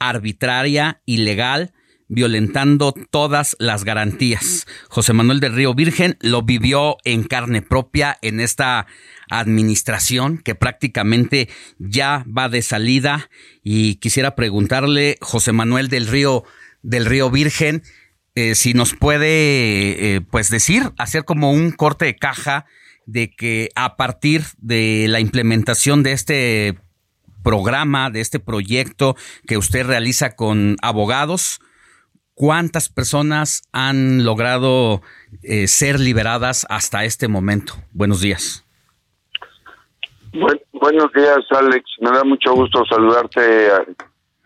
arbitraria, ilegal, violentando todas las garantías. José Manuel del Río Virgen lo vivió en carne propia en esta administración que prácticamente ya va de salida y quisiera preguntarle, José Manuel del Río del Río Virgen, eh, si nos puede eh, pues decir, hacer como un corte de caja de que a partir de la implementación de este programa, de este proyecto que usted realiza con abogados, ¿cuántas personas han logrado eh, ser liberadas hasta este momento? Buenos días.
Buen- buenos días, Alex. Me da mucho gusto saludarte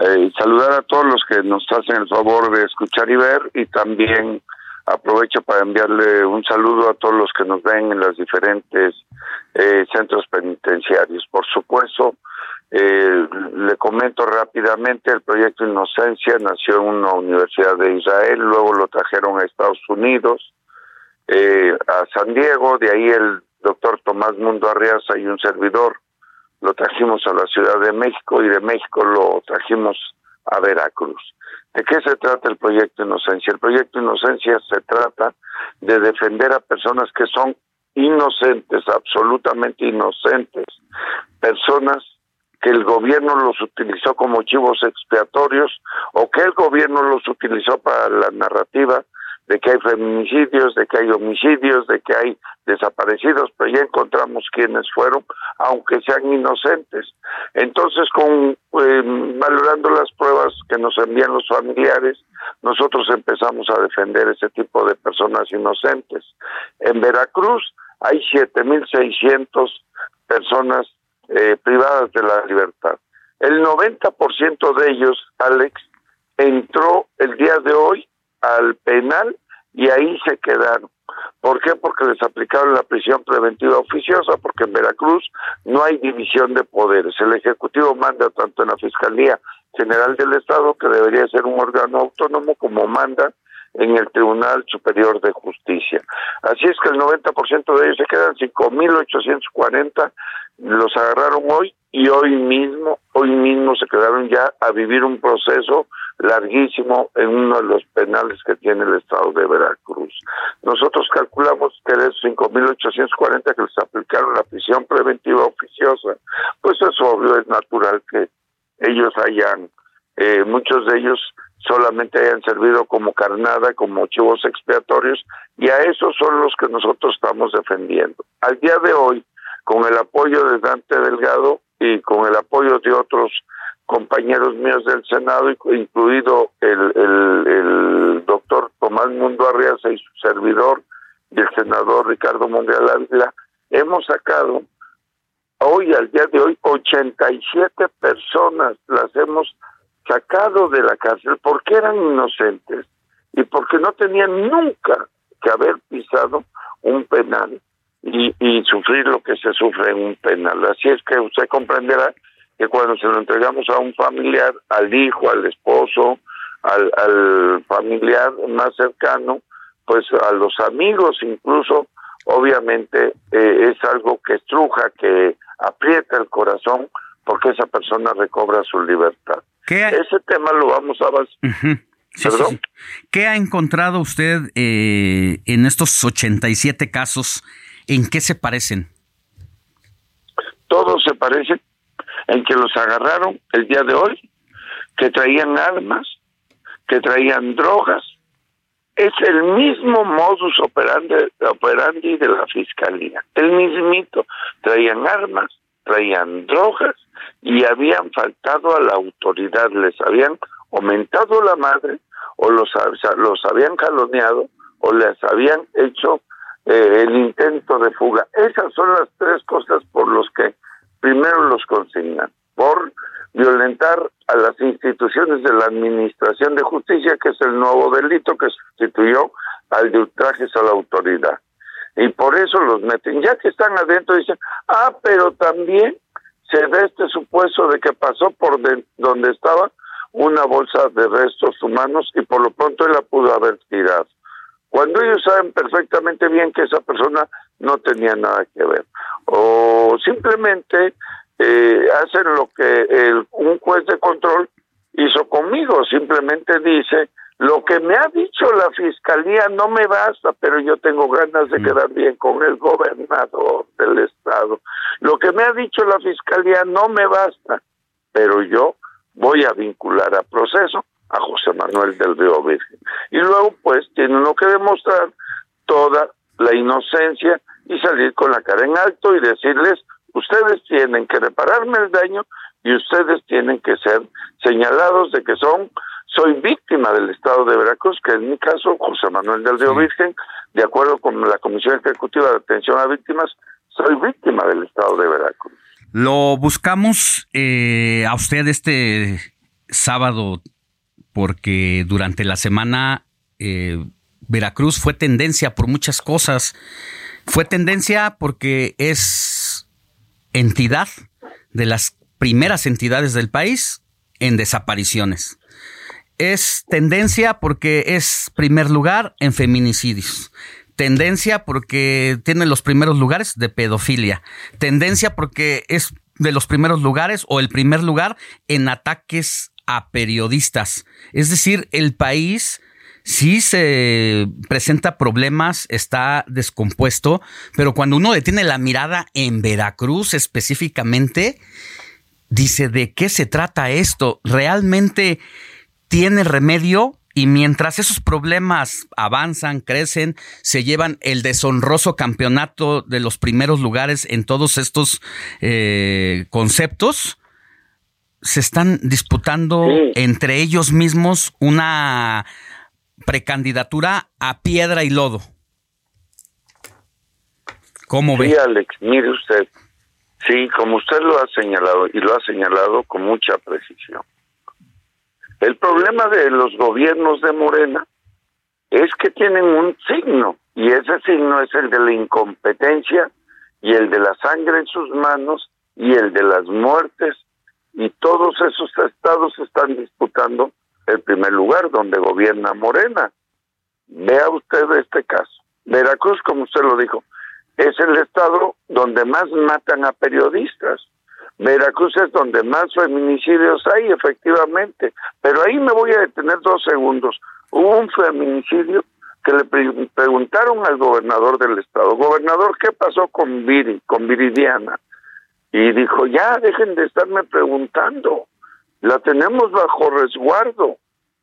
eh, saludar a todos los que nos hacen el favor de escuchar y ver y también aprovecho para enviarle un saludo a todos los que nos ven en los diferentes eh, centros penitenciarios. Por supuesto, eh, le comento rápidamente, el proyecto Inocencia nació en una universidad de Israel, luego lo trajeron a Estados Unidos, eh, a San Diego, de ahí el doctor Tomás Mundo Arriaza y un servidor lo trajimos a la Ciudad de México y de México lo trajimos a Veracruz. ¿De qué se trata el proyecto Inocencia? El proyecto Inocencia se trata de defender a personas que son inocentes, absolutamente inocentes, personas que el gobierno los utilizó como chivos expiatorios o que el gobierno los utilizó para la narrativa de que hay feminicidios, de que hay homicidios, de que hay desaparecidos, pero ya encontramos quiénes fueron, aunque sean inocentes. Entonces, con eh, valorando las pruebas que nos envían los familiares, nosotros empezamos a defender ese tipo de personas inocentes. En Veracruz hay 7.600 personas eh, privadas de la libertad. El 90% de ellos, Alex, entró el día de hoy al penal y ahí se quedaron. ¿Por qué? Porque les aplicaron la prisión preventiva oficiosa, porque en Veracruz no hay división de poderes. El Ejecutivo manda tanto en la Fiscalía General del Estado, que debería ser un órgano autónomo, como manda en el Tribunal Superior de Justicia. Así es que el 90% de ellos se quedan 5.840, los agarraron hoy y hoy mismo, hoy mismo se quedaron ya a vivir un proceso larguísimo en uno de los penales que tiene el estado de Veracruz. Nosotros calculamos que de esos 5.840 que les aplicaron la prisión preventiva oficiosa, pues es obvio, es natural que ellos hayan, eh, muchos de ellos solamente hayan servido como carnada, como chivos expiatorios, y a esos son los que nosotros estamos defendiendo. Al día de hoy, con el apoyo de Dante Delgado y con el apoyo de otros compañeros míos del Senado, incluido el, doctor Tomás Mundo Arriaza y su servidor, y el senador Ricardo Monreal Ávila, hemos sacado hoy, al día de hoy, 87 personas las hemos sacado de la cárcel porque eran inocentes y porque no tenían nunca que haber pisado un penal y, sufrir lo que se sufre en un penal. Así es que usted comprenderá que cuando se lo entregamos a un familiar, al hijo, al esposo, al, al familiar más cercano, pues a los amigos incluso, obviamente eh, es algo que estruja, que aprieta el corazón porque esa persona recobra su libertad. Ese tema lo vamos a avanzar.
¿Qué ha encontrado usted eh, en estos 87 casos? ¿En qué se parecen?
Todos se parecen en que los agarraron el día de hoy, que traían armas, que traían drogas. Es el mismo modus operandi, operandi de la fiscalía, el mismito. Traían armas, traían drogas y habían faltado a la autoridad, les habían aumentado la madre o los, los habían caloneado o les habían hecho eh, el intento de fuga. Esas son las tres cosas por los que primero los consignan por violentar a las instituciones de la Administración de Justicia, que es el nuevo delito que sustituyó al de ultrajes a la autoridad. Y por eso los meten. Ya que están adentro, dicen, ah, pero también se da este supuesto de que pasó por donde estaba una bolsa de restos humanos y por lo pronto él la pudo haber tirado. Cuando ellos saben perfectamente bien que esa persona no tenía nada que ver o simplemente eh, hacen lo que el, un juez de control hizo conmigo, simplemente dice, lo que me ha dicho la fiscalía no me basta, pero yo tengo ganas de mm. quedar bien con el gobernador del estado. Lo que me ha dicho la fiscalía no me basta, pero yo voy a vincular a proceso a José Manuel del Río Virgen. Y luego, pues, tiene uno que demostrar toda la inocencia y salir con la cara en alto y decirles, ustedes tienen que repararme el daño y ustedes tienen que ser señalados de que son, soy víctima del Estado de Veracruz, que en mi caso, José Manuel del Río Virgen, de acuerdo con la Comisión Ejecutiva de Atención a Víctimas, soy víctima del Estado de Veracruz.
Lo buscamos eh, a usted este sábado porque durante la semana eh, Veracruz fue tendencia por muchas cosas. Fue tendencia porque es entidad de las primeras entidades del país en desapariciones. Es tendencia porque es primer lugar en feminicidios. Tendencia porque tiene los primeros lugares de pedofilia. Tendencia porque es de los primeros lugares o el primer lugar en ataques a periodistas. Es decir, el país sí se presenta problemas, está descompuesto, pero cuando uno detiene la mirada en Veracruz específicamente, dice, ¿de qué se trata esto? ¿Realmente tiene remedio? Y mientras esos problemas avanzan, crecen, se llevan el deshonroso campeonato de los primeros lugares en todos estos eh, conceptos, se están disputando entre ellos mismos una precandidatura a piedra y lodo. ¿Cómo ve?
Sí, Alex, mire usted. Sí, como usted lo ha señalado y lo ha señalado con mucha precisión. El problema de los gobiernos de Morena es que tienen un signo y ese signo es el de la incompetencia y el de la sangre en sus manos y el de las muertes y todos esos estados están disputando el primer lugar donde gobierna Morena. vea usted este caso. Veracruz, como usted lo dijo, es el estado donde más matan a periodistas. Veracruz es donde más feminicidios hay, efectivamente. Pero ahí me voy a detener dos segundos. Hubo un feminicidio que le pre- preguntaron al gobernador del estado, gobernador, ¿qué pasó con Viri, con Viridiana? Y dijo, ya, dejen de estarme preguntando, la tenemos bajo resguardo.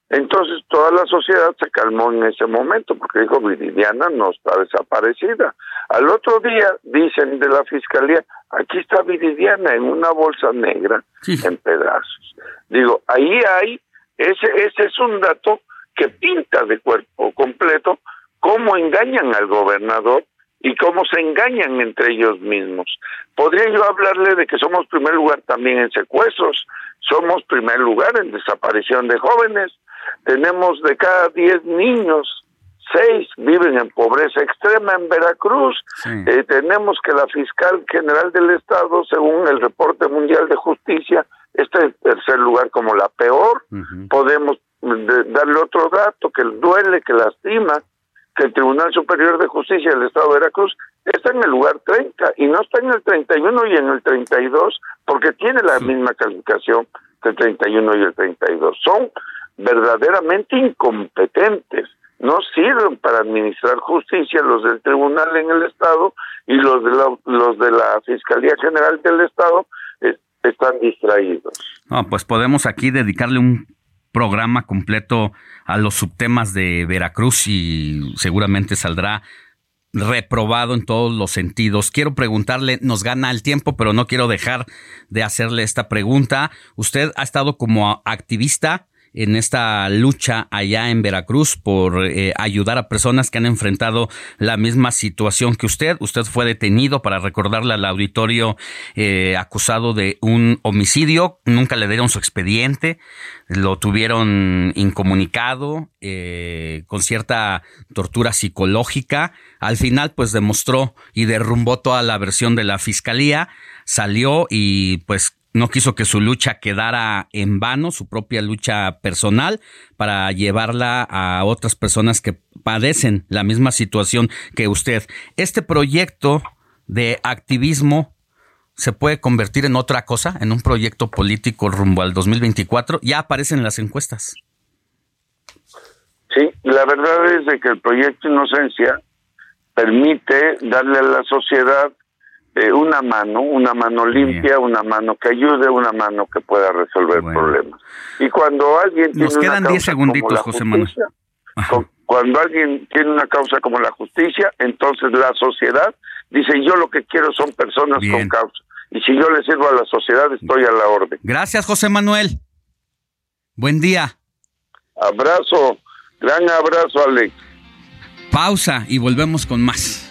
Entonces toda la sociedad se calmó en ese momento porque dijo, Viridiana no está desaparecida. Al otro día dicen de la fiscalía, aquí está Viridiana en una bolsa negra en pedazos. Digo, ahí hay, ese, ese es un dato que pinta de cuerpo completo cómo engañan al gobernador y cómo se engañan entre ellos mismos. Podría yo hablarle de que somos primer lugar también en secuestros, somos primer lugar en desaparición de jóvenes, tenemos de cada 10 niños, seis viven en pobreza extrema en Veracruz. Eh, tenemos que la fiscal general del Estado, según el reporte mundial de justicia, está en tercer lugar como la peor. Podemos de- darle otro dato que duele, que lastima, que el Tribunal Superior de Justicia del Estado de Veracruz está en el lugar 30 y no está en el 31 y en el 32 porque tiene la misma calificación que el 31 y el 32. Son verdaderamente incompetentes. No sirven para administrar justicia los del tribunal en el Estado y los de la, los de la Fiscalía General del Estado eh, están distraídos.
No, pues podemos aquí dedicarle un programa completo a los subtemas de Veracruz y seguramente saldrá reprobado en todos los sentidos. Quiero preguntarle, nos gana el tiempo, pero no quiero dejar de hacerle esta pregunta. Usted ha estado como activista en esta lucha allá en Veracruz por eh, ayudar a personas que han enfrentado la misma situación que usted. Usted fue detenido para recordarle al auditorio eh, acusado de un homicidio. Nunca le dieron su expediente. Lo tuvieron incomunicado, eh, con cierta tortura psicológica. Al final, pues demostró y derrumbó toda la versión de la fiscalía. Salió y pues no quiso que su lucha quedara en vano, su propia lucha personal, para llevarla a otras personas que padecen la misma situación que usted. Este proyecto de activismo se puede convertir en otra cosa, en un proyecto político rumbo al 2024. Ya aparecen en las encuestas.
Sí, la verdad es de que el proyecto Inocencia permite darle a la sociedad eh, una mano, una mano limpia, una mano que ayude, una mano que pueda resolver problemas. Y cuando alguien
Nos
tiene
quedan
una
10
causa como
segunditos,
la
José Manuel.
Cuando alguien tiene una causa como la justicia, entonces la sociedad dice yo lo que quiero son personas con causa. Y si yo le sirvo a la sociedad, estoy a la orden.
Gracias, José Manuel. Buen día.
Abrazo, gran abrazo, Alex.
Pausa y volvemos con más.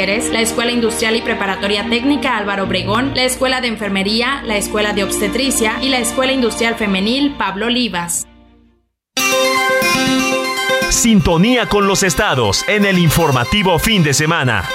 La Escuela Industrial y Preparatoria Técnica Álvaro Obregón, la Escuela de Enfermería, la Escuela de Obstetricia y la Escuela Industrial Femenil Pablo Olivas.
Sintonía con los estados en el informativo fin de semana.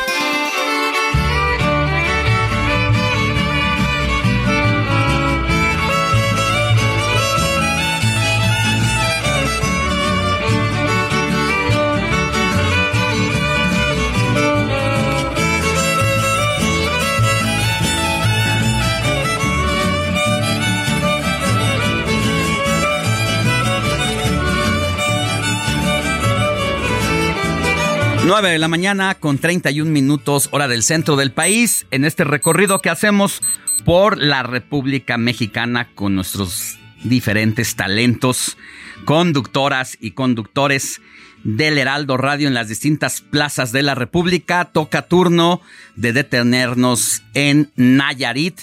9 de la mañana con 31 minutos hora del centro del país en este recorrido que hacemos por la República Mexicana con nuestros diferentes talentos, conductoras y conductores del Heraldo Radio en las distintas plazas de la República. Toca turno de detenernos en Nayarit,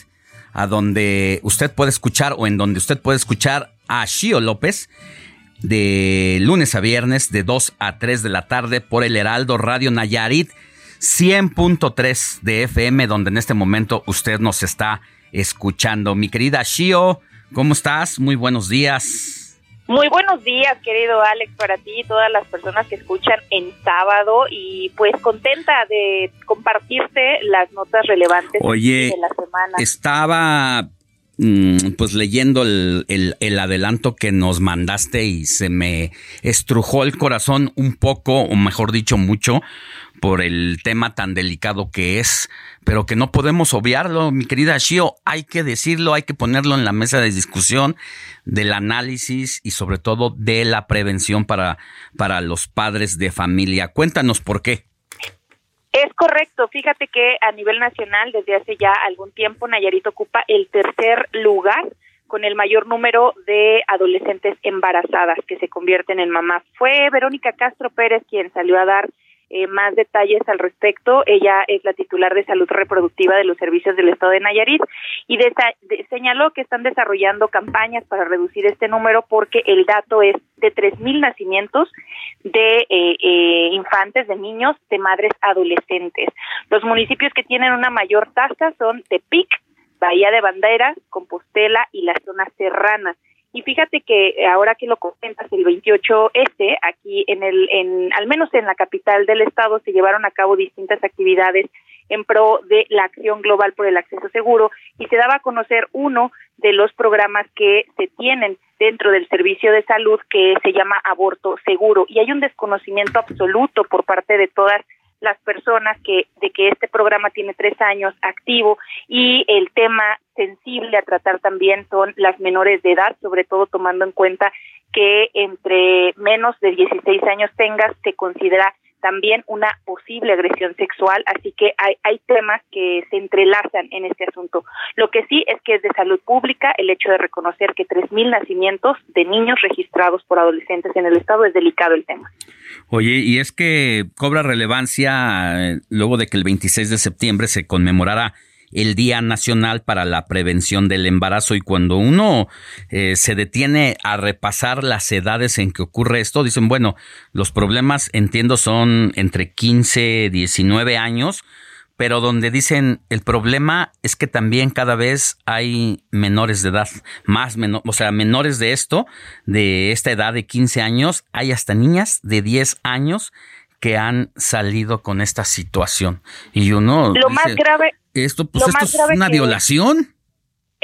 a donde usted puede escuchar o en donde usted puede escuchar a Shio López de lunes a viernes de 2 a 3 de la tarde por el Heraldo Radio Nayarit 100.3 de FM, donde en este momento usted nos está escuchando. Mi querida Shio, ¿cómo estás? Muy buenos días.
Muy buenos días, querido Alex, para ti y todas las personas que escuchan en sábado y pues contenta de compartirte las notas relevantes
Oye,
de la semana.
Estaba pues leyendo el, el, el, adelanto que nos mandaste y se me estrujó el corazón un poco, o mejor dicho, mucho, por el tema tan delicado que es, pero que no podemos obviarlo, mi querida Shio, hay que decirlo, hay que ponerlo en la mesa de discusión del análisis y sobre todo de la prevención para, para los padres de familia. Cuéntanos por qué.
Es correcto, fíjate que a nivel nacional desde hace ya algún tiempo Nayarit ocupa el tercer lugar con el mayor número de adolescentes embarazadas que se convierten en mamás. Fue Verónica Castro Pérez quien salió a dar eh, más detalles al respecto. Ella es la titular de salud reproductiva de los servicios del Estado de Nayarit y señaló que están desarrollando campañas para reducir este número porque el dato es de 3.000 nacimientos de eh, eh, infantes, de niños, de madres adolescentes. Los municipios que tienen una mayor tasa son Tepic, Bahía de Banderas, Compostela y la zona serrana. Y fíjate que ahora que lo comentas, el 28 este, aquí en el, en, al menos en la capital del estado, se llevaron a cabo distintas actividades en pro de la acción global por el acceso seguro y se daba a conocer uno de los programas que se tienen dentro del servicio de salud que se llama aborto seguro. Y hay un desconocimiento absoluto por parte de todas las personas que de que este programa tiene tres años activo y el tema sensible a tratar también son las menores de edad, sobre todo tomando en cuenta que entre menos de 16 años tengas se considera también una posible agresión sexual, así que hay, temas que se entrelazan en este asunto. Lo que sí es que es de salud pública el hecho de reconocer que 3.000 nacimientos de niños registrados por adolescentes en el Estado es delicado el tema.
Oye, y es que cobra relevancia eh, luego de que el 26 de septiembre se conmemorara el Día Nacional para la Prevención del Embarazo y cuando uno eh, se detiene a repasar las edades en que ocurre esto, dicen, bueno, los problemas entiendo son entre 15 y 19 años, pero donde dicen el problema es que también cada vez hay menores de edad, más menor, o sea, menores de esto, de esta edad de 15 años, hay hasta niñas de 10 años que han salido con esta situación. Y uno...
Lo más grave...
Esto, pues esto es una violación.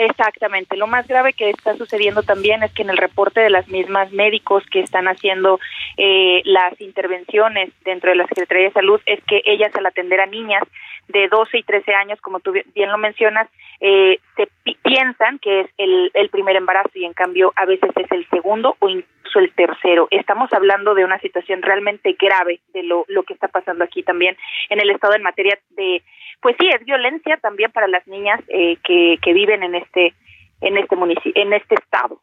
Exactamente. Lo más grave que está sucediendo también es que en el reporte de las mismas médicos que están haciendo eh, las intervenciones dentro de la Secretaría de Salud es que ellas al atender a niñas de 12 y 13 años, como tú bien lo mencionas, eh, se piensan que es el, el primer embarazo y en cambio a veces es el segundo o incluso el tercero. Estamos hablando de una situación realmente grave de lo, lo que está pasando aquí también en el Estado en materia de, pues sí, es violencia también para las niñas eh, que, que viven en este en este municipio, en este estado.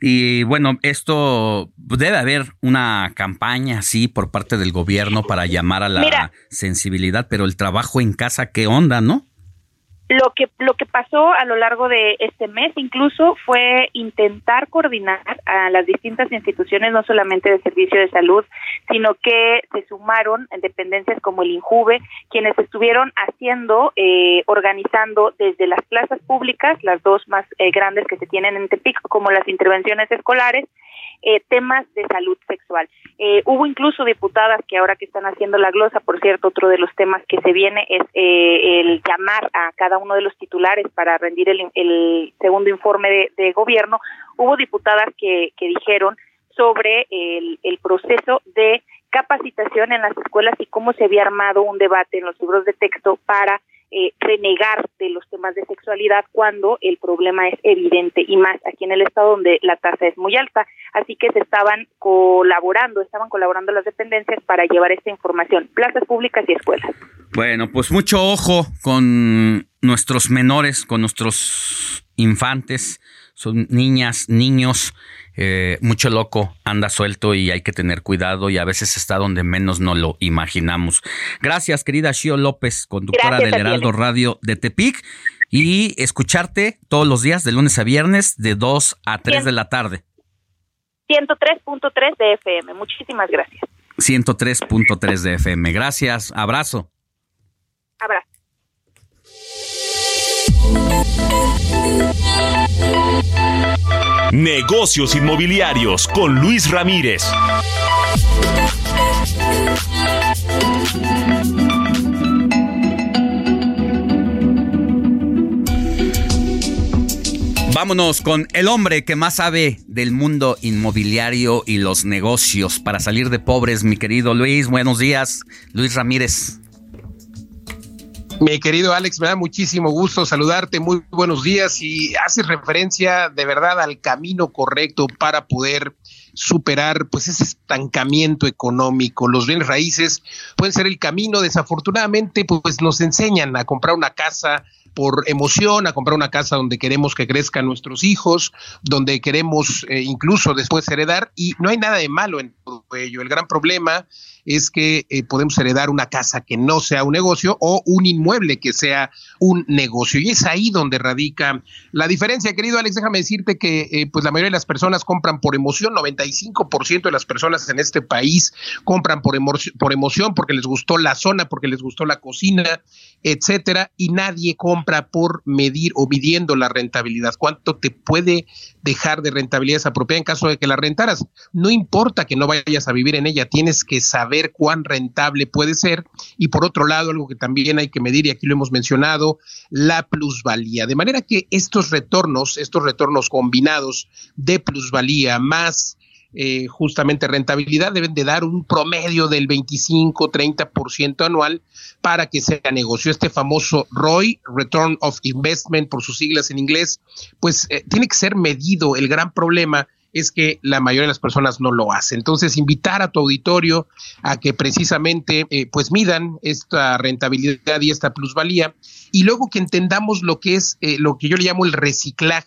Y bueno, esto debe haber una campaña así por parte del gobierno para llamar a la sensibilidad, pero el trabajo en casa, ¿qué onda, no?
Lo que, lo que pasó a lo largo de este mes incluso fue intentar coordinar a las distintas instituciones, no solamente de servicio de salud, sino que se sumaron en dependencias como el INJUVE, quienes estuvieron haciendo, eh, organizando desde las plazas públicas, las dos más eh, grandes que se tienen en Tepic, como las intervenciones escolares, eh, temas de salud sexual. Eh, hubo incluso diputadas que ahora que están haciendo la glosa, por cierto, otro de los temas que se viene es eh, el llamar a cada uno de los titulares para rendir el, segundo informe de, gobierno. Hubo diputadas que, que dijeron sobre el, el proceso de capacitación en las escuelas y cómo se había armado un debate en los libros de texto para eh, renegar de los temas de sexualidad cuando el problema es evidente y más aquí en el estado donde la tasa es muy alta. Así que se estaban colaborando, estaban colaborando las dependencias para llevar esta información, plazas públicas y escuelas.
Bueno, pues mucho ojo con nuestros menores, con nuestros infantes, son niñas, niños, eh, mucho loco anda suelto y hay que tener cuidado y a veces está donde menos no lo imaginamos. Gracias, querida Shio López, conductora del Heraldo Radio de Tepic, y escucharte todos los días, de lunes a viernes, de 2 a 3 de la tarde.
103.3 de FM. Muchísimas gracias.
103.3 de FM. Gracias. Abrazo.
Abrazo.
Negocios inmobiliarios con Luis Ramírez.
Vámonos con el hombre que más sabe del mundo inmobiliario y los negocios para salir de pobres, mi querido Luis. Buenos días, Luis Ramírez.
Mi querido Alex, me da muchísimo gusto saludarte, muy buenos días y haces referencia de verdad al camino correcto para poder superar pues ese estancamiento económico. Los bienes raíces pueden ser el camino, desafortunadamente pues nos enseñan a comprar una casa por emoción, a comprar una casa donde queremos que crezcan nuestros hijos, donde queremos eh, incluso después heredar y no hay nada de malo en todo ello. El gran problema es que eh, podemos heredar una casa que no sea un negocio o un inmueble que sea un negocio. Y es ahí donde radica la diferencia, querido Alex. Déjame decirte que eh, pues la mayoría de las personas compran por emoción, 95% de las personas en este país compran por, por emoción porque les gustó la zona, porque les gustó la cocina, etcétera, y nadie compra por medir o midiendo la rentabilidad. ¿Cuánto te puede dejar de rentabilidad esa propiedad en caso de que la rentaras? No importa que no vayas a vivir en ella, tienes que saber cuán rentable puede ser. Y por otro lado, algo que también hay que medir, y aquí lo hemos mencionado, la plusvalía. De manera que estos retornos, estos retornos combinados de plusvalía más eh, justamente rentabilidad deben de dar un promedio del 25-30% anual para que sea negocio. Este famoso ROI, Return of Investment por sus siglas en inglés, pues eh, tiene que ser medido. El gran problema es que la mayoría de las personas no lo hacen. Entonces, invitar a tu auditorio a que precisamente eh, pues midan esta rentabilidad y esta plusvalía y luego que entendamos lo que es eh, lo que yo le llamo el reciclaje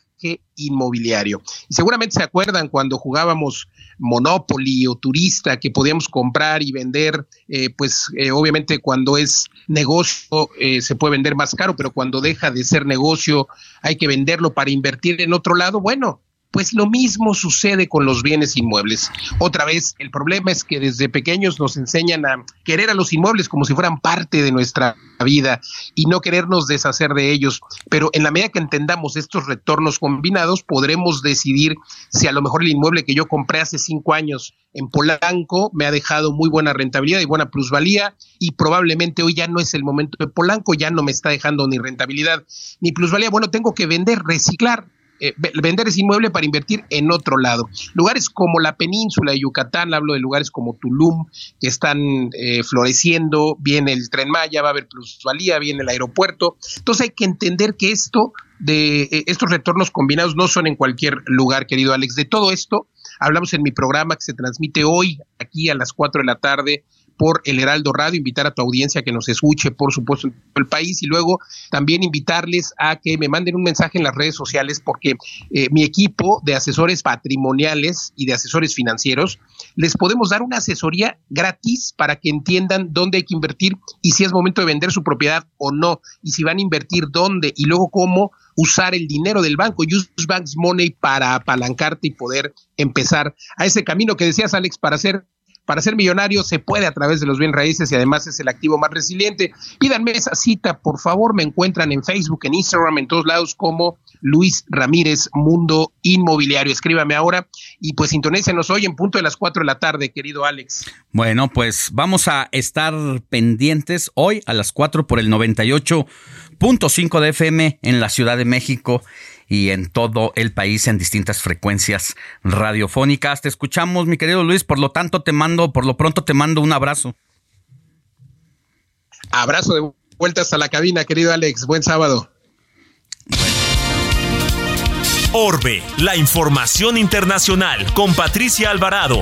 inmobiliario. Y seguramente se acuerdan cuando jugábamos Monopoly o Turista que podíamos comprar y vender, eh, pues obviamente cuando es negocio se puede vender más caro, pero cuando deja de ser negocio hay que venderlo para invertir en otro lado. Bueno, pues lo mismo sucede con los bienes inmuebles. Otra vez, el problema es que desde pequeños nos enseñan a querer a los inmuebles como si fueran parte de nuestra vida y no querernos deshacer de ellos. Pero en la medida que entendamos estos retornos combinados, podremos decidir si a lo mejor el inmueble que yo compré hace cinco años en Polanco me ha dejado muy buena rentabilidad y buena plusvalía y probablemente hoy ya no es el momento de Polanco, ya no me está dejando ni rentabilidad ni plusvalía. Bueno, tengo que vender, reciclar eh, vender ese inmueble para invertir en otro lado. Lugares como la península de Yucatán, hablo de lugares como Tulum, que están eh, floreciendo, viene el tren Maya, va a haber plusvalía, viene el aeropuerto. Entonces hay que entender que esto de eh, estos retornos combinados no son en cualquier lugar, querido Alex. De todo esto hablamos en mi programa que se transmite hoy aquí a las 4 de la tarde por el Heraldo Radio, invitar a tu audiencia que nos escuche, por supuesto, en todo el país y luego también invitarles a que me manden un mensaje en las redes sociales porque eh, mi equipo de asesores patrimoniales y de asesores financieros les podemos dar una asesoría gratis para que entiendan dónde hay que invertir y si es momento de vender su propiedad o no y si van a invertir dónde y luego cómo usar el dinero del banco, use Bank's Money para apalancarte y poder empezar a ese camino que decías, Alex, para hacer para ser millonario se puede a través de los bien raíces y además es el activo más resiliente. Pídanme esa cita, por favor, me encuentran en Facebook, en Instagram, en todos lados como Luis Ramírez Mundo Inmobiliario. Escríbame ahora y pues sintonícenos hoy en punto de las 4 de la tarde, querido Alex.
Bueno, pues vamos a estar pendientes hoy a las 4 por el 98.5 de FM en la Ciudad de México y en todo el país en distintas frecuencias radiofónicas. Te escuchamos, mi querido Luis, por lo tanto te mando, por lo pronto te mando un abrazo.
Abrazo de vuelta hasta la cabina, querido Alex. Buen sábado.
Orbe, la información internacional con Patricia Alvarado.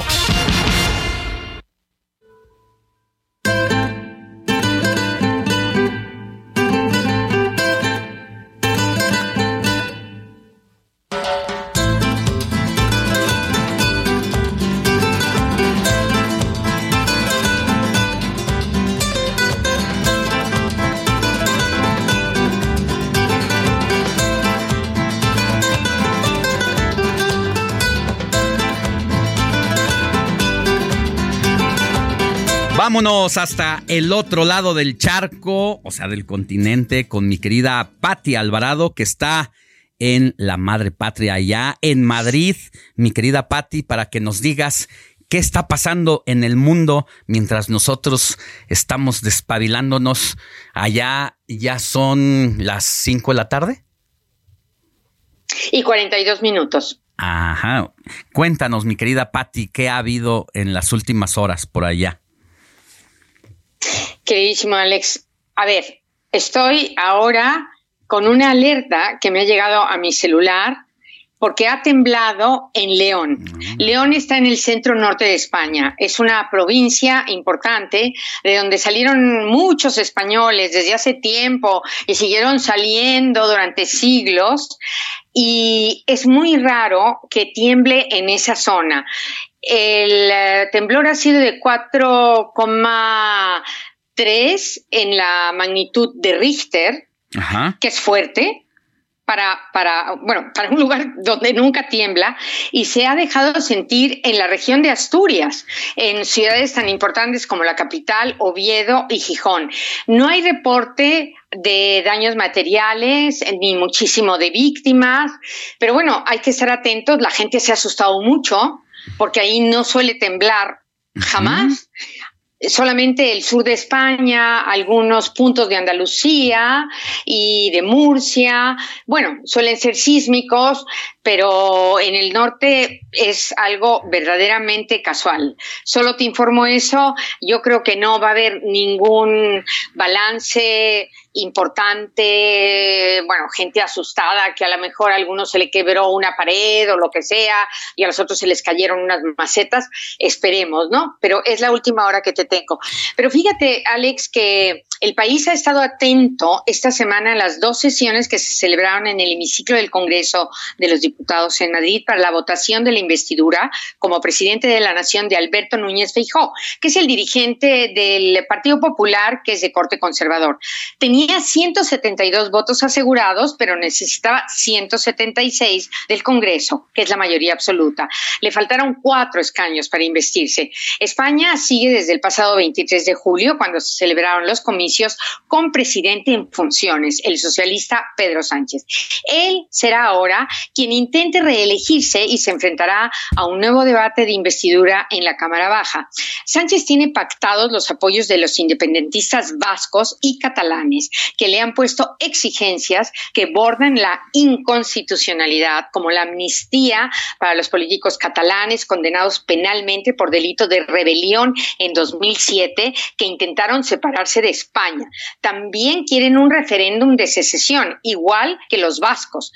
Vámonos hasta el otro lado del charco, o sea, del continente, con mi querida Patti Alvarado, que está en la madre patria allá en Madrid. Mi querida Patti, para que nos digas qué está pasando en el mundo mientras nosotros estamos despabilándonos. Allá ya son las 5 de la tarde.
Y 42 minutos.
Ajá. Cuéntanos, mi querida Patti, qué ha habido en las últimas horas por allá.
Queridísimo Alex, a ver, estoy ahora con una alerta que me ha llegado a mi celular porque ha temblado en León. León está en el centro norte de España. Es una provincia importante de donde salieron muchos españoles desde hace tiempo y siguieron saliendo durante siglos. Y es muy raro que tiemble en esa zona. El eh, temblor ha sido de 4,3 en la magnitud de Richter, que es fuerte. Para, para, bueno, para un lugar *laughs* donde nunca tiembla y se ha dejado sentir en la región de Asturias, en ciudades tan importantes como la capital, Oviedo y Gijón. No hay reporte de daños materiales ni muchísimo de víctimas, pero bueno, hay que estar atentos, la gente se ha asustado mucho porque ahí no suele temblar jamás. Solamente el sur de España, algunos puntos de Andalucía y de Murcia, bueno, suelen ser sísmicos, pero en el norte es algo verdaderamente casual. Solo te informo eso, yo creo que no va a haber ningún balance importante, bueno, gente asustada, que a lo mejor a algunos se le quebró una pared o lo que sea, y a los otros se les cayeron unas macetas, esperemos, ¿no? Pero es la última hora que te tengo. Pero fíjate, Alex, que el país ha estado atento esta semana a las dos sesiones que se celebraron en el hemiciclo del Congreso de los Diputados en Madrid para la votación de la investidura como presidente de la Nación de Alberto Núñez Feijó, que es el dirigente del Partido Popular, que es de corte conservador. Tenía 172 votos asegurados, pero necesitaba 176 del Congreso, que es la mayoría absoluta. Le faltaron cuatro escaños para investirse. España sigue desde el pasado 23 de julio, cuando se celebraron los comicios con presidente en funciones, el socialista Pedro Sánchez. Él será ahora quien intente reelegirse y se enfrentará a un nuevo debate de investidura en la Cámara Baja. Sánchez tiene pactados los apoyos de los independentistas vascos y catalanes, que le han puesto exigencias que bordan la inconstitucionalidad, como la amnistía para los políticos catalanes condenados penalmente por delito de rebelión en 2007, que intentaron separarse de España también quieren un referéndum de secesión, igual que los vascos.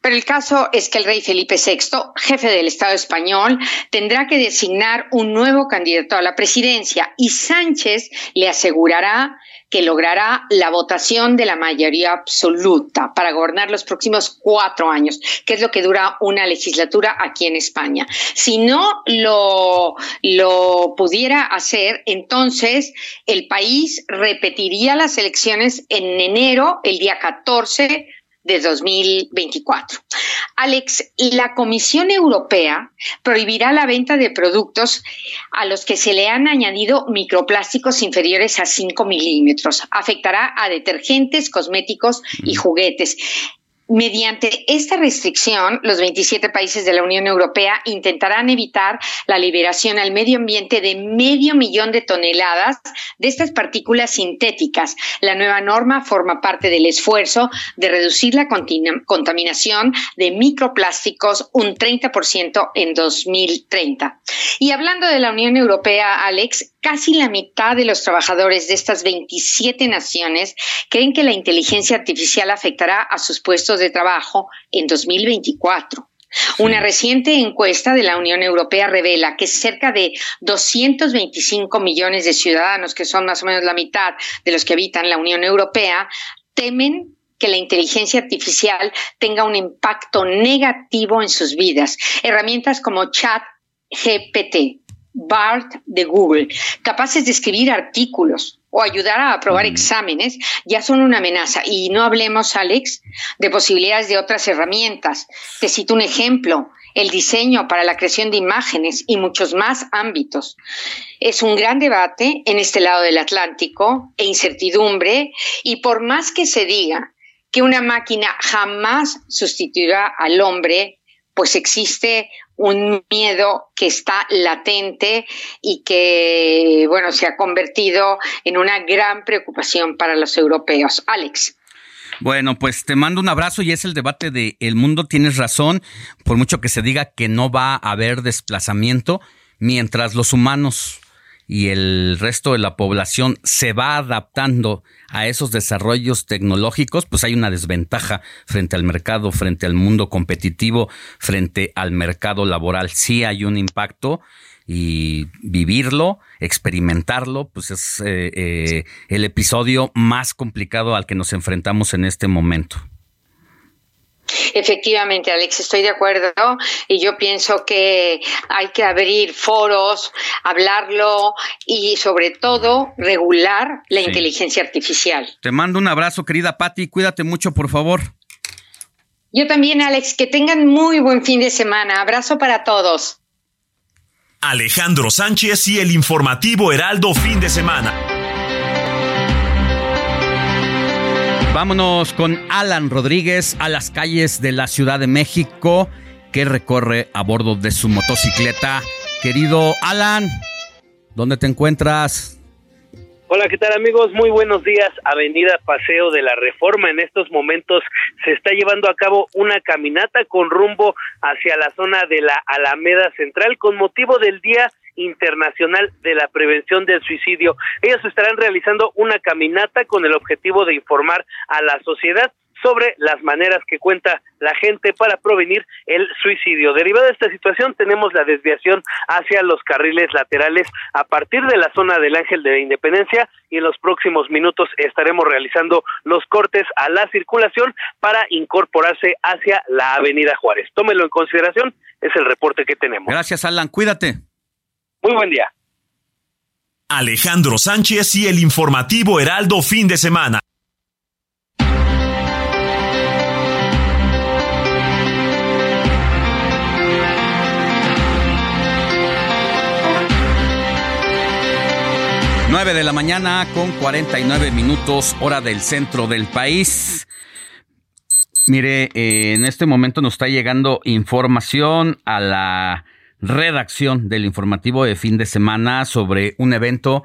Pero el caso es que el rey Felipe VI, jefe del Estado español, tendrá que designar un nuevo candidato a la presidencia y Sánchez le asegurará que logrará la votación de la mayoría absoluta para gobernar los próximos cuatro años, que es lo que dura una legislatura aquí en España. Si no lo, lo pudiera hacer, entonces el país repetiría las elecciones en enero, el día 14 de 2024. Alex, la Comisión Europea prohibirá la venta de productos a los que se le han añadido microplásticos inferiores a 5 milímetros. Afectará a detergentes, cosméticos y juguetes. Mediante esta restricción, los 27 países de la Unión Europea intentarán evitar la liberación al medio ambiente de medio millón de toneladas de estas partículas sintéticas. La nueva norma forma parte del esfuerzo de reducir la contaminación de microplásticos un 30% en 2030. Y hablando de la Unión Europea, Alex, casi la mitad de los trabajadores de estas 27 naciones creen que la inteligencia artificial afectará a sus puestos de trabajo en 2024. Una reciente encuesta de la Unión Europea revela que cerca de 225 millones de ciudadanos, que son más o menos la mitad de los que habitan la Unión Europea, temen que la inteligencia artificial tenga un impacto negativo en sus vidas. Herramientas como Chat GPT, BART de Google, capaces de escribir artículos, o ayudar a aprobar exámenes ya son una amenaza. Y no hablemos, Alex, de posibilidades de otras herramientas. Te cito un ejemplo, el diseño para la creación de imágenes y muchos más ámbitos. Es un gran debate en este lado del Atlántico e incertidumbre y por más que se diga que una máquina jamás sustituirá al hombre, pues existe un miedo que está latente y que, bueno, se ha convertido en una gran preocupación para los europeos. Alex.
Bueno, pues te mando un abrazo y es el debate de El Mundo. Tienes razón, por mucho que se diga que no va a haber desplazamiento, mientras los humanos y el resto de la población se va adaptando a esos desarrollos tecnológicos, pues hay una desventaja frente al mercado, frente al mundo competitivo, frente al mercado laboral. Sí hay un impacto y vivirlo, experimentarlo, pues es eh, eh, el episodio más complicado al que nos enfrentamos en este momento.
Efectivamente, Alex, estoy de acuerdo y yo pienso que hay que abrir foros, hablarlo y sobre todo regular la inteligencia artificial.
Te mando un abrazo, querida Patti, cuídate mucho, por favor.
Yo también, Alex, que tengan muy buen fin de semana. Abrazo para todos.
Alejandro Sánchez y el informativo Heraldo fin de semana.
Vámonos con Alan Rodríguez a las calles de la Ciudad de México que recorre a bordo de su motocicleta. Querido Alan, ¿dónde te encuentras?
Hola, ¿qué tal amigos? Muy buenos días. Avenida Paseo de la Reforma. En estos momentos se está llevando a cabo una caminata con rumbo hacia la zona de la Alameda Central con motivo del Día Internacional de la Prevención del Suicidio. Ellos estarán realizando una caminata con el objetivo de informar a la sociedad sobre las maneras que cuenta la gente para prevenir el suicidio. Derivada de esta situación, tenemos la desviación hacia los carriles laterales a partir de la zona del Ángel de la Independencia y en los próximos minutos estaremos realizando los cortes a la circulación para incorporarse hacia la Avenida Juárez. Tómelo en consideración, es el reporte que tenemos.
Gracias, Alan. Cuídate.
Muy buen día.
Alejandro Sánchez y el informativo Heraldo fin de semana.
Nueve de la mañana con 49 minutos, hora del centro del país. Mire, eh, en este momento nos está llegando información a la redacción del informativo de fin de semana sobre un evento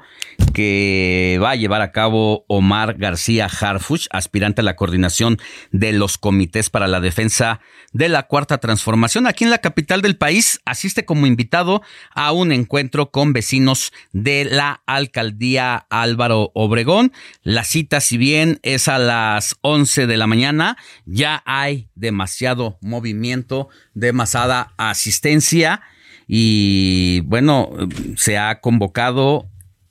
que va a llevar a cabo Omar García Harfuch, aspirante a la coordinación de los comités para la defensa de la cuarta transformación. Aquí en la capital del país asiste como invitado a un encuentro con vecinos de la alcaldía Álvaro Obregón. La cita, si bien es a las 11 de la mañana, ya hay demasiado movimiento, demasiada asistencia y bueno, se ha convocado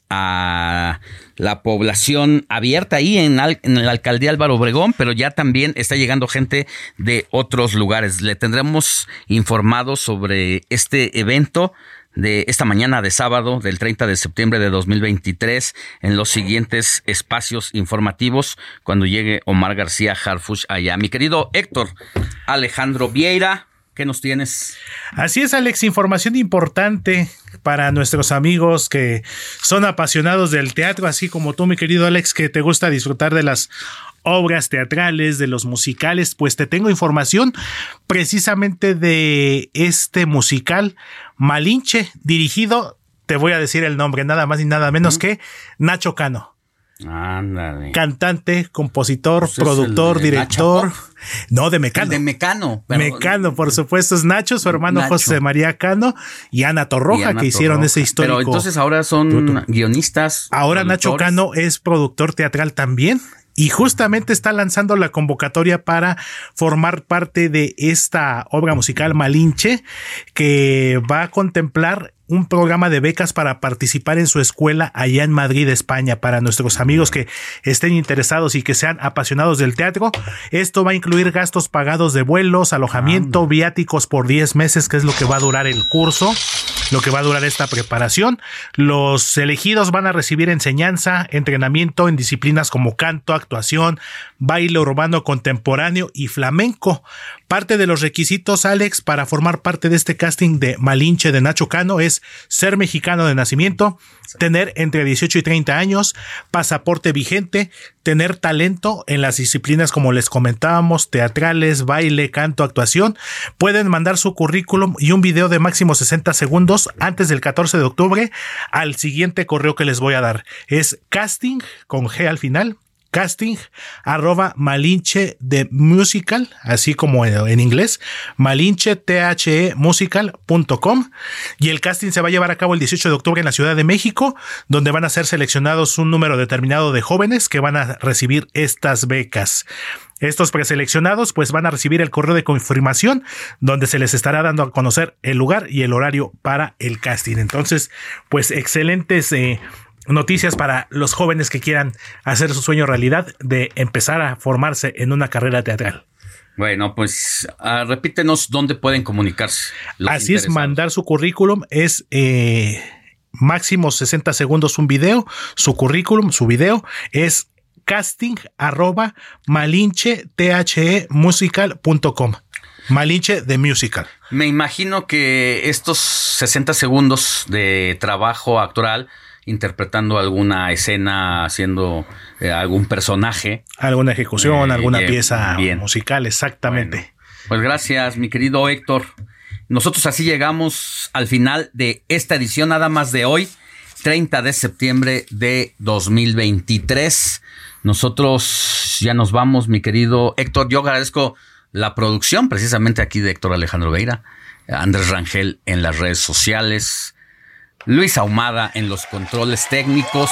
a la población abierta ahí en, en, la alcaldía Álvaro Obregón, pero ya también está llegando gente de otros lugares. Le tendremos informado sobre este evento de esta mañana de sábado del 30 de septiembre de 2023 en los siguientes espacios informativos cuando llegue Omar García Harfush allá. Mi querido Héctor Alejandro Vieira, ¿Qué nos tienes?
Así es, Alex, información importante para nuestros amigos que son apasionados del teatro, así como tú, mi querido Alex, que te gusta disfrutar de las obras teatrales, de los musicales, pues te tengo información precisamente de este musical Malinche, dirigido, te voy a decir el nombre, nada más y nada menos que Nacho Cano.
Ándale.
Cantante, compositor,
Pues es
productor, director. No, de Mecano.
de Mecano. pero-
Mecano, por supuesto, es Nacho, su hermano
Nacho.
José María Cano y Ana Torroja,
y Ana
que hicieron
Torroja.
ese histórico.
Pero entonces ahora son guionistas.
Ahora Nacho. Cano es productor teatral también. Y justamente está lanzando la convocatoria para formar parte de esta obra musical Malinche, que va a contemplar un programa de becas para participar en su escuela allá en Madrid, España, para nuestros amigos que estén interesados y que sean apasionados del teatro. Esto va a incluir gastos pagados de vuelos, alojamiento, viáticos por 10 meses, que es lo que va a durar el curso, lo que va a durar esta preparación. Los elegidos van a recibir enseñanza, entrenamiento en disciplinas como canto, actuación, baile urbano contemporáneo y flamenco. Parte de los requisitos, Alex, para formar parte de este casting de Malinche de Nacho Cano es ser mexicano de nacimiento, tener entre 18 y 30 años, pasaporte vigente, tener talento en las disciplinas como les comentábamos, teatrales, baile, canto, actuación. Pueden mandar su currículum y un video de máximo 60 segundos antes del 14 de octubre al siguiente correo que les voy a dar. Es casting con G al final casting arroba malinche de musical, así como en inglés, malinche the musical.com y el casting se va a llevar a cabo el 18 de octubre en la Ciudad de México, donde van a ser seleccionados un número determinado de jóvenes que van a recibir estas becas. Estos preseleccionados pues van a recibir el correo de confirmación donde se les estará dando a conocer el lugar y el horario para el casting. Entonces, pues excelentes eh, noticias para los jóvenes que quieran hacer su sueño realidad de empezar a formarse en una carrera teatral.
Bueno, pues ah, repítenos dónde pueden comunicarse.
Así es, mandar su currículum es eh, máximo 60 segundos un video, su currículum, su video es casting arroba malinche the musical.com. Malinche de musical.
Me imagino que estos 60 segundos de trabajo actoral interpretando alguna escena, haciendo eh, algún personaje.
Alguna ejecución,
Eh,
alguna pieza
bien.
musical, exactamente.
Pues gracias, mi querido Héctor. Nosotros así llegamos al final de esta edición, nada más de hoy, 30 de septiembre de 2023. Nosotros ya nos vamos, mi querido Héctor. Yo agradezco la producción precisamente aquí de Héctor Alejandro Veira, Andrés Rangel en las redes sociales, Luis Ahumada en los controles técnicos.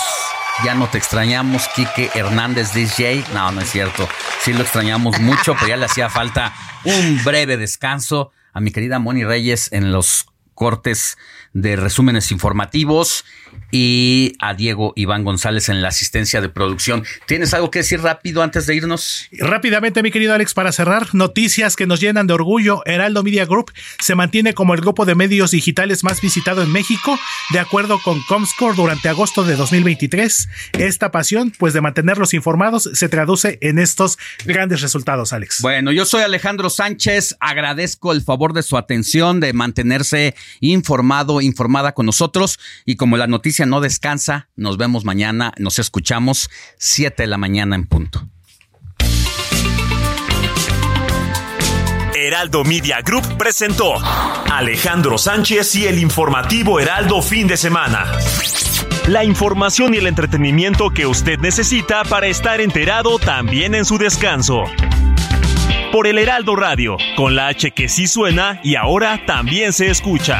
Ya no te extrañamos, Quique Hernández DJ. No, no es cierto. Sí lo extrañamos mucho, pero ya le hacía falta un breve descanso a mi querida Moni Reyes en los cortes de resúmenes informativos y a Diego Iván González en la asistencia de producción. ¿Tienes algo que decir rápido antes de irnos?
Rápidamente, mi querido Alex, para cerrar, noticias que nos llenan de orgullo. Heraldo Media Group se mantiene como el grupo de medios digitales más visitado en México, de acuerdo con Comscore durante agosto de 2023. Esta pasión, pues de mantenerlos informados, se traduce en estos grandes resultados, Alex.
Bueno, yo soy Alejandro Sánchez, agradezco el favor de su atención, de mantenerse informado, informada con nosotros y como la noticia no descansa, nos vemos mañana, nos escuchamos 7 de la mañana en punto.
Heraldo Media Group presentó Alejandro Sánchez y el informativo Heraldo fin de semana. La información y el entretenimiento que usted necesita para estar enterado también en su descanso. Por el Heraldo Radio, con la H que sí suena y ahora también se escucha.